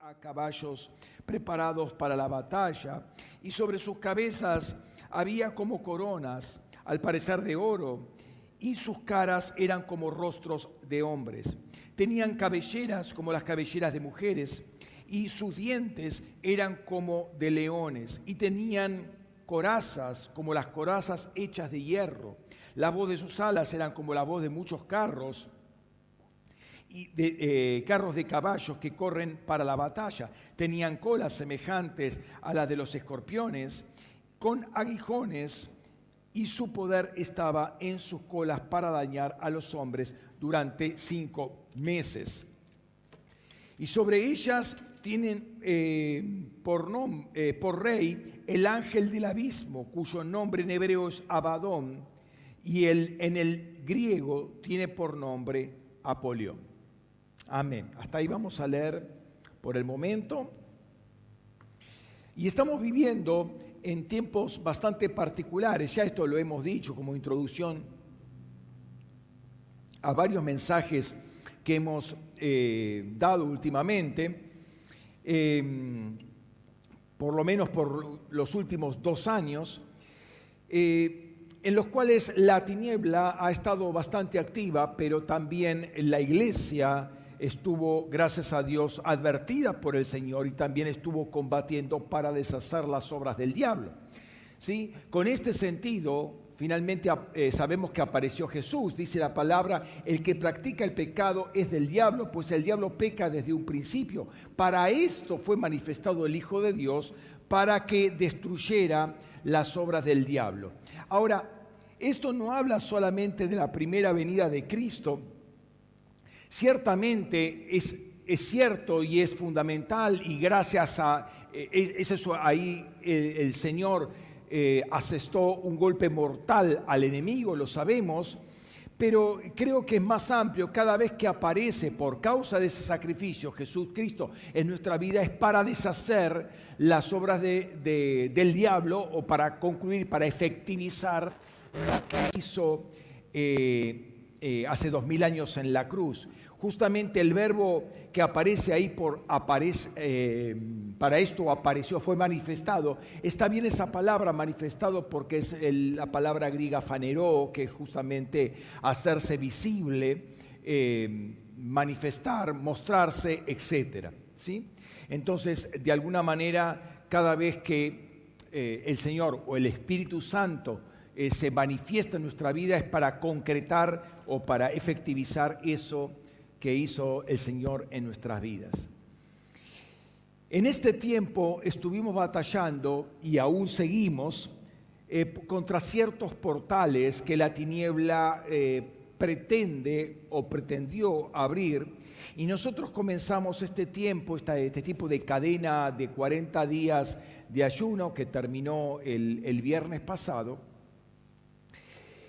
a caballos preparados para la batalla, y sobre sus cabezas había como coronas, al parecer de oro, y sus caras eran como rostros de hombres. Tenían cabelleras como las cabelleras de mujeres, y sus dientes eran como de leones, y tenían corazas como las corazas hechas de hierro. La voz de sus alas eran como la voz de muchos carros y de eh, carros de caballos que corren para la batalla. Tenían colas semejantes a las de los escorpiones, con aguijones, y su poder estaba en sus colas para dañar a los hombres durante cinco meses. Y sobre ellas tienen eh, por, eh, por rey el ángel del abismo, cuyo nombre en hebreo es Abadón, y el, en el griego tiene por nombre Apolión. Amén. Hasta ahí vamos a leer por el momento. Y estamos viviendo en tiempos bastante particulares, ya esto lo hemos dicho como introducción a varios mensajes que hemos eh, dado últimamente, em, por lo menos por los últimos dos años, eh, en los cuales la tiniebla ha estado bastante activa, pero también la iglesia estuvo, gracias a Dios, advertida por el Señor y también estuvo combatiendo para deshacer las obras del diablo. ¿Sí? Con este sentido, finalmente eh, sabemos que apareció Jesús. Dice la palabra, el que practica el pecado es del diablo, pues el diablo peca desde un principio. Para esto fue manifestado el Hijo de Dios, para que destruyera las obras del diablo. Ahora, esto no habla solamente de la primera venida de Cristo, Ciertamente es, cierto y es fundamental y gracias a eh, es eso ahí el, Señor eh, asestó un golpe mortal al enemigo, lo sabemos, pero creo que es más amplio cada vez que aparece por causa de ese sacrificio Jesús Cristo en nuestra vida es para deshacer las obras del diablo o para concluir, para efectivizar lo que hizo eh, hace dos mil años en la cruz. Justamente el verbo que aparece ahí por aparece, eh, para esto apareció, fue manifestado. Está bien esa palabra manifestado porque es la palabra griega faneró, que justamente hacerse visible, eh, manifestar, mostrarse, etc. ¿sí? Entonces, de alguna manera, cada vez que eh, el Señor o el Espíritu Santo se manifiesta en nuestra vida es para concretar o para efectivizar eso que hizo el Señor en nuestras vidas. En este tiempo estuvimos batallando y aún seguimos eh, contra ciertos portales que la tiniebla eh, pretende o pretendió abrir y nosotros comenzamos este tiempo, este tipo de cadena de 40 días de ayuno que terminó el viernes pasado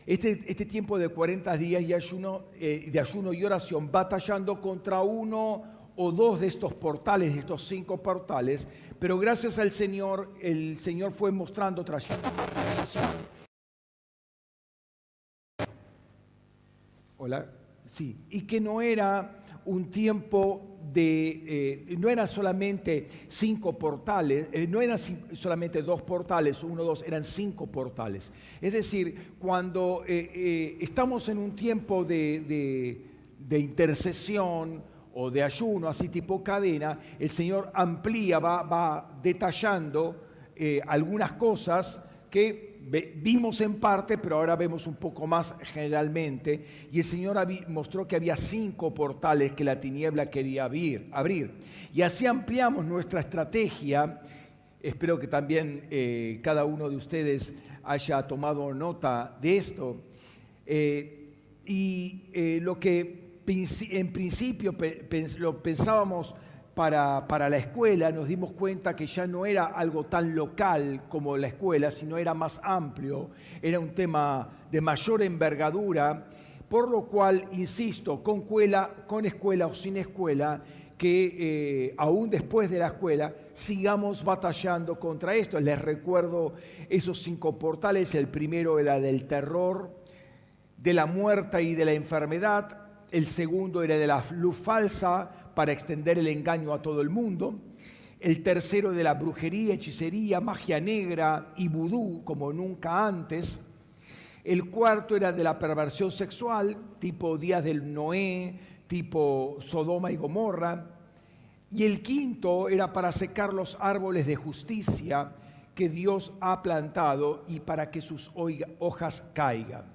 este, este, tiempo de 40 días y ayuno, eh, de ayuno y oración, batallando contra uno o dos de estos portales, de estos cinco portales, pero gracias al Señor, el Señor fue mostrando, trayendo Hola, sí, y que no era un tiempo de, eh, no eran solamente cinco portales, eh, no eran solamente dos portales, uno, dos, eran cinco portales. Es decir, cuando eh, estamos en un tiempo de, intercesión o de ayuno, así tipo cadena, el Señor amplía, va, va detallando algunas cosas que vimos en parte, pero ahora vemos un poco más generalmente. Y el Señor mostró que había cinco portales que la tiniebla quería abrir. Y así ampliamos nuestra estrategia. Espero que también eh, cada uno de ustedes haya tomado nota de esto. Eh, y eh, lo que en principio lo pensábamos para, la escuela, nos dimos cuenta que ya no era algo tan local como la escuela, sino era más amplio, era un tema de mayor envergadura, por lo cual, insisto, con, escuela, con escuela o sin escuela, que eh, aún después de la escuela sigamos batallando contra esto. Les recuerdo esos cinco portales, el primero era del terror, de la muerte y de la enfermedad, el segundo era de la luz falsa, para extender el engaño a todo el mundo. El tercero de la brujería, hechicería, magia negra y vudú, como nunca antes. El cuarto era de la perversión sexual, tipo Días del Noé, tipo Sodoma y Gomorra. Y el quinto era para secar los árboles de justicia que Dios ha plantado y para que sus hojas caigan.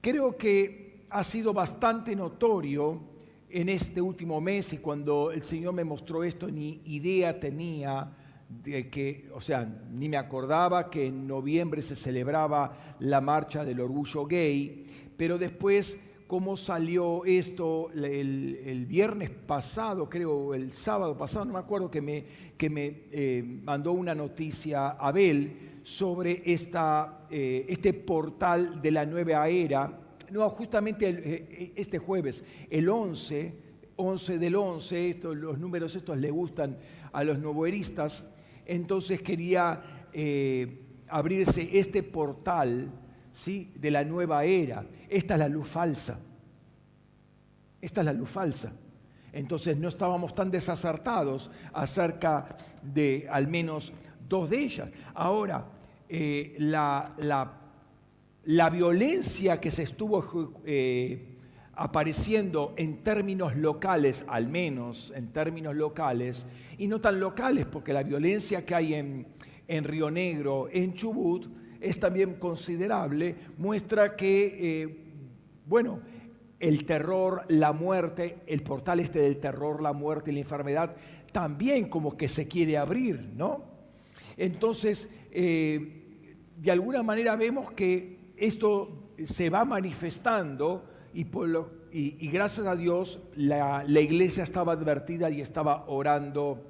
Creo que ha sido bastante notorio en este último mes y cuando el Señor me mostró esto, ni idea tenía de que, o sea, ni me acordaba que en noviembre se celebraba la marcha del orgullo gay, pero después cómo salió esto el, viernes pasado, creo, el sábado pasado, no me acuerdo, que me, que me eh, mandó una noticia Abel sobre esta, eh, este portal de la nueva era. No, justamente eh, este jueves, el 11, 11 del 11, esto, los números estos le gustan a los novoeristas, entonces quería abrirse este portal ¿sí? de la nueva era. Esta es la luz falsa. Esta es la luz falsa. Entonces no estábamos tan desacertados acerca de al menos dos de ellas. Ahora, eh, la, la, violencia que se estuvo eh, apareciendo en términos locales, al menos en términos locales, y no tan locales, porque la violencia que hay en, en Río Negro, en Chubut, es también considerable, muestra que, eh, bueno, el terror, la muerte, el portal este del terror, la muerte y la enfermedad, también como que se quiere abrir, ¿no? Entonces, eh, de alguna manera vemos que esto se va manifestando y, gracias a Dios la, iglesia estaba advertida y estaba orando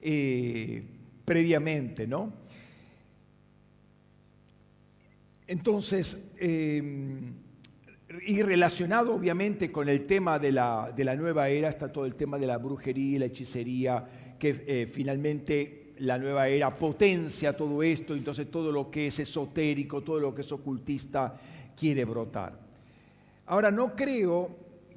eh, previamente, ¿no? Entonces, em, y relacionado obviamente con el tema de la, de la, nueva era está todo el tema de la brujería y la hechicería, que eh, finalmente la nueva era potencia todo esto, entonces todo lo que es esotérico, todo lo que es ocultista quiere brotar. Ahora, no creo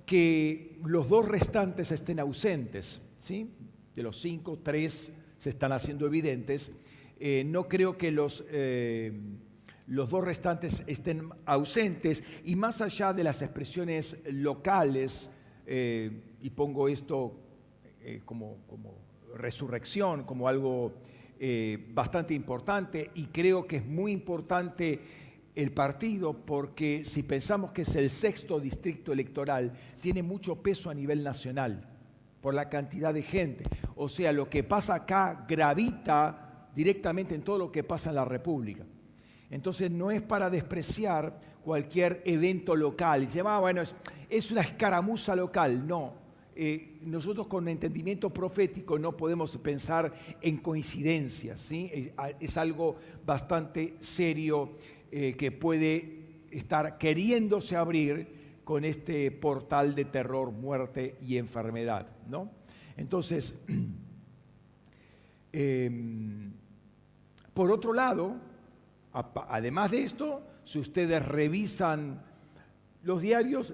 que los dos restantes estén ausentes, ¿sí? De los cinco, tres se están haciendo evidentes. Eh, no creo que los... Eh, los dos restantes estén ausentes y más allá de las expresiones locales, eh, y pongo esto eh, como, resurrección, como algo eh, bastante importante, y creo que es muy importante el partido porque si pensamos que es el sexto distrito electoral, tiene mucho peso a nivel nacional por la cantidad de gente. O sea, lo que pasa acá gravita directamente en todo lo que pasa en la República. Entonces no es para despreciar cualquier evento local. Y se llama, ah, bueno, es, una escaramuza local. No. Eh, nosotros con entendimiento profético no podemos pensar en coincidencias. ¿sí? Es, algo bastante serio eh, que puede estar queriéndose abrir con este portal de terror, muerte y enfermedad. Entonces, em, por otro lado, Además de esto, si ustedes revisan los diarios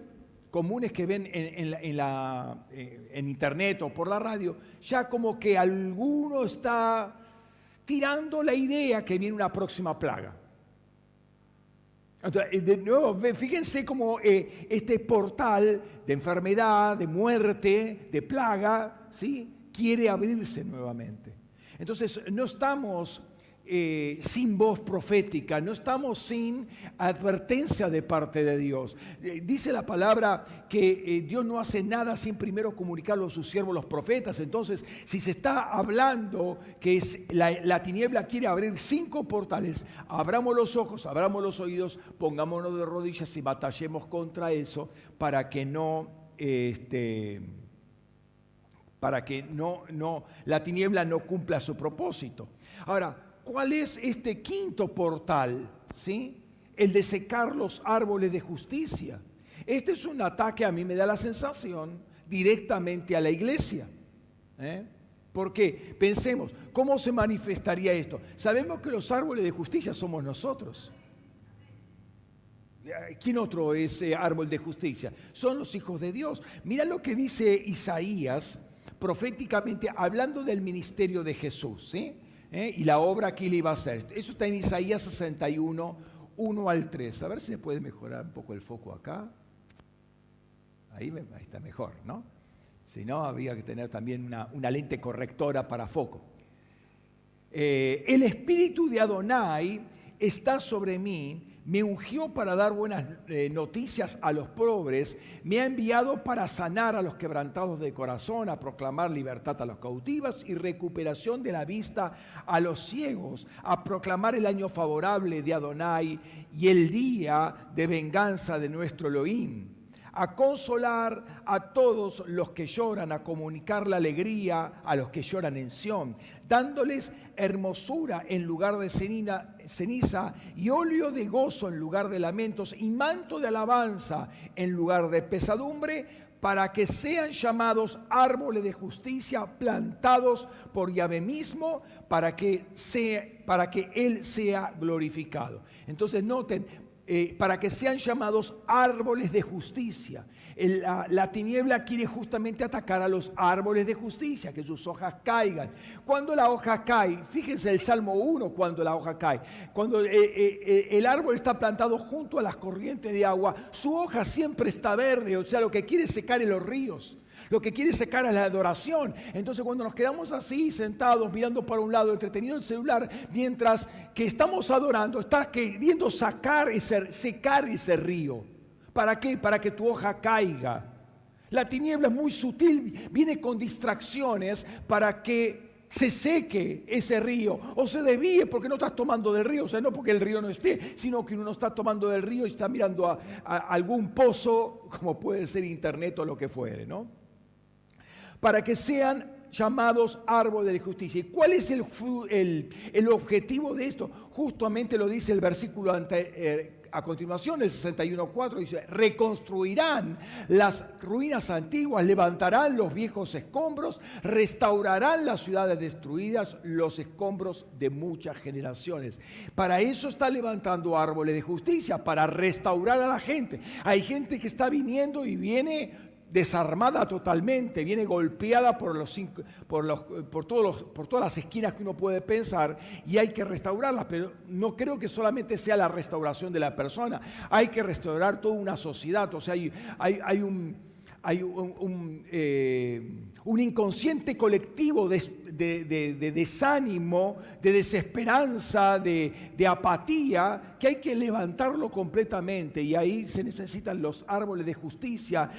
comunes que ven en, la, eh, en, internet o por la radio, ya como que alguno está tirando la idea que viene una próxima plaga. Eh, de nuevo, fíjense cómo eh, este portal de enfermedad, de muerte, de plaga, ¿sí? quiere abrirse nuevamente. Entonces, no estamos eh, sin voz profética, no estamos sin advertencia de parte de Dios. Eh, dice la palabra que eh, Dios no hace nada sin primero comunicarlo a sus siervos los profetas. Entonces, si se está hablando que es, la, tiniebla quiere abrir cinco portales, abramos los ojos, abramos los oídos, pongámonos de rodillas y batallemos contra eso para que no... Este, para que no, no, la tiniebla no cumpla su propósito. Ahora, ¿Cuál es este quinto portal? ¿Sí? El de secar los árboles de justicia. Este es un ataque, a mí me da la sensación, directamente a la iglesia. ¿eh? ¿Por qué? Pensemos, ¿cómo se manifestaría esto? Sabemos que los árboles de justicia somos nosotros. ¿Quién otro es eh, árbol de justicia? Son los hijos de Dios. Mira lo que dice Isaías proféticamente hablando del ministerio de Jesús ¿eh? y la obra que él iba a hacer. Eso está en Isaías 61, 1 al 3. A ver si se puede mejorar un poco el foco acá. Ahí, está mejor, ¿no? Si no, había que tener también una, lente correctora para foco. Eh, el espíritu de Adonai está sobre mí me ungió para dar buenas eh, noticias a los pobres, me ha enviado para sanar a los quebrantados de corazón, a proclamar libertad a los cautivos y recuperación de la vista a los ciegos, a proclamar el año favorable de Adonai y el día de venganza de nuestro Elohim a consolar a todos los que lloran, a comunicar la alegría a los que lloran en Sión, dándoles hermosura en lugar de ceniza y óleo de gozo en lugar de lamentos y manto de alabanza en lugar de pesadumbre, para que sean llamados árboles de justicia plantados por Yahvé mismo, para que, sea, para que Él sea glorificado. Entonces noten, eh, para que sean llamados árboles de justicia. la, tiniebla quiere justamente atacar a los árboles de justicia, que sus hojas caigan. Cuando la hoja cae, fíjense el Salmo 1, cuando la hoja cae, cuando eh, eh, el árbol está plantado junto a las corrientes de agua, su hoja siempre está verde, o sea, lo que quiere secar en los ríos. Lo que quiere secar es la adoración. Entonces cuando nos quedamos así, sentados, mirando para un lado, entretenido el celular, mientras que estamos adorando, está queriendo sacar ese, secar ese río. ¿Para qué? Para que tu hoja caiga. La tiniebla es muy sutil, viene con distracciones para que se seque ese río o se desvíe porque no estás tomando del río, o sea, no porque el río no esté, sino que uno no está tomando del río y está mirando a, a algún pozo, como puede ser internet o lo que fuere, ¿no? Para que sean llamados árboles de justicia. ¿Y cuál es el, el, objetivo de esto? Justamente lo dice el versículo eh, a continuación, el 61.4, dice, reconstruirán las ruinas antiguas, levantarán los viejos escombros, restaurarán las ciudades destruidas, los escombros de muchas generaciones. Para eso está levantando árboles de justicia, para restaurar a la gente. Hay gente que está viniendo y viene desarmada totalmente, viene golpeada por, los, por, los, por, todos los, por todas las esquinas que uno puede pensar y hay que restaurarlas, pero no creo que solamente sea la restauración de la persona, hay que restaurar toda una sociedad, o sea, hay, hay, un, hay un, eh, un, inconsciente colectivo de, de, desánimo, de desesperanza, de, de apatía, que hay que levantarlo completamente y ahí se necesitan los árboles de justicia,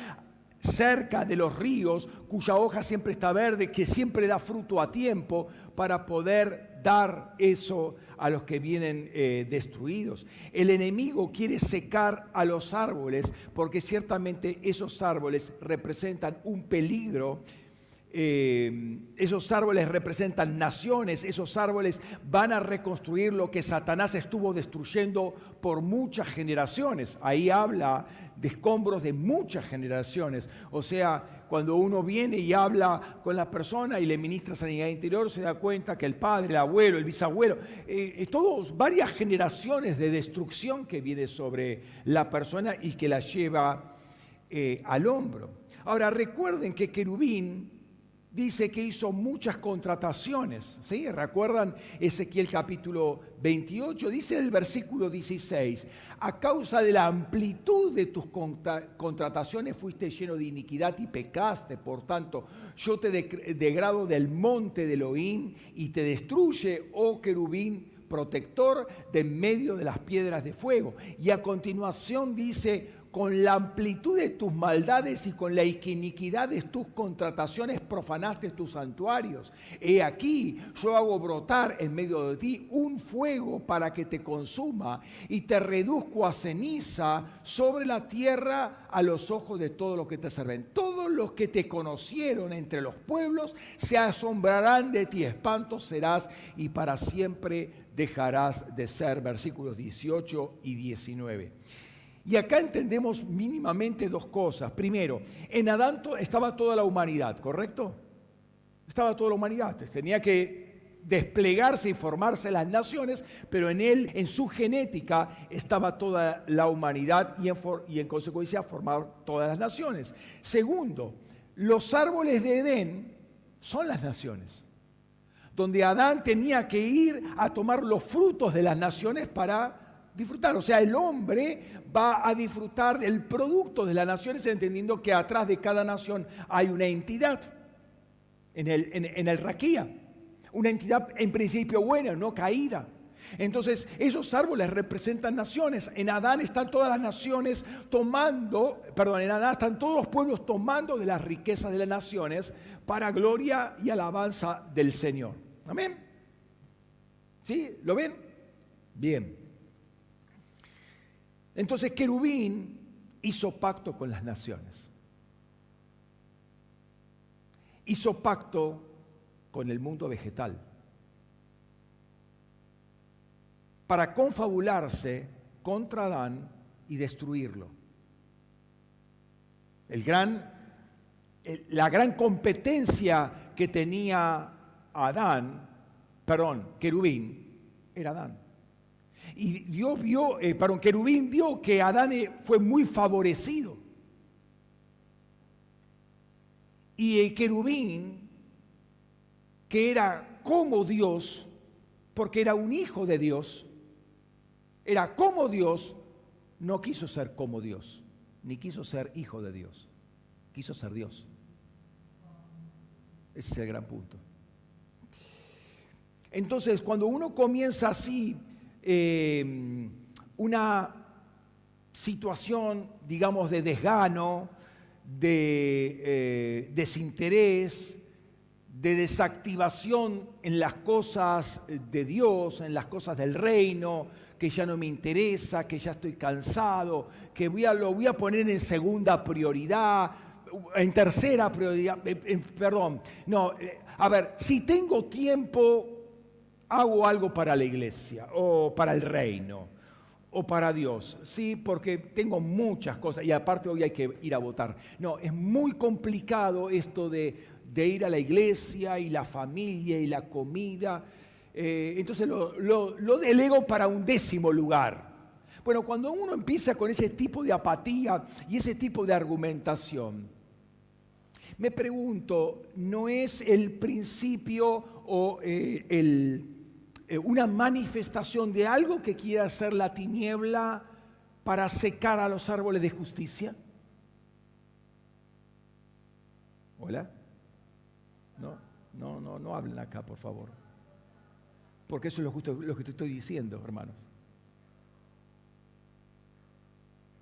cerca de los ríos, cuya hoja siempre está verde, que siempre da fruto a tiempo, para poder dar eso a los que vienen eh, destruidos. El enemigo quiere secar a los árboles porque ciertamente esos árboles representan un peligro eh, esos árboles representan naciones, esos árboles van a reconstruir lo que Satanás estuvo destruyendo por muchas generaciones. Ahí habla de escombros de muchas generaciones. O sea, cuando uno viene y habla con la persona y le ministra sanidad interior, se da cuenta que el padre, el abuelo, el bisabuelo, eh, todos varias generaciones de destrucción que viene sobre la persona y que la lleva eh, al hombro. Ahora recuerden que querubín dice que hizo muchas contrataciones. ¿sí? ¿Recuerdan Ezequiel capítulo 28? Dice en el versículo 16, a causa de la amplitud de tus contrataciones fuiste lleno de iniquidad y pecaste, por tanto yo te degrado del monte de Elohim y te destruye, oh querubín protector de medio de las piedras de fuego. Y a continuación dice, con la amplitud de tus maldades y con la iniquidad de tus contrataciones profanaste tus santuarios. He aquí, yo hago brotar en medio de ti un fuego para que te consuma y te reduzco a ceniza sobre la tierra a los ojos de todos los que te sirven. Todos los que te conocieron entre los pueblos se asombrarán de ti, espanto serás y para siempre dejarás de ser. Versículos 18 y 19. Y acá entendemos mínimamente dos cosas. Primero, en Adán estaba toda la humanidad, ¿correcto? Estaba toda la humanidad. Tenía que desplegarse y formarse las naciones, pero en él, en su genética, estaba toda la humanidad y en, consecuencia formar todas las naciones. Segundo, los árboles de Edén son las naciones, donde Adán tenía que ir a tomar los frutos de las naciones para disfrutar. O sea, el hombre va a disfrutar del producto de las naciones entendiendo que atrás de cada nación hay una entidad en el, en, el raquía. Una entidad en principio buena, no caída. Entonces, esos árboles representan naciones. En Adán están todas las naciones tomando, perdón, en Adán están todos los pueblos tomando de las riquezas de las naciones para gloria y alabanza del Señor. Amén. ¿Sí? ¿Lo ven? Bien. Entonces Querubín hizo pacto con las naciones. Hizo pacto con el mundo vegetal para confabularse contra Adán y destruirlo. La gran competencia que tenía Adán, perdón, Querubín, era Adán. Y Dios vio, eh, perdón, Querubín vio que Adán eh, fue muy favorecido. Y el querubín, que era como Dios, porque era un hijo de Dios, era como Dios, no quiso ser como Dios, ni quiso ser hijo de Dios, quiso ser Dios. Ese es el gran punto. Entonces, cuando uno comienza así, eh, una situación, digamos, de desgano, de eh, desinterés, de desactivación en las cosas de Dios, en las cosas del reino, que ya no me interesa, que ya estoy cansado, que voy a, lo voy a poner en segunda prioridad, en tercera prioridad, perdón, no, eh, a ver, si tengo tiempo hago algo para la iglesia o para el reino o para Dios. Sí, porque tengo muchas cosas y aparte hoy hay que ir a votar. No, es muy complicado esto de, ir a la iglesia y la familia y la comida. Eh, entonces lo, delego para un décimo lugar. Bueno, cuando uno empieza con ese tipo de apatía y ese tipo de argumentación, me pregunto, ¿no es el principio o eh, el, una manifestación de algo que quiere hacer la tiniebla para secar a los árboles de justicia? ¿Hola? No, no, no, no hablen acá, por favor. Porque eso es lo, justo, lo que te estoy diciendo, hermanos.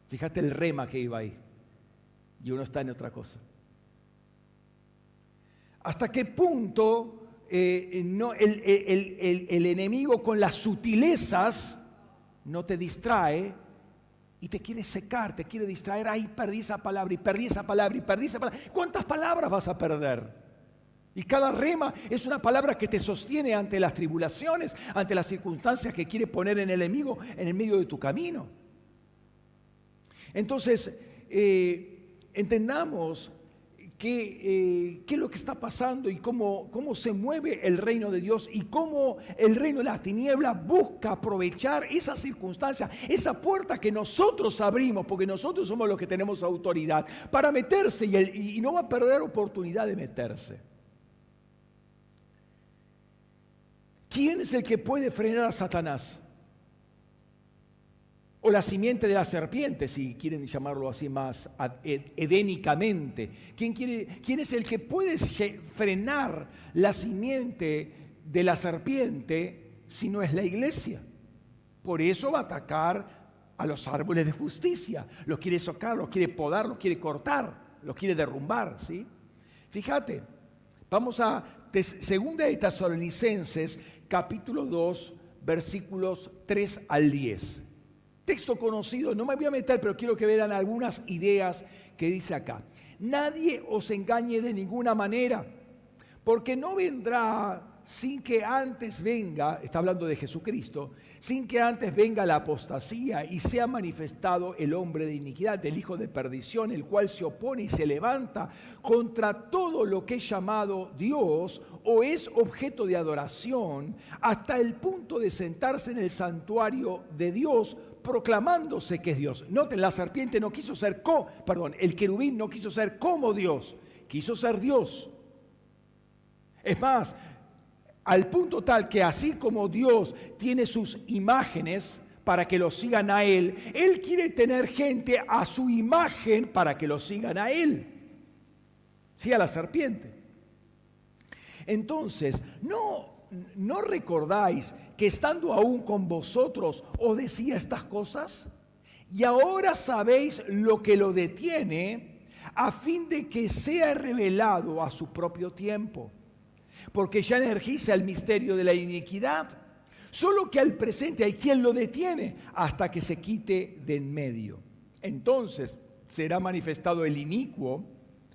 Fíjate el rema que iba ahí. Y uno está en otra cosa. ¿Hasta qué punto eh, no, el, el, enemigo con las sutilezas no te distrae y te quiere secar, te quiere distraer. Ahí perdí esa palabra y perdí esa palabra y perdí esa palabra. ¿Cuántas palabras vas a perder? Y cada rema es una palabra que te sostiene ante las tribulaciones, ante las circunstancias que quiere poner en el enemigo en el medio de tu camino. Entonces, eh, entendamos eh, qué, es lo que está pasando y cómo, cómo se mueve el reino de Dios y cómo el reino de las tinieblas busca aprovechar esa circunstancia, esa puerta que nosotros abrimos, porque nosotros somos los que tenemos autoridad, para meterse y, y no va a perder oportunidad de meterse. ¿Quién es el que puede frenar a Satanás? O la simiente de la serpiente, si quieren llamarlo así más edénicamente. ¿Quién, quiere, ¿Quién es el que puede frenar la simiente de la serpiente si no es la iglesia? Por eso va a atacar a los árboles de justicia. Los quiere socar, los quiere podar, los quiere cortar, los quiere derrumbar. ¿sí? Fíjate, vamos a Segunda de Tesalonicenses, capítulo 2, versículos 3 al 10 texto conocido, no me voy a meter, pero quiero que vean algunas ideas que dice acá. Nadie os engañe de ninguna manera, porque no vendrá sin que antes venga, está hablando de Jesucristo, sin que antes venga la apostasía y sea manifestado el hombre de iniquidad, el hijo de perdición, el cual se opone y se levanta contra todo lo que es llamado Dios o es objeto de adoración, hasta el punto de sentarse en el santuario de Dios proclamándose que es Dios. Noten, la serpiente no quiso ser co, perdón, el querubín no quiso ser como Dios, quiso ser Dios. Es más, al punto tal que así como Dios tiene sus imágenes para que lo sigan a Él, Él quiere tener gente a su imagen para que lo sigan a Él. Sí, a la serpiente. Entonces, ¿no, ¿no recordáis que estando aún con vosotros os decía estas cosas? Y ahora sabéis lo que lo detiene a fin de que sea revelado a su propio tiempo porque ya energiza el misterio de la iniquidad. Solo que al presente hay quien lo detiene hasta que se quite de en medio. Entonces será manifestado el inicuo,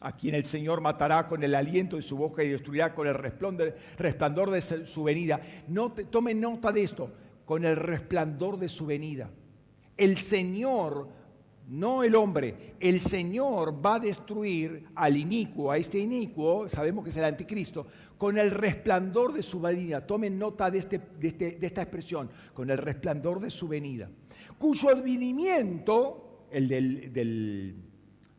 a quien el Señor matará con el aliento de su boca y destruirá con el resplandor de su venida. No tomen nota de esto, con el resplandor de su venida. El Señor no el hombre. El Señor va a destruir al inicuo, a este inicuo, sabemos que es el anticristo, con el resplandor de su venida. Tomen nota de, este, este, de, esta expresión, con el resplandor de su venida, cuyo advenimiento, el del,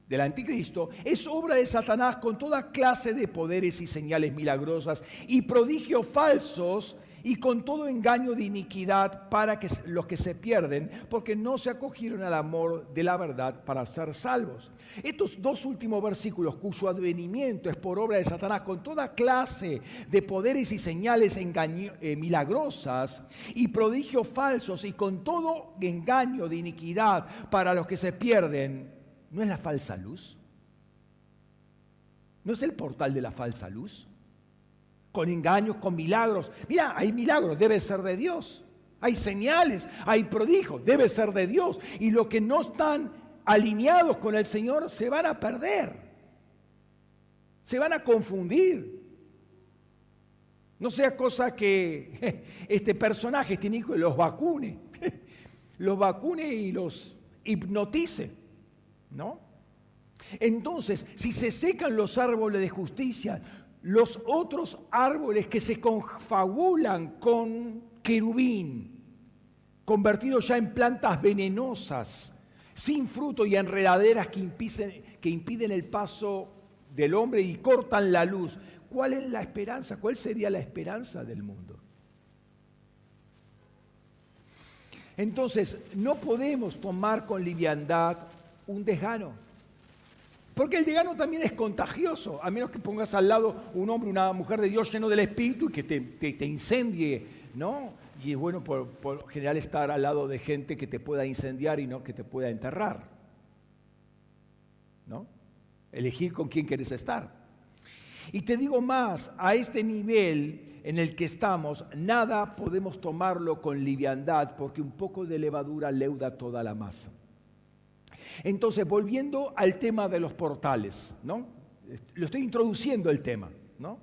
del anticristo, es obra de Satanás con toda clase de poderes y señales milagrosas y prodigios falsos y con todo engaño de iniquidad para que los que se pierden, porque no se acogieron al amor de la verdad para ser salvos. Estos dos últimos versículos, cuyo advenimiento es por obra de Satanás, con toda clase de poderes y señales eh, milagrosas y prodigios falsos, y con todo engaño de iniquidad para los que se pierden, ¿no es la falsa luz? ¿No es el portal de la falsa luz? con engaños, con milagros. Mira, hay milagros, debe ser de Dios. Hay señales, hay prodigios, debe ser de Dios. Y los que no están alineados con el Señor se van a perder. Se van a confundir. No sea cosa que este personaje, este hijo, los vacune. Los vacune y los hipnotice. ¿No? Entonces, si se secan los árboles de justicia, los otros árboles que se confabulan con querubín, convertidos ya en plantas venenosas, sin fruto y enredaderas que impiden, que impiden el paso del hombre y cortan la luz. ¿Cuál es la esperanza? ¿Cuál sería la esperanza del mundo? Entonces, no podemos tomar con liviandad un desgano. Porque el digano también es contagioso, a menos que pongas al lado un hombre, una mujer de Dios lleno del Espíritu y que te, incendie, ¿no? Y es bueno por, por, general estar al lado de gente que te pueda incendiar y no que te pueda enterrar, ¿no? Elegir con quién quieres estar. Y te digo más, a este nivel en el que estamos, nada podemos tomarlo con liviandad porque un poco de levadura leuda toda la masa. Entonces, volviendo al tema de los portales, ¿no? Lo estoy introduciendo el tema, ¿no?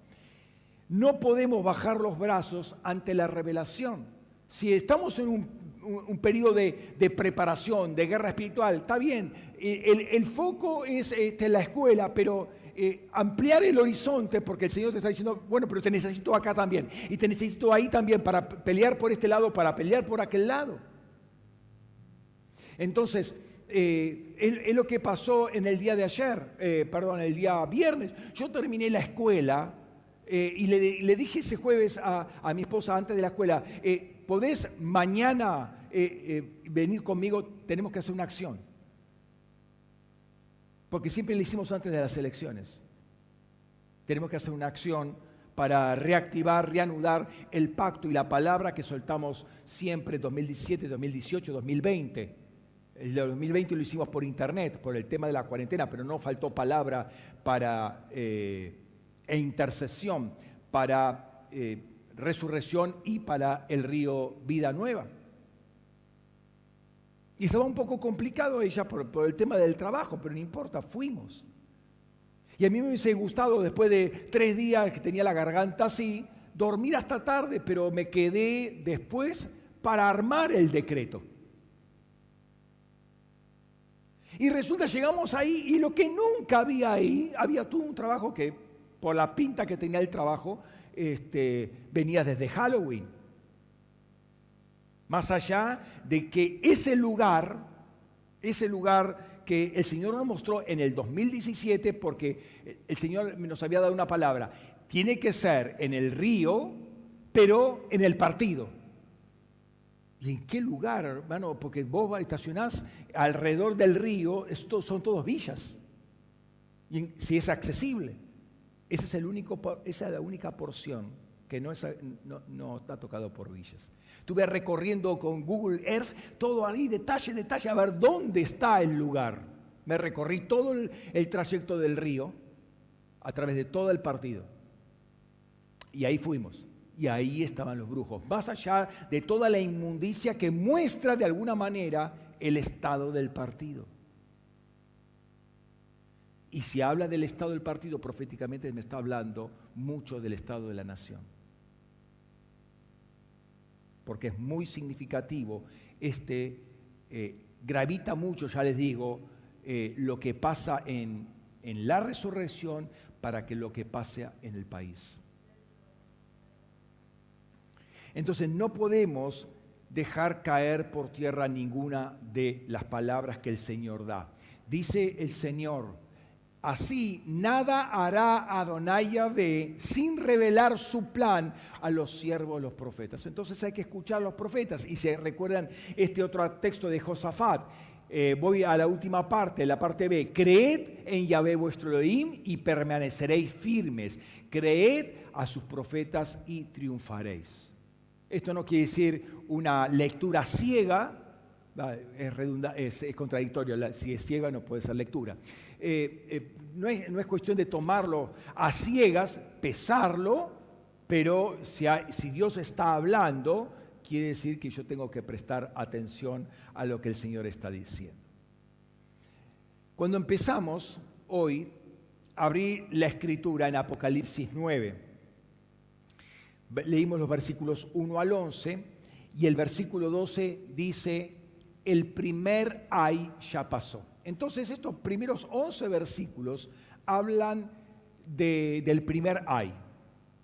No podemos bajar los brazos ante la revelación. Si estamos en un, periodo de, preparación, de guerra espiritual, está bien. El, foco es este, la escuela, pero eh, ampliar el horizonte, porque el Señor te está diciendo, bueno, pero te necesito acá también, y te necesito ahí también para pelear por este lado, para pelear por aquel lado. Entonces, eh, es, lo que pasó en el día de ayer, eh, perdón, el día viernes. Yo terminé la escuela eh, y le, dije ese jueves a, mi esposa antes de la escuela, ¿podés mañana venir conmigo? Tenemos que hacer una acción. Porque siempre le hicimos antes de las elecciones. Tenemos que hacer una acción para reactivar, reanudar el pacto y la palabra que soltamos siempre 2017, 2018, 2020 el de 2020 lo hicimos por internet, por el tema de la cuarentena, pero no faltó palabra para, eh, e intercesión para eh, resurrección y para el río Vida Nueva. Y estaba un poco complicado ella por, el tema del trabajo, pero no importa, fuimos. Y a mí me hubiese gustado, después de tres días que tenía la garganta así, dormir hasta tarde, pero me quedé después para armar el decreto. Y resulta, llegamos ahí y lo que nunca había ahí, había todo un trabajo que, por la pinta que tenía el trabajo, este, venía desde Halloween. Más allá de que ese lugar, ese lugar que el Señor nos mostró en el 2017, porque el Señor nos había dado una palabra, tiene que ser en el río, pero en el partido. ¿Y en qué lugar, hermano? Porque vos estacionás alrededor del río, esto son todos villas. Y si es accesible. Esa es la única porción que no, está tocado por villas. Estuve recorriendo con Google Earth todo ahí, detalle, detalle, a ver dónde está el lugar. Me recorrí todo el trayecto del río a través de todo el partido. Y ahí fuimos. Y ahí estaban los brujos, más allá de toda la inmundicia que muestra de alguna manera el estado del partido. Y si habla del estado del partido, proféticamente me está hablando mucho del estado de la nación. Porque es muy significativo, este, eh, gravita mucho, ya les digo, eh, lo que pasa en, en la resurrección para que lo que pase en el país. Entonces no podemos dejar caer por tierra ninguna de las palabras que el Señor da. Dice el Señor, así nada hará Adonai Yahvé sin revelar su plan a los siervos los profetas. Entonces hay que escuchar a los profetas. Y se recuerdan este otro texto de Josafat. Eh, voy a la última parte, la parte B. Creed en Yahvé vuestro Elohim y permaneceréis firmes. Creed a sus profetas y triunfaréis. Esto no quiere decir una lectura ciega, es, es, contradictorio, si es ciega no puede ser lectura. Eh, eh, no, es, no, es, cuestión de tomarlo a ciegas, pesarlo, pero si, si Dios está hablando, quiere decir que yo tengo que prestar atención a lo que el Señor está diciendo. Cuando empezamos hoy, abrí la escritura en Apocalipsis 9 leímos los versículos 1 al 11 y el versículo 12 dice, el primer ay ya pasó. Entonces estos primeros 11 versículos hablan del primer ay.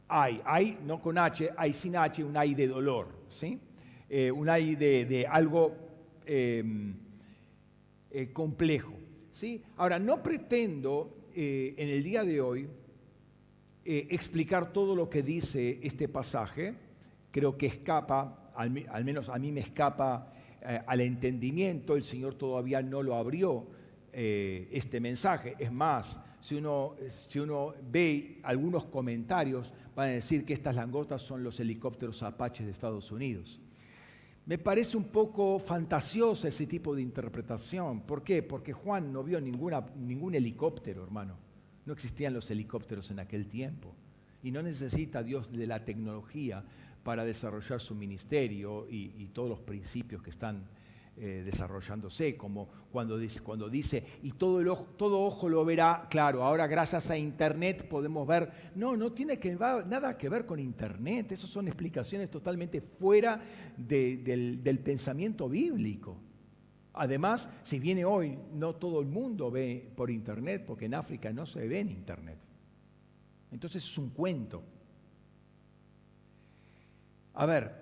Ay, ay, no con H, ay sin H, un ay de dolor, ¿sí? Eh, un ay de, algo em, eh, complejo. ¿sí? Ahora, no pretendo eh, en el día de hoy eh, explicar todo lo que dice este pasaje. Creo que escapa, al, menos a mí me escapa eh, al entendimiento. El Señor todavía no lo abrió eh, este mensaje. Es más, si uno, ve algunos comentarios, van a decir que estas langostas son los helicópteros Apaches de Estados Unidos. Me parece un poco fantasiosa ese tipo de interpretación. ¿Por qué? Porque Juan no vio ningún helicóptero, hermano. No existían los helicópteros en aquel tiempo. Y no necesita Dios de la tecnología para desarrollar su ministerio y, todos los principios que están eh, desarrollándose, como cuando dice, cuando dice y todo, ojo, todo ojo lo verá, claro, ahora gracias a Internet podemos ver, no, no tiene que nada que ver con Internet, esas son explicaciones totalmente fuera del pensamiento bíblico. Además, si viene hoy, no todo el mundo ve por internet, porque en África no se ve en internet. Entonces es un cuento. A ver,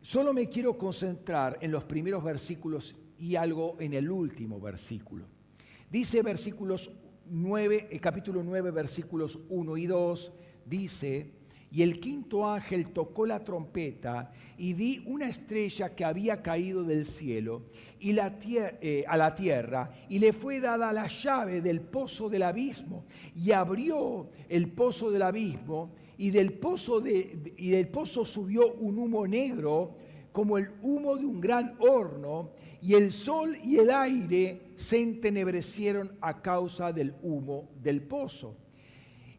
solo me quiero concentrar en los primeros versículos y algo en el último versículo. Dice versículos 9, el capítulo 9, versículos 1 y 2, dice, y el quinto ángel tocó la trompeta y vi una estrella que había caído del cielo y eh, a la tierra y le fue dada la llave del pozo del abismo y abrió el pozo del abismo y del pozo, y del pozo subió un humo negro como el humo de un gran horno y el sol y el aire se entenebrecieron a causa del humo del pozo.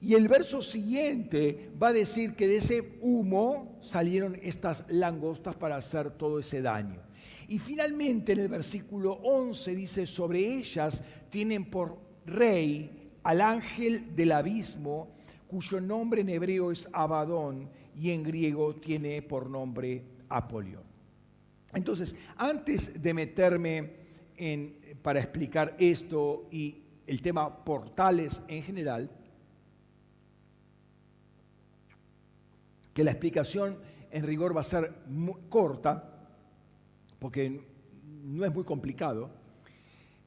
Y el verso siguiente va a decir que de ese humo salieron estas langostas para hacer todo ese daño. Y finalmente en el versículo 11 dice, sobre ellas tienen por rey al ángel del abismo, cuyo nombre en hebreo es Abadón y en griego tiene por nombre Apolión. Entonces, antes de meterme para explicar esto y el tema portales en general, que la explicación en rigor va a ser muy corta, porque no es muy complicado,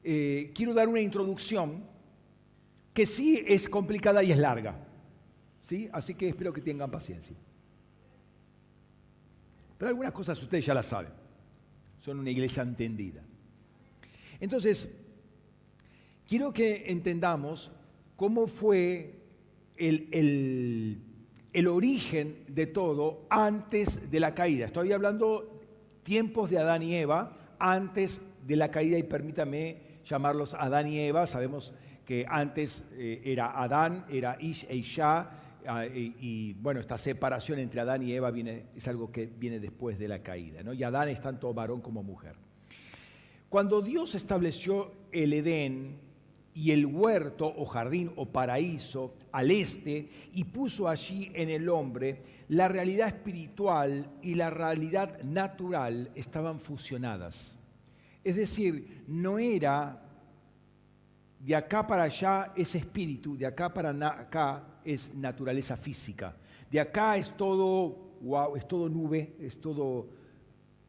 eh, quiero dar una introducción que sí es complicada y es larga. ¿sí? Así que espero que tengan paciencia. Pero algunas cosas ustedes ya las saben. Son una iglesia entendida. Entonces, quiero que entendamos cómo fue el, el origen de todo antes de la caída. Estoy hablando tiempos de Adán y Eva, antes de la caída, y permítame llamarlos Adán y Eva. Sabemos que antes eh, era Adán, era Ish e Isha, ah, y, bueno, esta separación entre Adán y Eva viene, es algo que viene después de la caída, ¿no? Y Adán es tanto varón como mujer. Cuando Dios estableció el Edén, y el huerto o jardín o paraíso al este y puso allí en el hombre, la realidad espiritual y la realidad natural estaban fusionadas. Es decir, no era de acá para allá es espíritu, de acá para acá es naturaleza física. De acá es todo, wow, es todo nube, es todo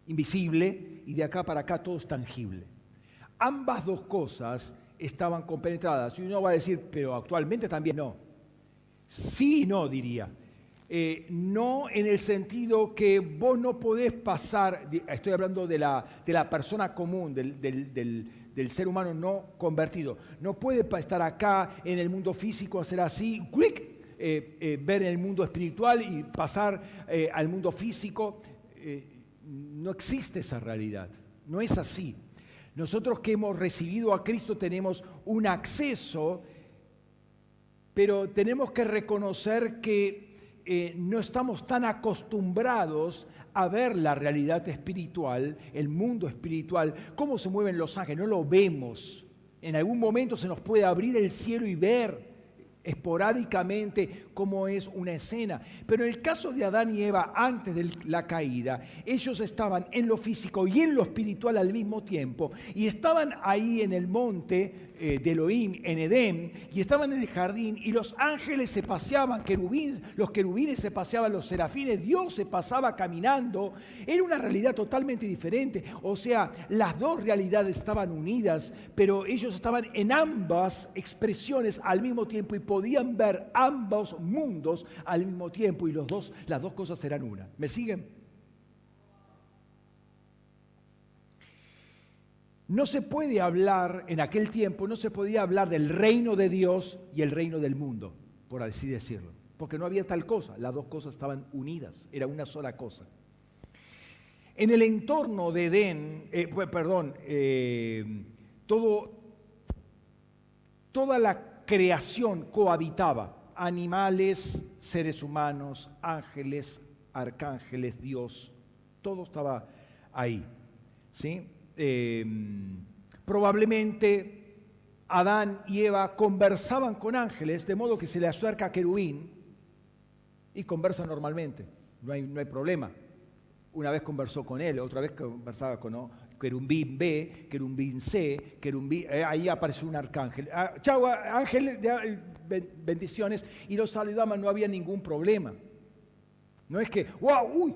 invisible y de acá para acá todo es tangible. Ambas dos cosas estaban compenetradas. Y uno va a decir, pero actualmente también no. Sí y no, diría. Eh, no en el sentido que vos no podés pasar, estoy hablando de la, de la persona común, del, del, ser humano no convertido. No puede estar acá en el mundo físico, hacer así, clic, eh, eh, ver en el mundo espiritual y pasar al mundo físico. no existe esa realidad, no es así. Nosotros que hemos recibido a Cristo tenemos un acceso, pero tenemos que reconocer que eh, no estamos tan acostumbrados a ver la realidad espiritual, el mundo espiritual, cómo se mueven los ángeles, no lo vemos. En algún momento se nos puede abrir el cielo y ver esporádicamente como es una escena. Pero en el caso de Adán y Eva antes de la caída, ellos estaban en lo físico y en lo espiritual al mismo tiempo y estaban ahí en el monte eh, de Elohim, en Edén, y estaban en el jardín y los ángeles se paseaban, querubines, los querubines se paseaban, los serafines, Dios se pasaba caminando. Era una realidad totalmente diferente. O sea, las dos realidades estaban unidas, pero ellos estaban en ambas expresiones al mismo tiempo y podían ver ambos mundos al mismo tiempo y los dos, las dos cosas eran una. ¿Me siguen? No se puede hablar, en aquel tiempo, no se podía hablar del reino de Dios y el reino del mundo, por así decirlo, porque no había tal cosa, las dos cosas estaban unidas, era una sola cosa. En el entorno de Edén, eh, perdón, eh, todo, toda la creación cohabitaba, animales, seres humanos, ángeles, arcángeles, Dios, todo estaba ahí, ¿sí? Em, probablemente Adán y Eva conversaban con ángeles, de modo que se le acerca a querubín y conversa normalmente, no hay, no hay problema. Una vez conversó con él, otra vez conversaba con querubín B, querubín C, querubín, eh, ahí apareció un arcángel. Ah, chau, ángel, bendiciones, y los saludaban, no había ningún problema. No es que, wow, uy,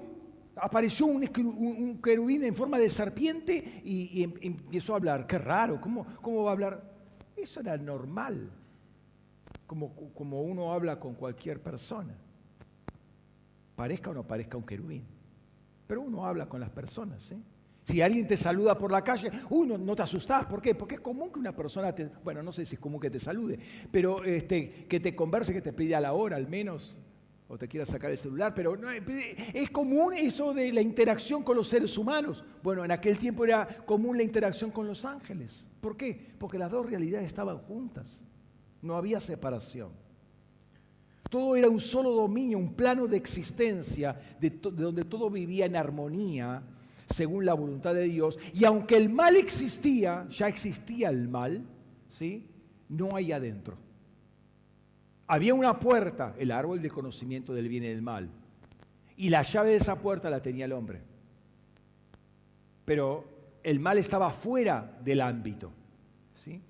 apareció un, querubín en forma de serpiente y, em, empezó a hablar. Qué raro, ¿cómo, ¿cómo, va a hablar? Eso era normal, como, como uno habla con cualquier persona, parezca o no parezca un querubín. Pero uno habla con las personas. ¿eh? Si alguien te saluda por la calle, uno no, te asustás. ¿Por qué? Porque es común que una persona te, bueno, no sé si es común que te salude, pero este, que te converse, que te pida la hora al menos o te quieras sacar el celular, pero no, es común eso de la interacción con los seres humanos. Bueno, en aquel tiempo era común la interacción con los ángeles. ¿Por qué? Porque las dos realidades estaban juntas. No había separación. Todo era un solo dominio, un plano de existencia, de, de donde todo vivía en armonía según la voluntad de Dios. Y aunque el mal existía, ya existía el mal, ¿sí? No hay adentro había una puerta, el árbol de conocimiento del bien y del mal. Y la llave de esa puerta la tenía el hombre. Pero el mal estaba fuera del ámbito. ¿sí?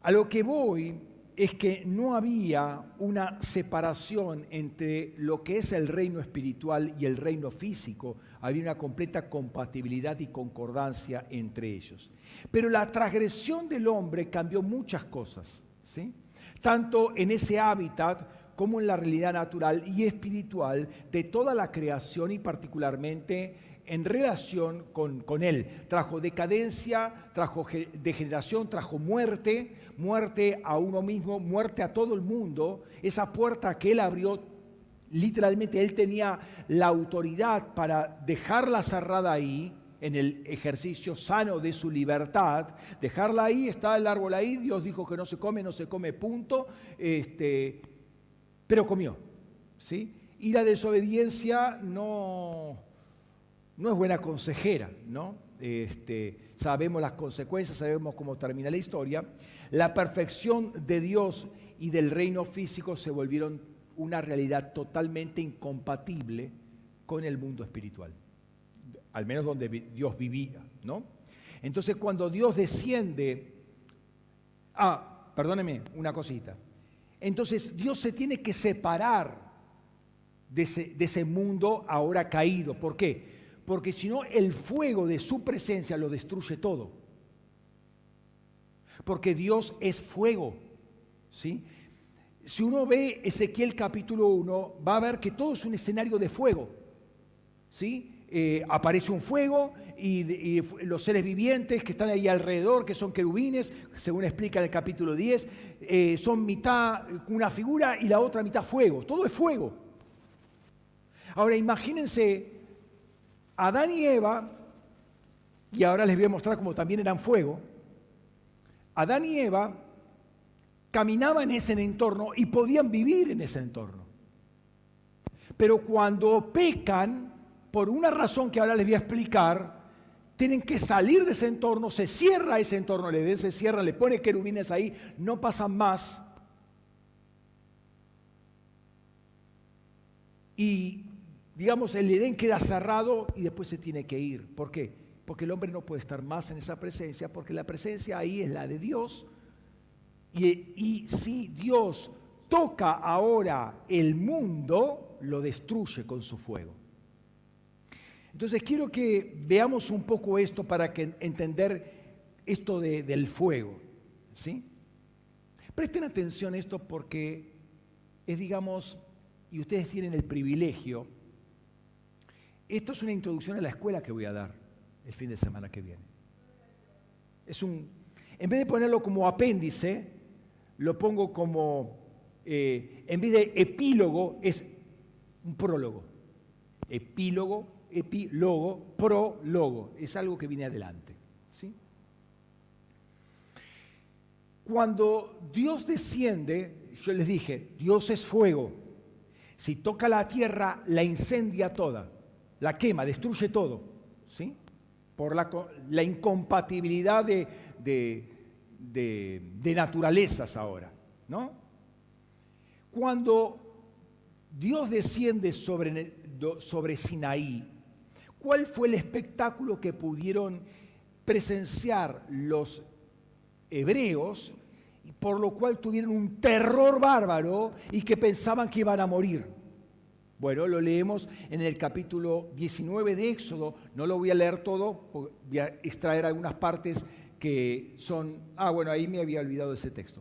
A lo que voy es que no había una separación entre lo que es el reino espiritual y el reino físico. Había una completa compatibilidad y concordancia entre ellos. Pero la transgresión del hombre cambió muchas cosas, ¿sí? Tanto en ese hábitat como en la realidad natural y espiritual de toda la creación y particularmente en relación con, Él. Trajo decadencia, trajo degeneración, trajo muerte, muerte a uno mismo, muerte a todo el mundo. Esa puerta que Él abrió, literalmente Él tenía la autoridad para dejarla cerrada ahí en el ejercicio sano de su libertad, dejarla ahí, está el árbol ahí, Dios dijo que no se come, no se come, punto, este, pero comió, ¿sí? Y la desobediencia no, no es buena consejera, ¿no? Este, sabemos las consecuencias, sabemos cómo termina la historia. La perfección de Dios y del reino físico se volvieron una realidad totalmente incompatible con el mundo espiritual al menos donde Dios vivía, ¿no? Entonces cuando Dios desciende, ah, perdóneme una cosita, entonces Dios se tiene que separar de ese, mundo ahora caído. ¿Por qué? Porque si no, el fuego de su presencia lo destruye todo. Porque Dios es fuego, ¿sí? Si uno ve Ezequiel capítulo 1, va a ver que todo es un escenario de fuego, ¿sí? Eh, aparece un fuego y, los seres vivientes que están ahí alrededor, que son querubines, según explica en el capítulo 10, eh, son mitad una figura y la otra mitad fuego. Todo es fuego. Ahora imagínense Adán y Eva, y ahora les voy a mostrar cómo también eran fuego. Adán y Eva caminaban en ese entorno y podían vivir en ese entorno. Pero cuando pecan, por una razón que ahora les voy a explicar, tienen que salir de ese entorno, se cierra ese entorno, le se cierra, le pone querubines ahí, no pasan más. Y digamos, el Edén queda cerrado y después se tiene que ir. ¿Por qué? Porque el hombre no puede estar más en esa presencia, porque la presencia ahí es la de Dios. Y, y si Dios toca ahora el mundo, lo destruye con su fuego. Entonces quiero que veamos un poco esto para entender esto del fuego. ¿sí? Presten atención a esto porque es, digamos, y ustedes tienen el privilegio, esto es una introducción a la escuela que voy a dar el fin de semana que viene. Es un, en vez de ponerlo como apéndice, lo pongo como, eh, en vez de epílogo, es un prólogo. Epílogo epílogo, prólogo. Es algo que viene adelante. ¿sí? Cuando Dios desciende, yo les dije, Dios es fuego. Si toca la tierra, la incendia toda, la quema, destruye todo. ¿sí? Por la, incompatibilidad de, de, naturalezas ahora. ¿no? Cuando Dios desciende sobre, sobre Sinaí, ¿Cuál fue el espectáculo que pudieron presenciar los hebreos, por lo cual tuvieron un terror bárbaro y que pensaban que iban a morir? Bueno, lo leemos en el capítulo 19 de Éxodo, no lo voy a leer todo, voy a extraer algunas partes que son... Ah, bueno, ahí me había olvidado ese texto.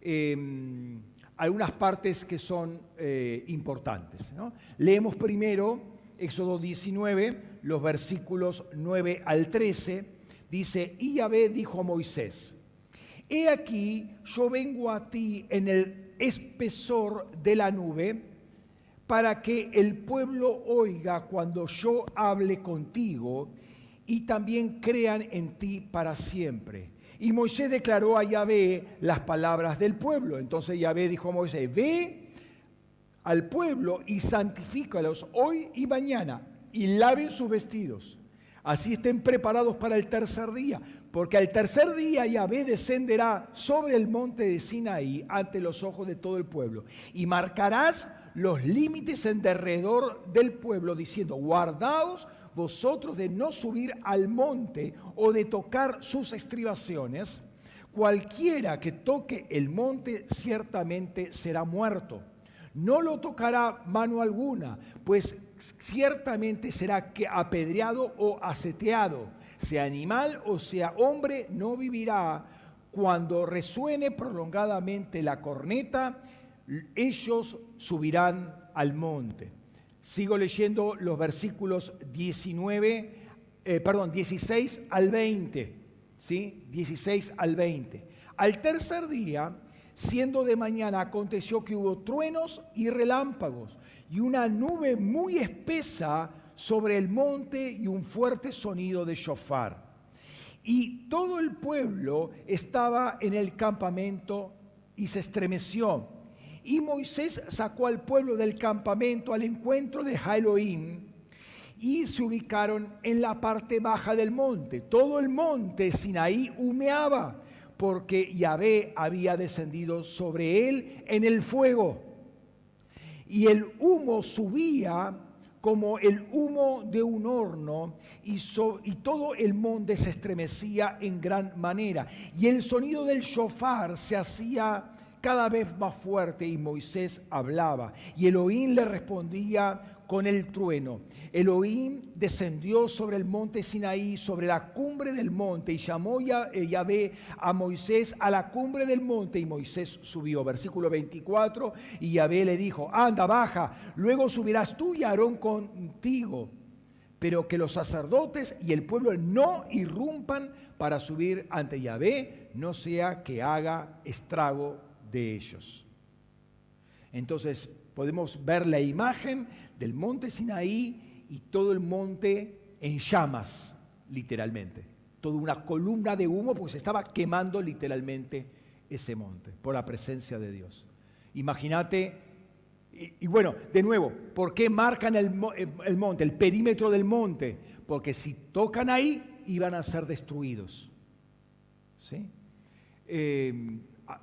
Em, algunas partes que son eh, importantes. Leemos primero Éxodo 19, los versículos 9 al 13, dice, y Yahvé dijo a Moisés, he aquí, yo vengo a ti en el espesor de la nube, para que el pueblo oiga cuando yo hable contigo y también crean en ti para siempre. Y Moisés declaró a Yahvé las palabras del pueblo. Entonces Yahvé dijo a Moisés, ve al pueblo y santifícalos hoy y mañana y laven sus vestidos. Así estén preparados para el tercer día, porque al tercer día Yahvé descenderá sobre el monte de Sinaí ante los ojos de todo el pueblo y marcarás los límites en derredor del pueblo diciendo, guardaos vosotros de no subir al monte o de tocar sus estribaciones. Cualquiera que toque el monte ciertamente será muerto. No lo tocará mano alguna, pues ciertamente será que apedreado o aseteado, sea animal o sea hombre, no vivirá. Cuando resuene prolongadamente la corneta, ellos subirán al monte. Sigo leyendo los versículos 19, eh, perdón, 16 al 20, ¿sí? 16 al 20. Al tercer día, siendo de mañana, aconteció que hubo truenos y relámpagos y una nube muy espesa sobre el monte y un fuerte sonido de shofar. Y todo el pueblo estaba en el campamento y se estremeció. Y Moisés sacó al pueblo del campamento al encuentro de Elohim y se ubicaron en la parte baja del monte. Todo el monte Sinaí humeaba porque Yahvé había descendido sobre él en el fuego y el humo subía como el humo de un horno y, todo el monte se estremecía en gran manera. Y el sonido del shofar se hacía cada vez más fuerte y Moisés hablaba. Y Elohim le respondía con el trueno. Elohim descendió sobre el monte Sinaí, sobre la cumbre del monte, y llamó eh, Yahvé a Moisés a la cumbre del monte, y Moisés subió. Versículo 24, y Yahvé le dijo, anda, baja, luego subirás tú y Aarón contigo, pero que los sacerdotes y el pueblo no irrumpan para subir ante Yahvé, no sea que haga estrago de ellos. Entonces podemos ver la imagen del monte Sinaí y todo el monte en llamas, literalmente. Toda una columna de humo, porque se estaba quemando literalmente ese monte por la presencia de Dios. Imagínate, y, bueno, de nuevo, ¿por qué marcan el, monte, el perímetro del monte? Porque si tocan ahí, iban a ser destruidos. ¿Sí? Eh,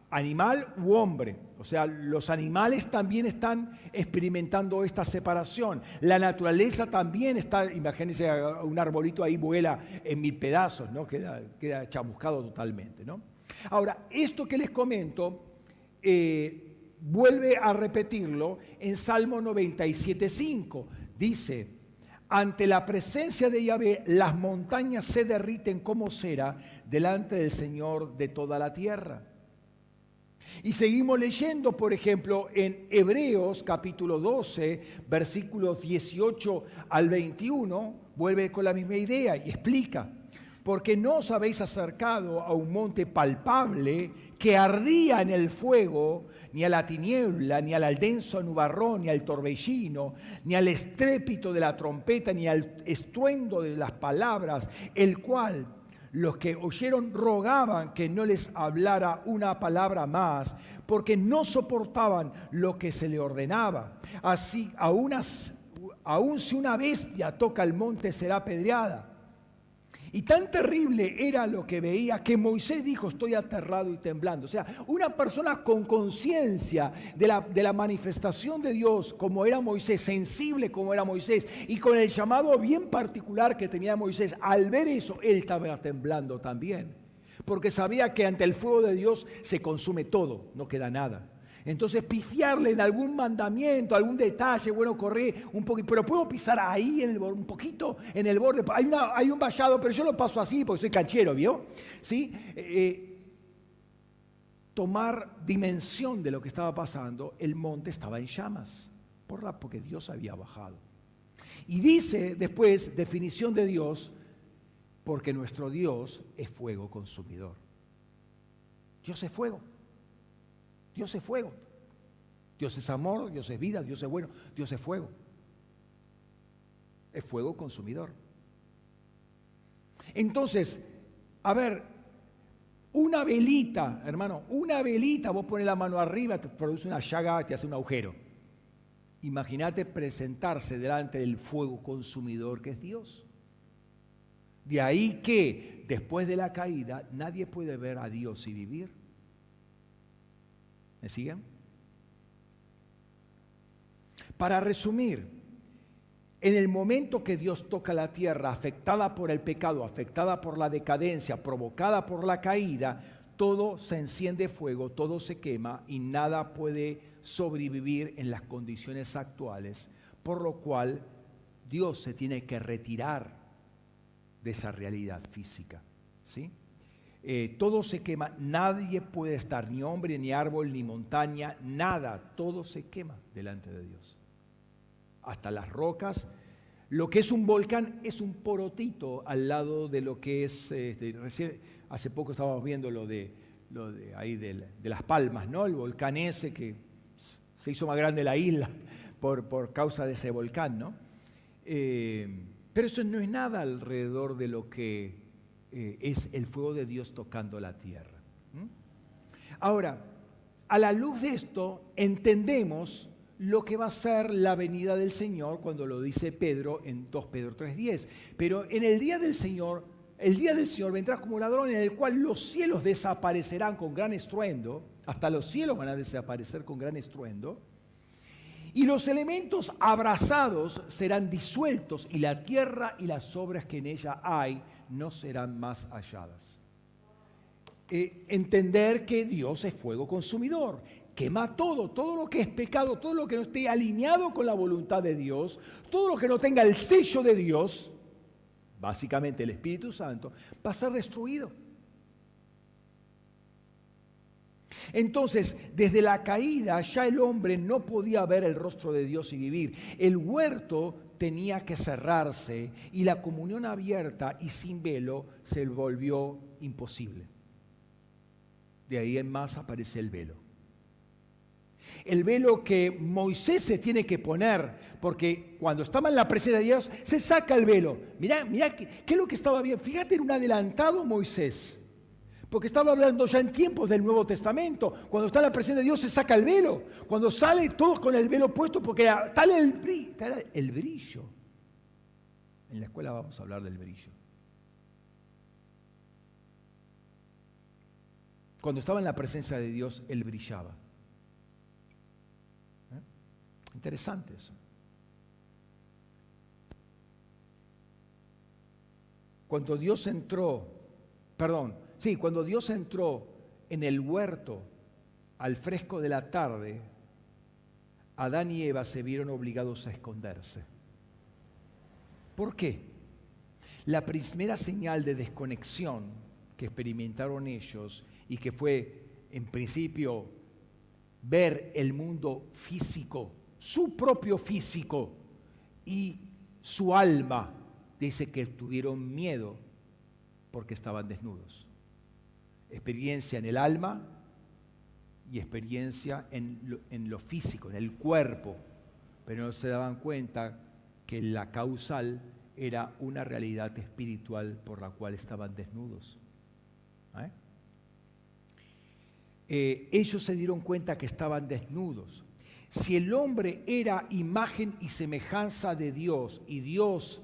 animal u hombre. O sea, los animales también están experimentando esta separación. La naturaleza también está, imagínense, un arbolito ahí vuela en mil pedazos, ¿no? Queda, queda chamuscado totalmente, ¿no? Ahora, esto que les comento, eh, vuelve a repetirlo en Salmo 97.5. Dice, ante la presencia de Yahvé, las montañas se derriten como cera delante del Señor de toda la tierra. Y seguimos leyendo, por ejemplo, en Hebreos capítulo 12, versículos 18 al 21, vuelve con la misma idea y explica, porque no os habéis acercado a un monte palpable que ardía en el fuego, ni a la tiniebla, ni al denso nubarrón, ni al torbellino, ni al estrépito de la trompeta, ni al estruendo de las palabras, el cual los que oyeron rogaban que no les hablara una palabra más, porque no soportaban lo que se le ordenaba. Así, aún, si una bestia toca el monte, será apedreada. Y tan terrible era lo que veía que Moisés dijo, estoy aterrado y temblando. O sea, una persona con conciencia de la, de la, manifestación de Dios, como era Moisés, sensible como era Moisés, y con el llamado bien particular que tenía Moisés, al ver eso, él estaba temblando también. Porque sabía que ante el fuego de Dios se consume todo, no queda nada. Entonces, pifiarle en algún mandamiento, algún detalle, bueno, correr un poquito, pero puedo pisar ahí en el, un poquito en el borde. Hay, hay, un vallado, pero yo lo paso así porque soy canchero, ¿vio? ¿Sí? Eh, eh, tomar dimensión de lo que estaba pasando, el monte estaba en llamas, por la, porque Dios había bajado. Y dice después, definición de Dios, porque nuestro Dios es fuego consumidor. Dios es fuego. Dios es fuego. Dios es amor, Dios es vida, Dios es bueno, Dios es fuego. Es fuego consumidor. Entonces, a ver, una velita, hermano, una velita, vos pones la mano arriba, te produce una llaga, te hace un agujero. Imagínate presentarse delante del fuego consumidor que es Dios. De ahí que después de la caída nadie puede ver a Dios y vivir. ¿Me siguen? Para resumir, en el momento que Dios toca la tierra afectada por el pecado, afectada por la decadencia, provocada por la caída, todo se enciende fuego, todo se quema y nada puede sobrevivir en las condiciones actuales, por lo cual Dios se tiene que retirar de esa realidad física. ¿sí? Eh, todo se quema, nadie puede estar, ni hombre, ni árbol, ni montaña, nada, todo se quema delante de Dios. Hasta las rocas, lo que es un volcán es un porotito al lado de lo que es, este, hace poco estábamos viendo lo de, lo de ahí de, Las Palmas, ¿no? El volcán ese que se hizo más grande la isla por, por causa de ese volcán, ¿no? Eh, pero eso no es nada alrededor de lo que eh, es el fuego de Dios tocando la tierra. Ahora, a la luz de esto, entendemos lo que va a ser la venida del Señor cuando lo dice Pedro en 2 Pedro 3.10. Pero en el día del Señor, el día del Señor vendrá como ladrón en el cual los cielos desaparecerán con gran estruendo, hasta los cielos van a desaparecer con gran estruendo, y los elementos abrazados serán disueltos y la tierra y las obras que en ella hay no serán más halladas. Eh, entender que Dios es fuego consumidor, quema todo, todo lo que es pecado, todo lo que no esté alineado con la voluntad de Dios, todo lo que no tenga el sello de Dios, básicamente el Espíritu Santo, va a ser destruido. Entonces, desde la caída ya el hombre no podía ver el rostro de Dios y vivir. El huerto tenía que cerrarse y la comunión abierta y sin velo se volvió imposible. De ahí en más aparece el velo. El velo que Moisés se tiene que poner, porque cuando estaba en la presencia de Dios, se saca el velo. Mirá, mirá, ¿qué, es lo que estaba bien? Fíjate, en un adelantado Moisés porque estaba hablando ya en tiempos del Nuevo Testamento. Cuando está en la presencia de Dios se saca el velo. Cuando sale todos con el velo puesto porque tal el, el brillo. En la escuela vamos a hablar del brillo. Cuando estaba en la presencia de Dios, Él brillaba. ¿Eh? Interesante eso. Cuando Dios entró, perdón, Sí, cuando Dios entró en el huerto al fresco de la tarde, Adán y Eva se vieron obligados a esconderse. ¿Por qué? La primera señal de desconexión que experimentaron ellos y que fue en principio ver el mundo físico, su propio físico y su alma, dice que tuvieron miedo porque estaban desnudos experiencia en el alma y experiencia en lo, físico, en el cuerpo, pero no se daban cuenta que la causal era una realidad espiritual por la cual estaban desnudos. ¿eh? Eh, ellos se dieron cuenta que estaban desnudos. Si el hombre era imagen y semejanza de Dios y Dios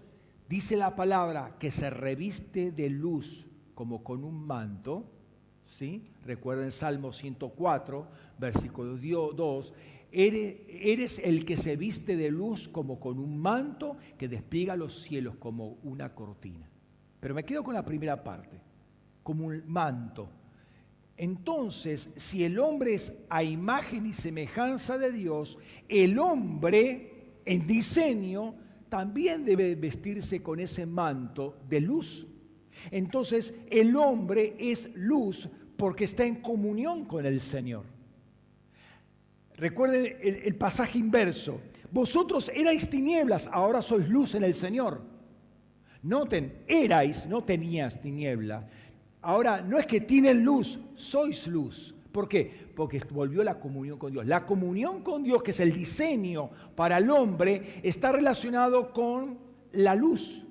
dice la palabra que se reviste de luz como con un manto, ¿sí? Recuerden Salmo 104, versículo 2, eres, eres el que se viste de luz como con un manto que despliega los cielos como una cortina. Pero me quedo con la primera parte, como un manto. Entonces, si el hombre es a imagen y semejanza de Dios, el hombre en diseño también debe vestirse con ese manto de luz. Entonces, el hombre es luz porque está en comunión con el Señor. Recuerden el, pasaje inverso. Vosotros erais tinieblas, ahora sois luz en el Señor. Noten, erais, no tenías tiniebla. Ahora no es que tienen luz, sois luz. ¿Por qué? Porque volvió la comunión con Dios. La comunión con Dios, que es el diseño para el hombre, está relacionado con la luz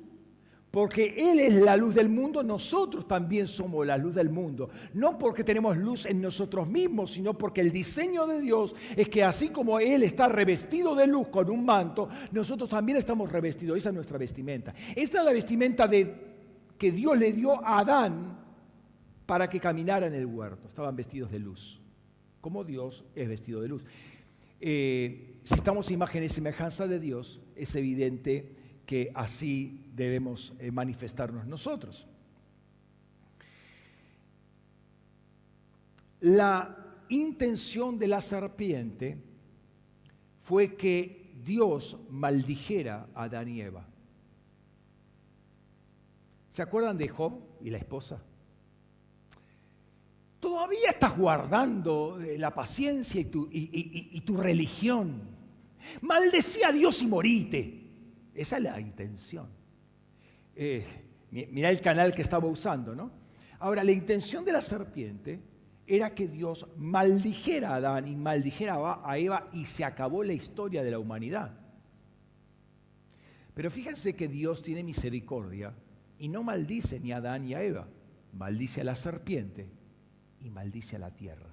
porque Él es la luz del mundo, nosotros también somos la luz del mundo. No porque tenemos luz en nosotros mismos, sino porque el diseño de Dios es que así como Él está revestido de luz con un manto, nosotros también estamos revestidos. Esa es nuestra vestimenta. Esta es la vestimenta de que Dios le dio a Adán para que caminara en el huerto. Estaban vestidos de luz, como Dios es vestido de luz. Eh, si estamos imagen y semejanza de Dios, es evidente que así debemos eh, manifestarnos nosotros. La intención de la serpiente fue que Dios maldijera a Adán y Eva. ¿Se acuerdan de Job y la esposa? Todavía estás guardando eh, la paciencia y tu, y, tu religión. Maldecí a Dios y morite. Esa es la intención. Eh, mira el canal que estaba usando, ¿no? Ahora, la intención de la serpiente era que Dios maldijera a Adán y maldijera a Eva y se acabó la historia de la humanidad. Pero fíjense que Dios tiene misericordia y no maldice ni a Adán ni a Eva, maldice a la serpiente y maldice a la tierra.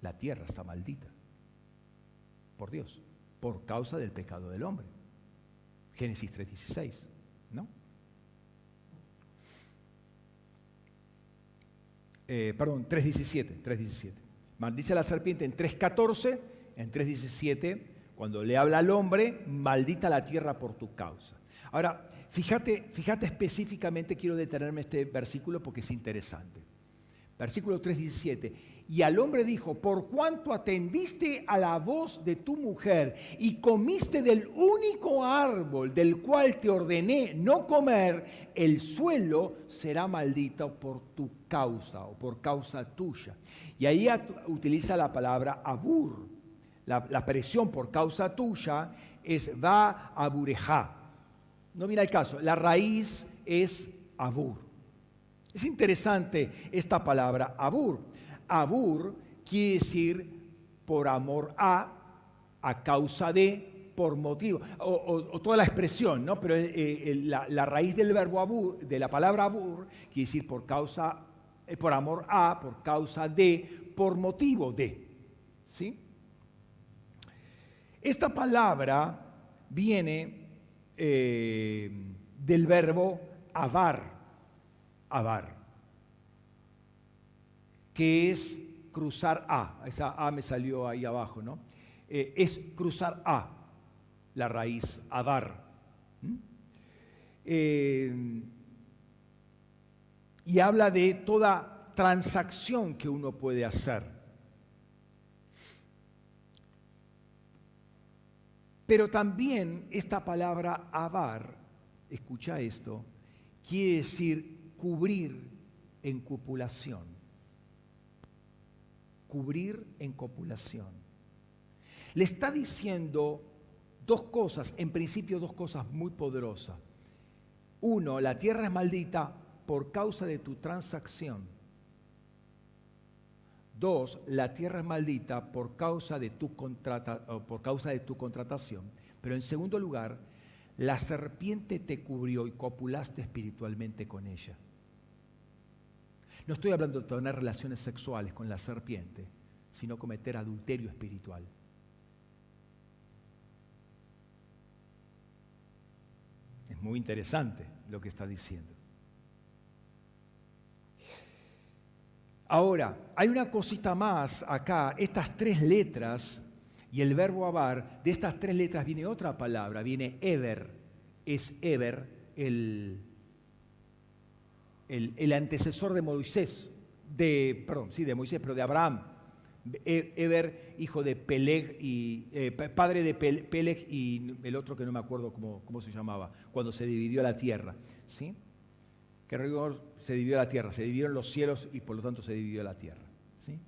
La tierra está maldita por Dios, por causa del pecado del hombre. Génesis 3:16, ¿no? Eh, perdón, 3.17, 3.17. Maldice a la serpiente en 3.14, en 3.17, cuando le habla al hombre, maldita la tierra por tu causa. Ahora, fíjate, fíjate específicamente, quiero detenerme este versículo porque es interesante. Versículo 3.17 y al hombre dijo, por cuanto atendiste a la voz de tu mujer y comiste del único árbol del cual te ordené no comer, el suelo será maldito por tu causa o por causa tuya. Y ahí utiliza la palabra abur. La, presión por causa tuya es va abureja. No mira el caso, la raíz es abur. Es interesante esta palabra abur. Abur quiere decir por amor a, a causa de, por motivo, o, toda la expresión, ¿no? Pero eh, eh, la, raíz del verbo abur, de la palabra abur, quiere decir por causa, eh, por amor a, por causa de, por motivo de. ¿Sí? Esta palabra viene del verbo avar, avar que es cruzar A. Esa A me salió ahí abajo, ¿no? Eh, es cruzar A, la raíz, Adar. Eh, y habla de toda transacción que uno puede hacer. Pero también esta palabra avar, escucha esto, quiere decir cubrir en copulación cubrir en copulación. Le está diciendo dos cosas, en principio dos cosas muy poderosas. Uno, la tierra es maldita por causa de tu transacción. Dos, la tierra es maldita por causa de tu, contrata, por causa de tu contratación. Pero en segundo lugar, la serpiente te cubrió y copulaste espiritualmente con ella. No estoy hablando de tener relaciones sexuales con la serpiente, sino cometer adulterio espiritual. Es muy interesante lo que está diciendo. Ahora, hay una cosita más acá, estas tres letras y el verbo abar, de estas tres letras viene otra palabra, viene ever, es ever el el, antecesor de Moisés, de, perdón, sí, de Moisés, pero de Abraham. E, Eber, hijo de Peleg y eh, padre de Peleg y el otro que no me acuerdo cómo, cómo se llamaba, cuando se dividió la tierra. ¿sí? Que rigor se dividió la tierra, se dividieron los cielos y por lo tanto se dividió la tierra. ¿sí?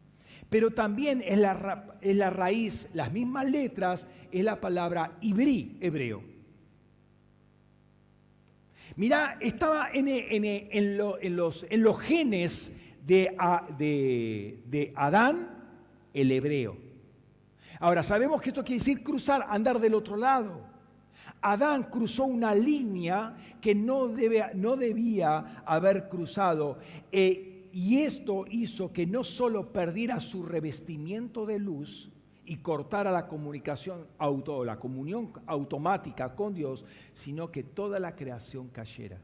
Pero también es la, es la raíz, las mismas letras, es la palabra ibrí, hebreo. Mirá, estaba en, los, genes de, de Adán, el hebreo. Ahora, sabemos que esto quiere decir cruzar, andar del otro lado. Adán cruzó una línea que no, no debía haber cruzado. Eh, y esto hizo que no solo perdiera su revestimiento de luz y cortara la comunicación auto, la comunión automática con Dios, sino que toda la creación cayera.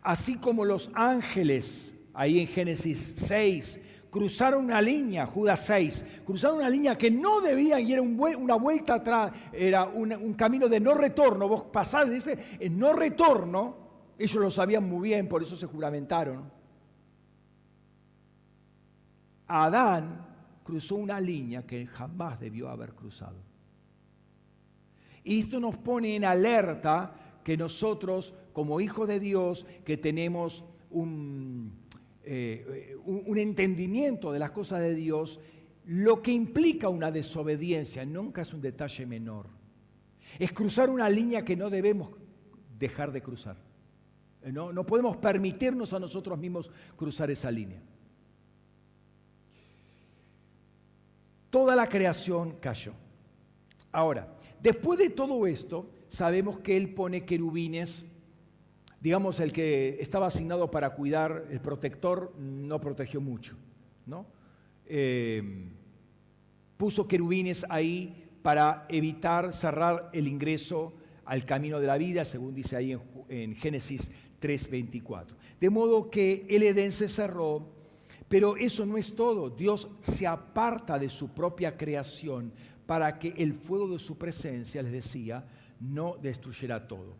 Así como los ángeles, ahí en Génesis 6, cruzaron una línea, Judas 6, cruzaron una línea que no debían y era una vuelta atrás, era un, camino de no retorno. Vos pasás, dice, en no retorno, ellos lo sabían muy bien, por eso se juramentaron. Adán cruzó una línea que jamás debió haber cruzado. Y esto nos pone en alerta que nosotros, como hijos de Dios, que tenemos un, eh, un, entendimiento de las cosas de Dios, lo que implica una desobediencia nunca es un detalle menor. Es cruzar una línea que no debemos dejar de cruzar. No, no podemos permitirnos a nosotros mismos cruzar esa línea. Toda la creación cayó. Ahora, después de todo esto, sabemos que Él pone querubines, digamos, el que estaba asignado para cuidar, el protector, no protegió mucho, ¿no? Eh, puso querubines ahí para evitar cerrar el ingreso al camino de la vida, según dice ahí en, en Génesis 3:24. De modo que el Edén se cerró pero eso no es todo. Dios se aparta de su propia creación para que el fuego de su presencia, les decía, no destruyera todo.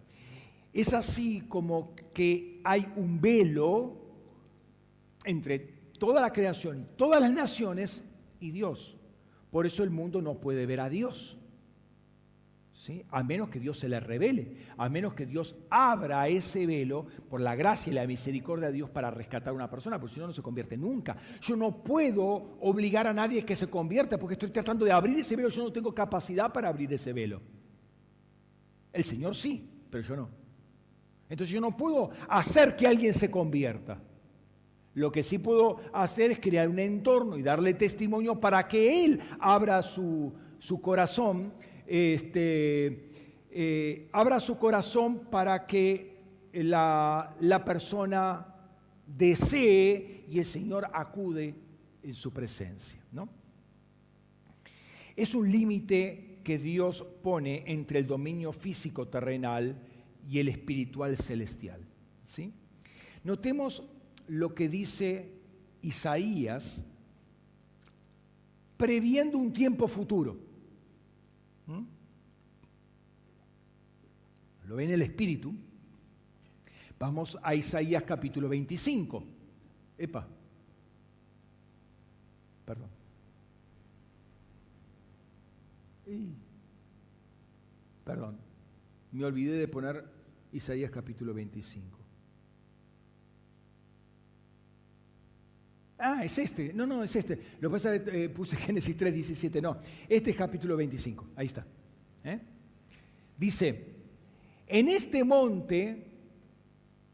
Es así como que hay un velo entre toda la creación, todas las naciones y Dios. Por eso el mundo no puede ver a Dios a menos que Dios se le revele, a menos que Dios abra ese velo por la gracia y la misericordia de Dios para rescatar a una persona, porque si no, no se convierte nunca. Yo no puedo obligar a nadie que se convierta porque estoy tratando de abrir ese velo, yo no tengo capacidad para abrir ese velo. El Señor sí, pero yo no. Entonces yo no puedo hacer que alguien se convierta. Lo que sí puedo hacer es crear un entorno y darle testimonio para que Él abra su, su corazón este, eh, abra su corazón para que la, la persona desee y el Señor acude en su presencia. ¿no? Es un límite que Dios pone entre el dominio físico terrenal y el espiritual celestial. ¿sí? Notemos lo que dice Isaías previendo un tiempo futuro. Lo ve en el Espíritu. Vamos a Isaías capítulo 25. Epa. Perdón. Perdón. Me olvidé de poner Isaías capítulo 25. Ah, es este. No, no, es este. Lo que pasa es que eh, puse Génesis 3, 17. No, este es capítulo 25. Ahí está. ¿Eh? Dice, en este monte,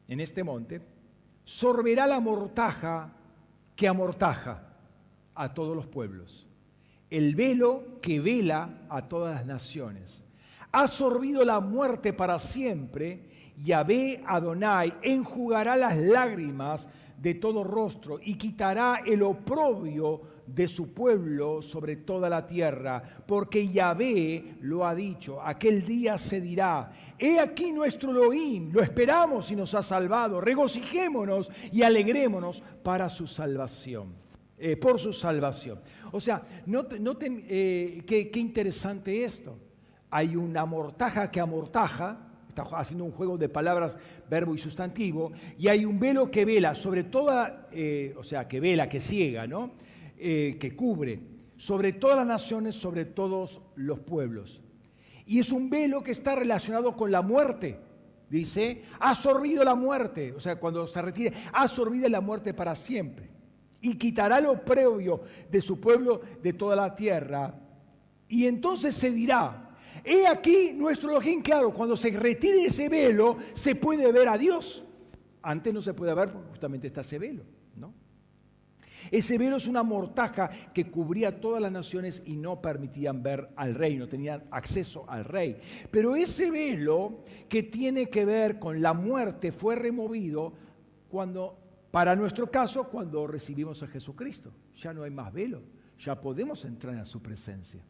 en este monte, sorberá la mortaja que amortaja a todos los pueblos, el velo que vela a todas las naciones. Ha sorbido la muerte para siempre, Yahvé Adonai enjugará las lágrimas de todo rostro y quitará el oprobio de su pueblo sobre toda la tierra, porque Yahvé lo ha dicho, aquel día se dirá, he aquí nuestro Elohim, lo esperamos y nos ha salvado, regocijémonos y alegrémonos para su salvación, eh, por su salvación. O sea, noten, eh, qué interesante esto. Hay una mortaja que amortaja, está haciendo un juego de palabras, verbo y sustantivo, y hay un velo que vela sobre toda, eh, o sea, que vela, que ciega, ¿no? Eh, que cubre sobre todas las naciones, sobre todos los pueblos. Y es un velo que está relacionado con la muerte. Dice, ha absorbido la muerte, o sea, cuando se retire, ha absorbido la muerte para siempre. Y quitará lo previo de su pueblo de toda la tierra. Y entonces se dirá, He aquí nuestro Elohim, claro, cuando se retire ese velo, se puede ver a Dios. Antes no se puede ver justamente está ese velo, ¿no? Ese velo es una mortaja que cubría todas las naciones y no permitían ver al rey, no tenían acceso al rey. Pero ese velo que tiene que ver con la muerte fue removido cuando, para nuestro caso, cuando recibimos a Jesucristo. Ya no hay más velo ya podemos entrar a su presencia.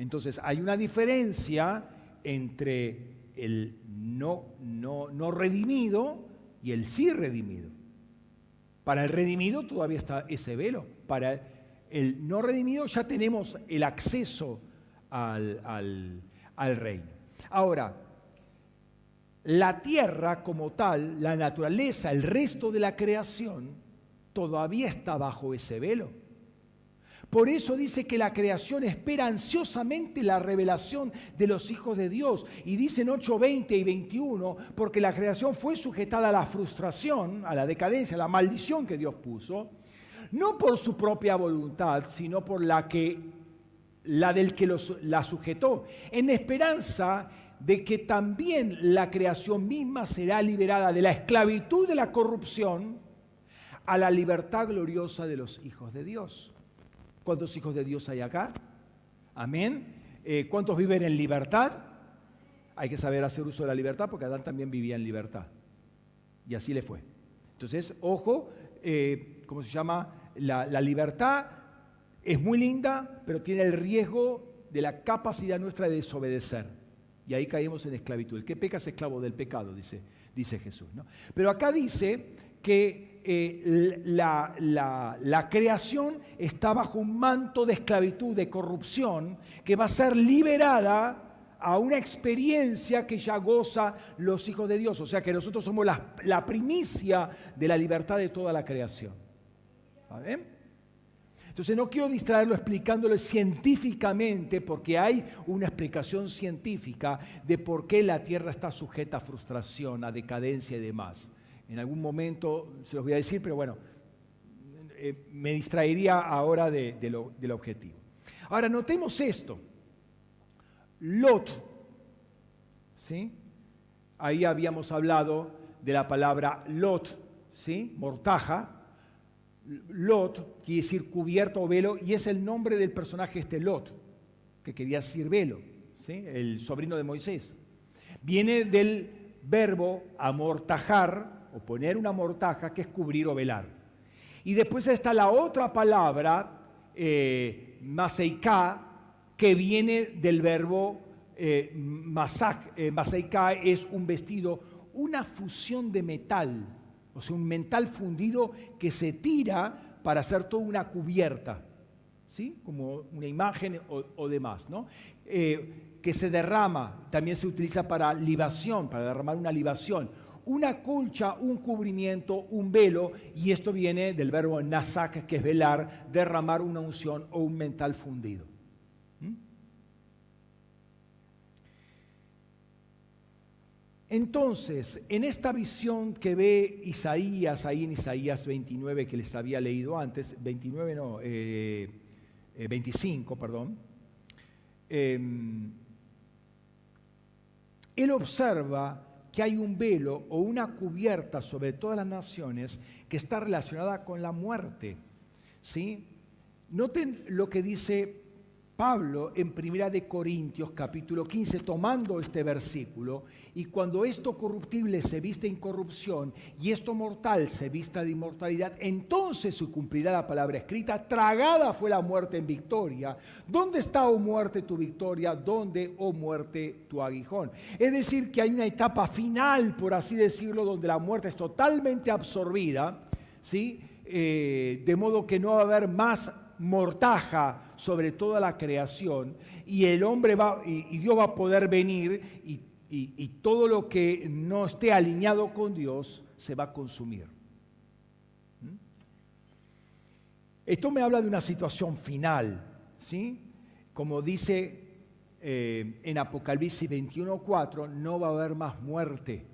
Entonces hay una diferencia entre el no, no, no redimido y el sí redimido. Para el redimido todavía está ese velo. Para el no redimido ya tenemos el acceso al, al, al reino. Ahora, la tierra como tal, la naturaleza, el resto de la creación, todavía está bajo ese velo. Por eso dice que la creación espera ansiosamente la revelación de los hijos de Dios. Y dicen 8, 20 y 21, porque la creación fue sujetada a la frustración, a la decadencia, a la maldición que Dios puso, no por su propia voluntad, sino por la que la del que la sujetó, en esperanza de que también la creación misma será liberada de la esclavitud de la corrupción a la libertad gloriosa de los hijos de Dios. ¿Cuántos hijos de Dios hay acá? Amén. Eh, ¿Cuántos viven en libertad? Hay que saber hacer uso de la libertad porque Adán también vivía en libertad. Y así le fue. Entonces, ojo, eh, ¿cómo se llama? La, libertad es muy linda, pero tiene el riesgo de la capacidad nuestra de desobedecer. Y ahí caemos en esclavitud. El que peca es esclavo del pecado, dice, Jesús. Pero acá dice que eh, la, creación está bajo un manto de esclavitud, de corrupción, que va a ser liberada a una experiencia que ya goza los hijos de Dios. O sea que nosotros somos la, la primicia de la libertad de toda la creación. Entonces no quiero distraerlo explicándolo científicamente, porque hay una explicación científica de por qué la Tierra está sujeta a frustración, a decadencia y demás. En algún momento se los voy a decir, pero bueno, eh, me distraería ahora de, lo, del objetivo. Ahora, notemos esto. Lot, ¿sí? Ahí habíamos hablado de la palabra Lot, ¿sí? Mortaja. Lot quiere decir cubierto o velo y es el nombre del personaje este Lot, que quería decir velo, ¿sí? el sobrino de Moisés. Viene del verbo amortajar, o poner una mortaja, que es cubrir o velar. Y después está la otra palabra, eh, que viene del verbo eh, masak. Eh, es un vestido, una fusión de metal, o sea, un metal fundido que se tira para hacer toda una cubierta, ¿sí? Como una imagen o, o demás, ¿no? Eh, que se derrama, también se utiliza para libación, para derramar una libación una colcha, un cubrimiento, un velo, y esto viene del verbo nasak, que es velar, derramar una unción o un mental fundido. ¿Mm? Entonces, en esta visión que ve Isaías, ahí en Isaías 29 que les había leído antes, 29 no, 25, eh, eh, perdón, em, él observa que hay un velo o una cubierta sobre todas las naciones que está relacionada con la muerte. ¿sí? Noten lo que dice Pablo en Primera de Corintios capítulo 15 tomando este versículo y cuando esto corruptible se viste en corrupción y esto mortal se vista de inmortalidad, entonces se cumplirá la palabra escrita, tragada fue la muerte en victoria. ¿Dónde está, oh muerte, tu victoria? ¿Dónde, oh muerte, tu aguijón? Es decir, que hay una etapa final, por así decirlo, donde la muerte es totalmente absorbida, ¿sí? Eh, de modo que no va a haber más mortaja sobre toda la creación y el hombre va, y, Dios va a poder venir y, y, todo lo que no esté alineado con Dios se va a consumir. ¿Mm? Esto me habla de una situación final, ¿sí? Como dice eh, en Apocalipsis 21.4, no va a haber más muerte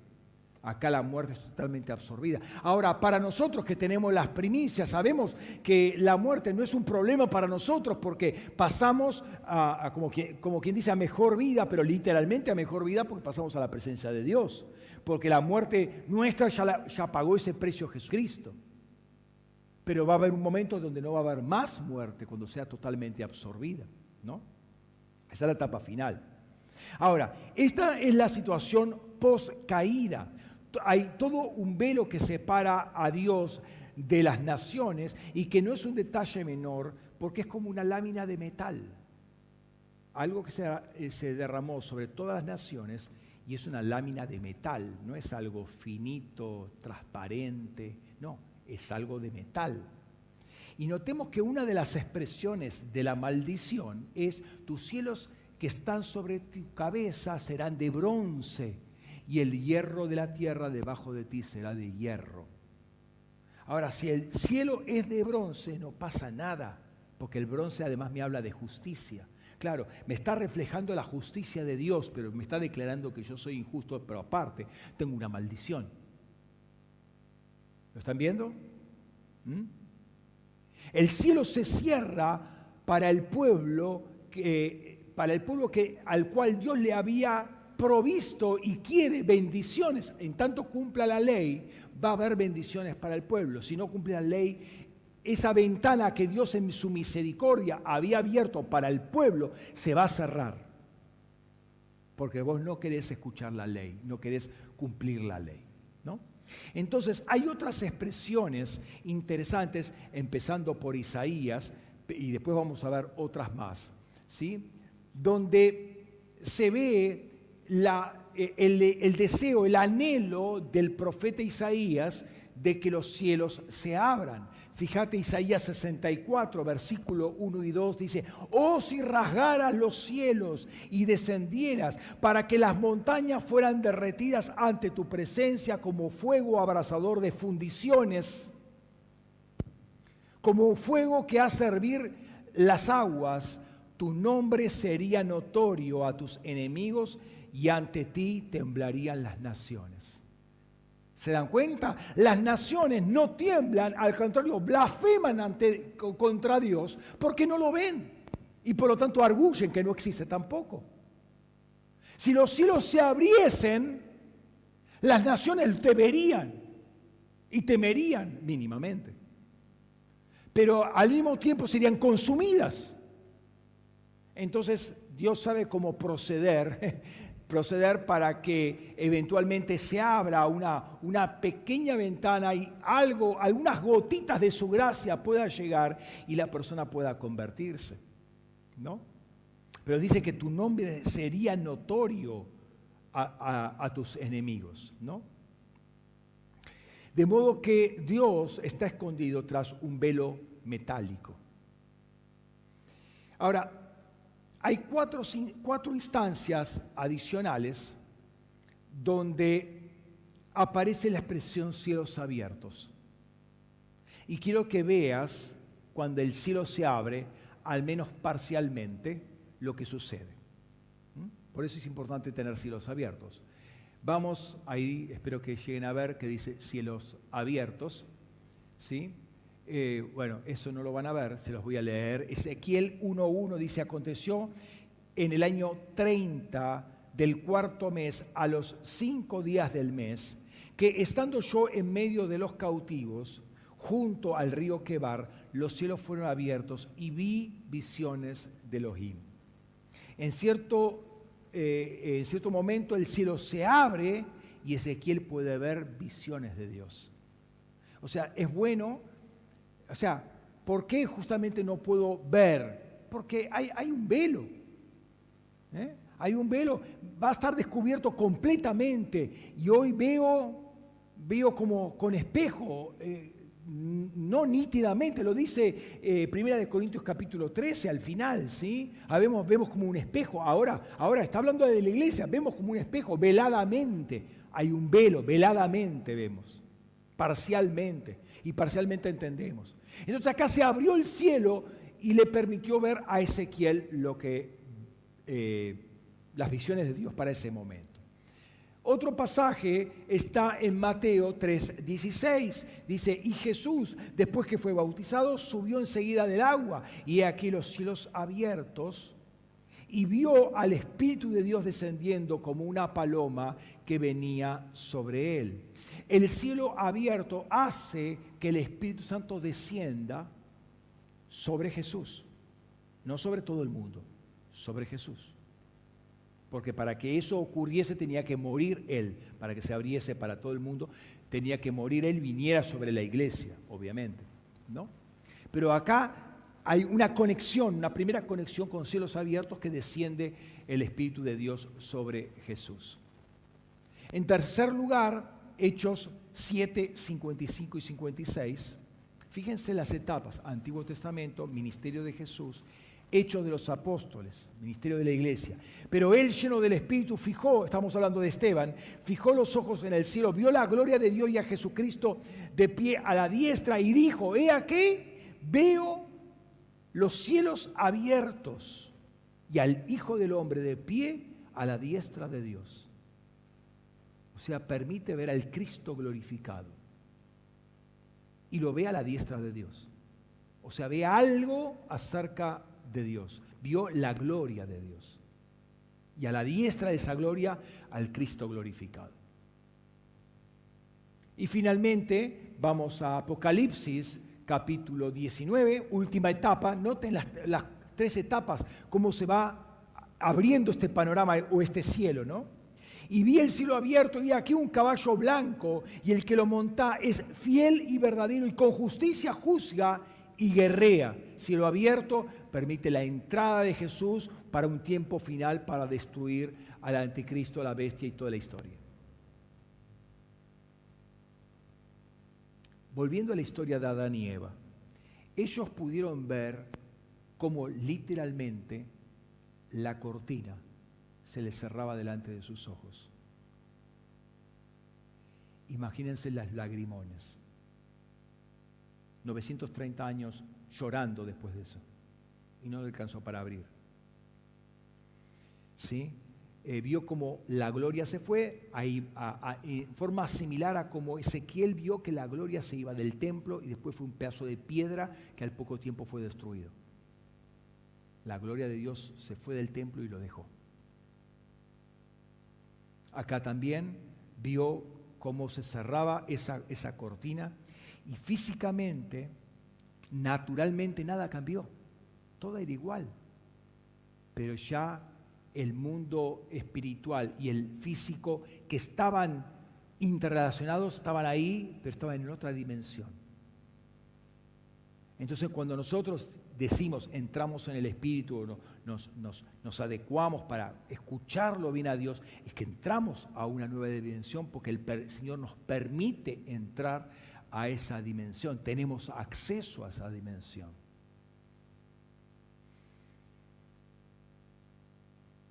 Acá la muerte es totalmente absorbida. Ahora, para nosotros que tenemos las primicias, sabemos que la muerte no es un problema para nosotros porque pasamos a, como, quien, dice, a mejor vida, pero literalmente a mejor vida porque pasamos a la presencia de Dios. Porque la muerte nuestra ya, ya pagó ese precio Jesucristo. Pero va a haber un momento donde no va a haber más muerte cuando sea totalmente absorbida, ¿no? Esa es la etapa final. Ahora, esta es la situación post caída hay todo un velo que separa a Dios de las naciones y que no es un detalle menor porque es como una lámina de metal. Algo que se, eh, se derramó sobre todas las naciones y es una lámina de metal, no es algo finito, transparente, no, es algo de metal. Y notemos que una de las expresiones de la maldición es tus cielos que están sobre tu cabeza serán de bronce y el hierro de la tierra debajo de ti será de hierro. Ahora, si el cielo es de bronce, no pasa nada, porque el bronce además me habla de justicia. Claro, me está reflejando la justicia de Dios, pero me está declarando que yo soy injusto, pero aparte tengo una maldición. ¿Lo están viendo? ¿Mm? El cielo se cierra para el pueblo que, para el pueblo que, al cual Dios le había provisto y quiere bendiciones. En tanto cumpla la ley, va a haber bendiciones para el pueblo. Si no cumple la ley, esa ventana que Dios en su misericordia había abierto para el pueblo se va a cerrar. Porque vos no querés escuchar la ley, no querés cumplir la ley. ¿no? Entonces, hay otras expresiones interesantes, empezando por Isaías, y después vamos a ver otras más, ¿sí? donde se ve eh, el, deseo, el anhelo del profeta Isaías de que los cielos se abran. Fíjate Isaías 64, versículo 1 y 2 dice, oh si rasgaras los cielos y descendieras para que las montañas fueran derretidas ante tu presencia como fuego abrasador de fundiciones, como fuego que hace hervir las aguas, tu nombre sería notorio a tus enemigos y ante ti temblarían las naciones. ¿Se dan cuenta? Las naciones no tiemblan, al contrario, blasfeman ante, contra Dios porque no lo ven y por lo tanto arguyen que no existe tampoco. Si los cielos se abriesen, las naciones temerían y temerían mínimamente. Pero al mismo tiempo serían consumidas. Entonces Dios sabe cómo proceder proceder para que eventualmente se abra una, una pequeña ventana y algo, algunas gotitas de su gracia pueda llegar y la persona pueda convertirse. ¿No? Pero dice que tu nombre sería notorio a, a tus enemigos, ¿no? De modo que Dios está escondido tras un velo metálico. Ahora, hay cuatro, cuatro instancias adicionales donde aparece la expresión cielos abiertos. Y quiero que veas cuando el cielo se abre, al menos parcialmente, lo que sucede. ¿Mm? Por eso es importante tener cielos abiertos. Vamos ahí, espero que lleguen a ver que dice cielos abiertos. ¿sí? Eh, bueno, eso no lo van a ver, se los voy a leer. Ezequiel 1.1 dice, aconteció en el año 30 del cuarto mes, a los cinco días del mes, que estando yo en medio de los cautivos, junto al río Quebar, los cielos fueron abiertos y vi visiones de Elohim. En cierto, eh, en cierto momento el cielo se abre y Ezequiel puede ver visiones de Dios. O sea, es bueno o sea, ¿por qué justamente no puedo ver? Porque hay, un velo. ¿eh? Hay un velo, va a estar descubierto completamente. Y hoy veo, veo como con espejo, eh, no nítidamente, lo dice eh, Primera de Corintios capítulo 13 al final, ¿sí? Ah, vemos, vemos como un espejo. Ahora, ahora está hablando de la iglesia, vemos como un espejo, veladamente. Hay un velo, veladamente vemos, parcialmente, y parcialmente entendemos. Entonces acá se abrió el cielo y le permitió ver a Ezequiel lo que eh, las visiones de Dios para ese momento. Otro pasaje está en Mateo 3:16. Dice, y Jesús, después que fue bautizado, subió enseguida del agua, y aquí los cielos abiertos, y vio al Espíritu de Dios descendiendo como una paloma que venía sobre él. El cielo abierto hace que el Espíritu Santo descienda sobre Jesús, no sobre todo el mundo, sobre Jesús. porque para que eso ocurriese tenía que morir Él, para que se abriese para todo el mundo, tenía que morir Él, viniera sobre la iglesia, obviamente, ¿no? Pero acá hay una conexión, una primera conexión con cielos abiertos que desciende el Espíritu de Dios sobre Jesús. En tercer lugar, Hechos 7, 55 y 56. Fíjense las etapas, Antiguo Testamento, ministerio de Jesús, Hechos de los Apóstoles, ministerio de la iglesia. Pero él lleno del Espíritu fijó, estamos hablando de Esteban, fijó los ojos en el cielo, vio la gloria de Dios y a Jesucristo de pie a la diestra y dijo, he aquí, veo los cielos abiertos y al Hijo del Hombre de pie a la diestra de Dios. O sea, permite ver al Cristo glorificado. Y lo ve a la diestra de Dios. O sea, ve algo acerca de Dios. Vio la gloria de Dios. Y a la diestra de esa gloria al Cristo glorificado. Y finalmente vamos a Apocalipsis capítulo 19, última etapa. Noten las, tres etapas, cómo se va abriendo este panorama o este cielo, ¿no? Y vi el cielo abierto y aquí un caballo blanco y el que lo monta es fiel y verdadero y con justicia juzga y guerrea. Cielo abierto permite la entrada de Jesús para un tiempo final para destruir al anticristo, a la bestia y toda la historia. Volviendo a la historia de Adán y Eva, ellos pudieron ver cómo literalmente la cortina se le cerraba delante de sus ojos. Imagínense las lagrimones. 930 años llorando después de eso. Y no alcanzó para abrir. ¿Sí? Eh, vio como la gloria se fue, ahí, en forma similar a como Ezequiel vio que la gloria se iba del templo y después fue un pedazo de piedra que al poco tiempo fue destruido. La gloria de Dios se fue del templo y lo dejó. Acá también vio cómo se cerraba esa, esa cortina y físicamente, naturalmente nada cambió. Todo era igual. Pero ya el mundo espiritual y el físico que estaban interrelacionados estaban ahí, pero estaban en otra dimensión. Entonces cuando nosotros decimos, entramos en el Espíritu, o nos, nos, adecuamos para escucharlo bien a Dios, es que entramos a una nueva dimensión porque el Señor nos permite entrar a esa dimensión, tenemos acceso a esa dimensión.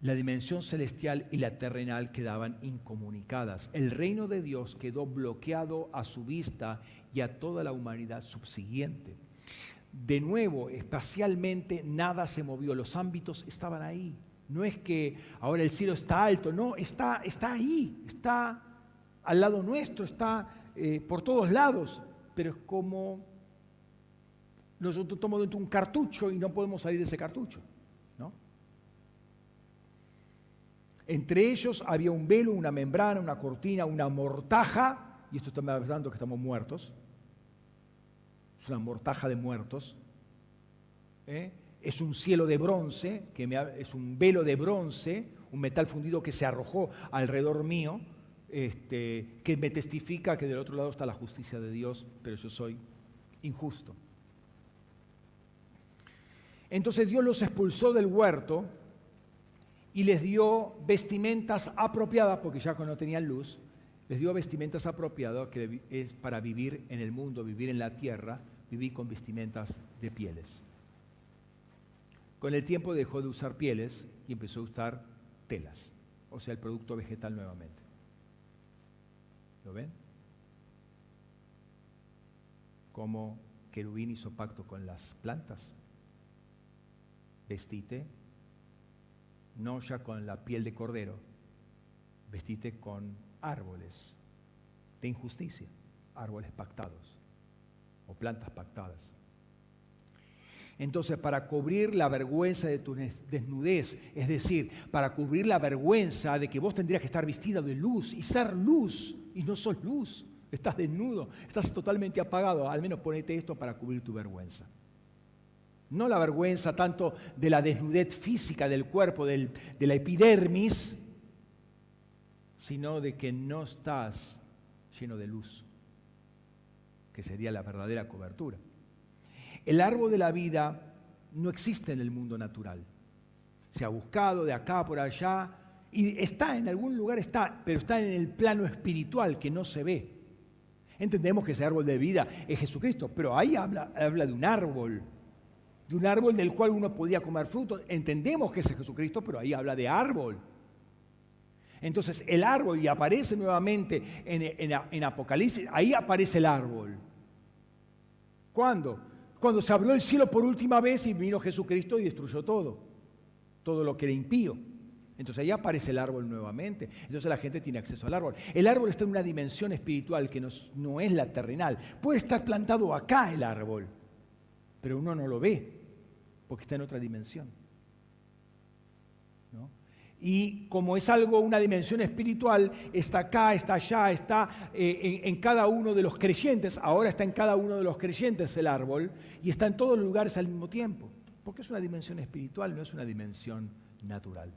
La dimensión celestial y la terrenal quedaban incomunicadas. El reino de Dios quedó bloqueado a su vista y a toda la humanidad subsiguiente. De nuevo, espacialmente nada se movió, los ámbitos estaban ahí. No es que ahora el cielo está alto, no, está, está ahí, está al lado nuestro, está eh, por todos lados, pero es como nosotros tomamos dentro un cartucho y no podemos salir de ese cartucho. ¿no? Entre ellos había un velo, una membrana, una cortina, una mortaja, y esto está hablando que estamos muertos, es una mortaja de muertos. ¿eh? Es un cielo de bronce, que es un velo de bronce, un metal fundido que se arrojó alrededor mío, este, que me testifica que del otro lado está la justicia de Dios, pero yo soy injusto. Entonces Dios los expulsó del huerto y les dio vestimentas apropiadas, porque ya no tenían luz, les dio vestimentas apropiadas, que es para vivir en el mundo, vivir en la tierra, viví con vestimentas de pieles. Con el tiempo dejó de usar pieles y empezó a usar telas, o sea, el producto vegetal nuevamente. ¿Lo ven? Como querubín hizo pacto con las plantas. Vestite, no ya con la piel de cordero, vestite con árboles de injusticia, árboles pactados o plantas pactadas. Entonces, para cubrir la vergüenza de tu desnudez, es decir, para cubrir la vergüenza de que vos tendrías que estar vestida de luz y ser luz, y no sos luz, estás desnudo, estás totalmente apagado, al menos ponete esto para cubrir tu vergüenza. No la vergüenza tanto de la desnudez física del cuerpo, de la epidermis, sino de que no estás lleno de luz, que sería la verdadera cobertura. El árbol de la vida no existe en el mundo natural. Se ha buscado de acá por allá y está en algún lugar, está, pero está en el plano espiritual que no se ve. Entendemos que ese árbol de vida es Jesucristo, pero ahí habla, de un árbol, de un árbol del cual uno podía comer fruto. Entendemos que es Jesucristo, pero ahí habla de árbol. Entonces el árbol, y aparece nuevamente en, en, Apocalipsis, ahí aparece el árbol. ¿Cuándo? Cuando se abrió el cielo por última vez y vino Jesucristo y destruyó todo, todo lo que era impío. Entonces ahí aparece el árbol nuevamente. Entonces la gente tiene acceso al árbol. El árbol está en una dimensión espiritual que no, es la terrenal. Puede estar plantado acá el árbol, pero uno no lo ve porque está en otra dimensión. Y como es algo, una dimensión espiritual, está acá, está allá, está eh, en, cada uno de los creyentes, ahora está en cada uno de los creyentes el árbol, y está en todos los lugares al mismo tiempo, porque es una dimensión espiritual, no es una dimensión natural.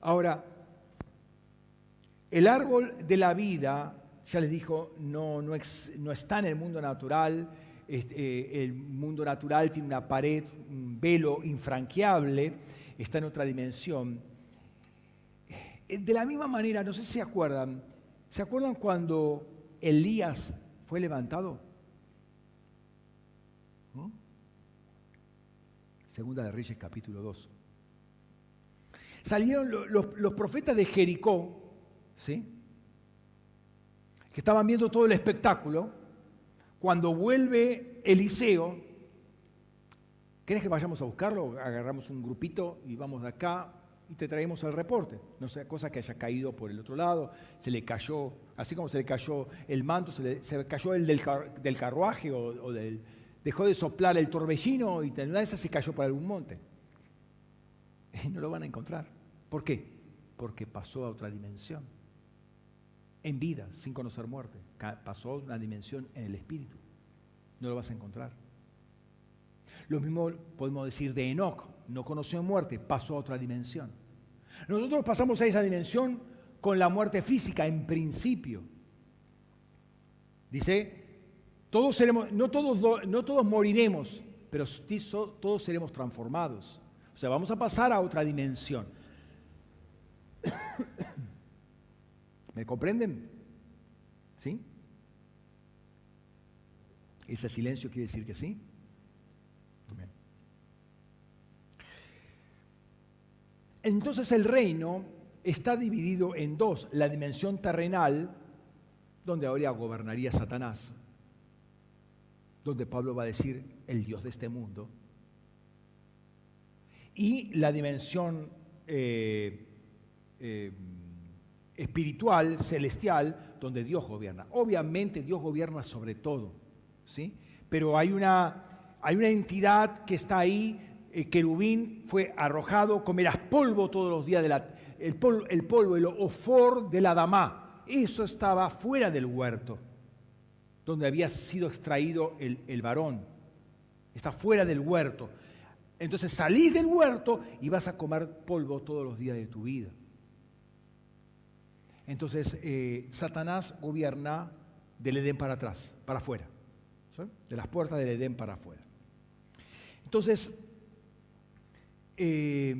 Ahora, el árbol de la vida, ya les dijo, no, no, está en el mundo natural. Eh, el mundo natural tiene una pared, un velo infranqueable, está en otra dimensión. Eh, de la misma manera, no sé si se acuerdan, ¿se acuerdan cuando Elías fue levantado? Segunda de Reyes capítulo 2 salieron los, profetas de Jericó, ¿sí? que estaban viendo todo el espectáculo, cuando vuelve Eliseo, ¿querés que vayamos a buscarlo? Agarramos un grupito y vamos de acá y te traemos el reporte. No sea cosa que haya caído por el otro lado, se le cayó, así como se le cayó el manto, se le cayó el del, carruaje o, del, dejó de soplar el torbellino y una de esas se cayó por algún monte. Y no lo van a encontrar. ¿Por qué? Porque pasó a otra dimensión. En vida, sin conocer muerte. Pasó una dimensión en el espíritu. No lo vas a encontrar. Lo mismo podemos decir de Enoch. No conoció muerte, pasó a otra dimensión. Nosotros pasamos a esa dimensión con la muerte física en principio. Dice, todos seremos, no, todos, no todos moriremos, pero todos seremos transformados. O sea, vamos a pasar a otra dimensión. ¿Me comprenden? ¿Sí? ¿Ese silencio quiere decir que sí? Entonces el reino está dividido en dos, la dimensión terrenal, donde ahora gobernaría Satanás, donde Pablo va a decir el Dios de este mundo, y la dimensión eh, eh, espiritual, celestial, donde Dios gobierna. Obviamente Dios gobierna sobre todo, ¿sí? Pero hay una, hay una entidad que está ahí, eh, querubín fue arrojado, comerás polvo todos los días, de la, el, polvo, el polvo, el ofor de la dama. Eso estaba fuera del huerto, donde había sido extraído el, el varón. Está fuera del huerto. Entonces salís del huerto y vas a comer polvo todos los días de tu vida. Entonces, eh, Satanás gobierna del Edén para atrás, para afuera, de las puertas del Edén para afuera. Entonces, eh,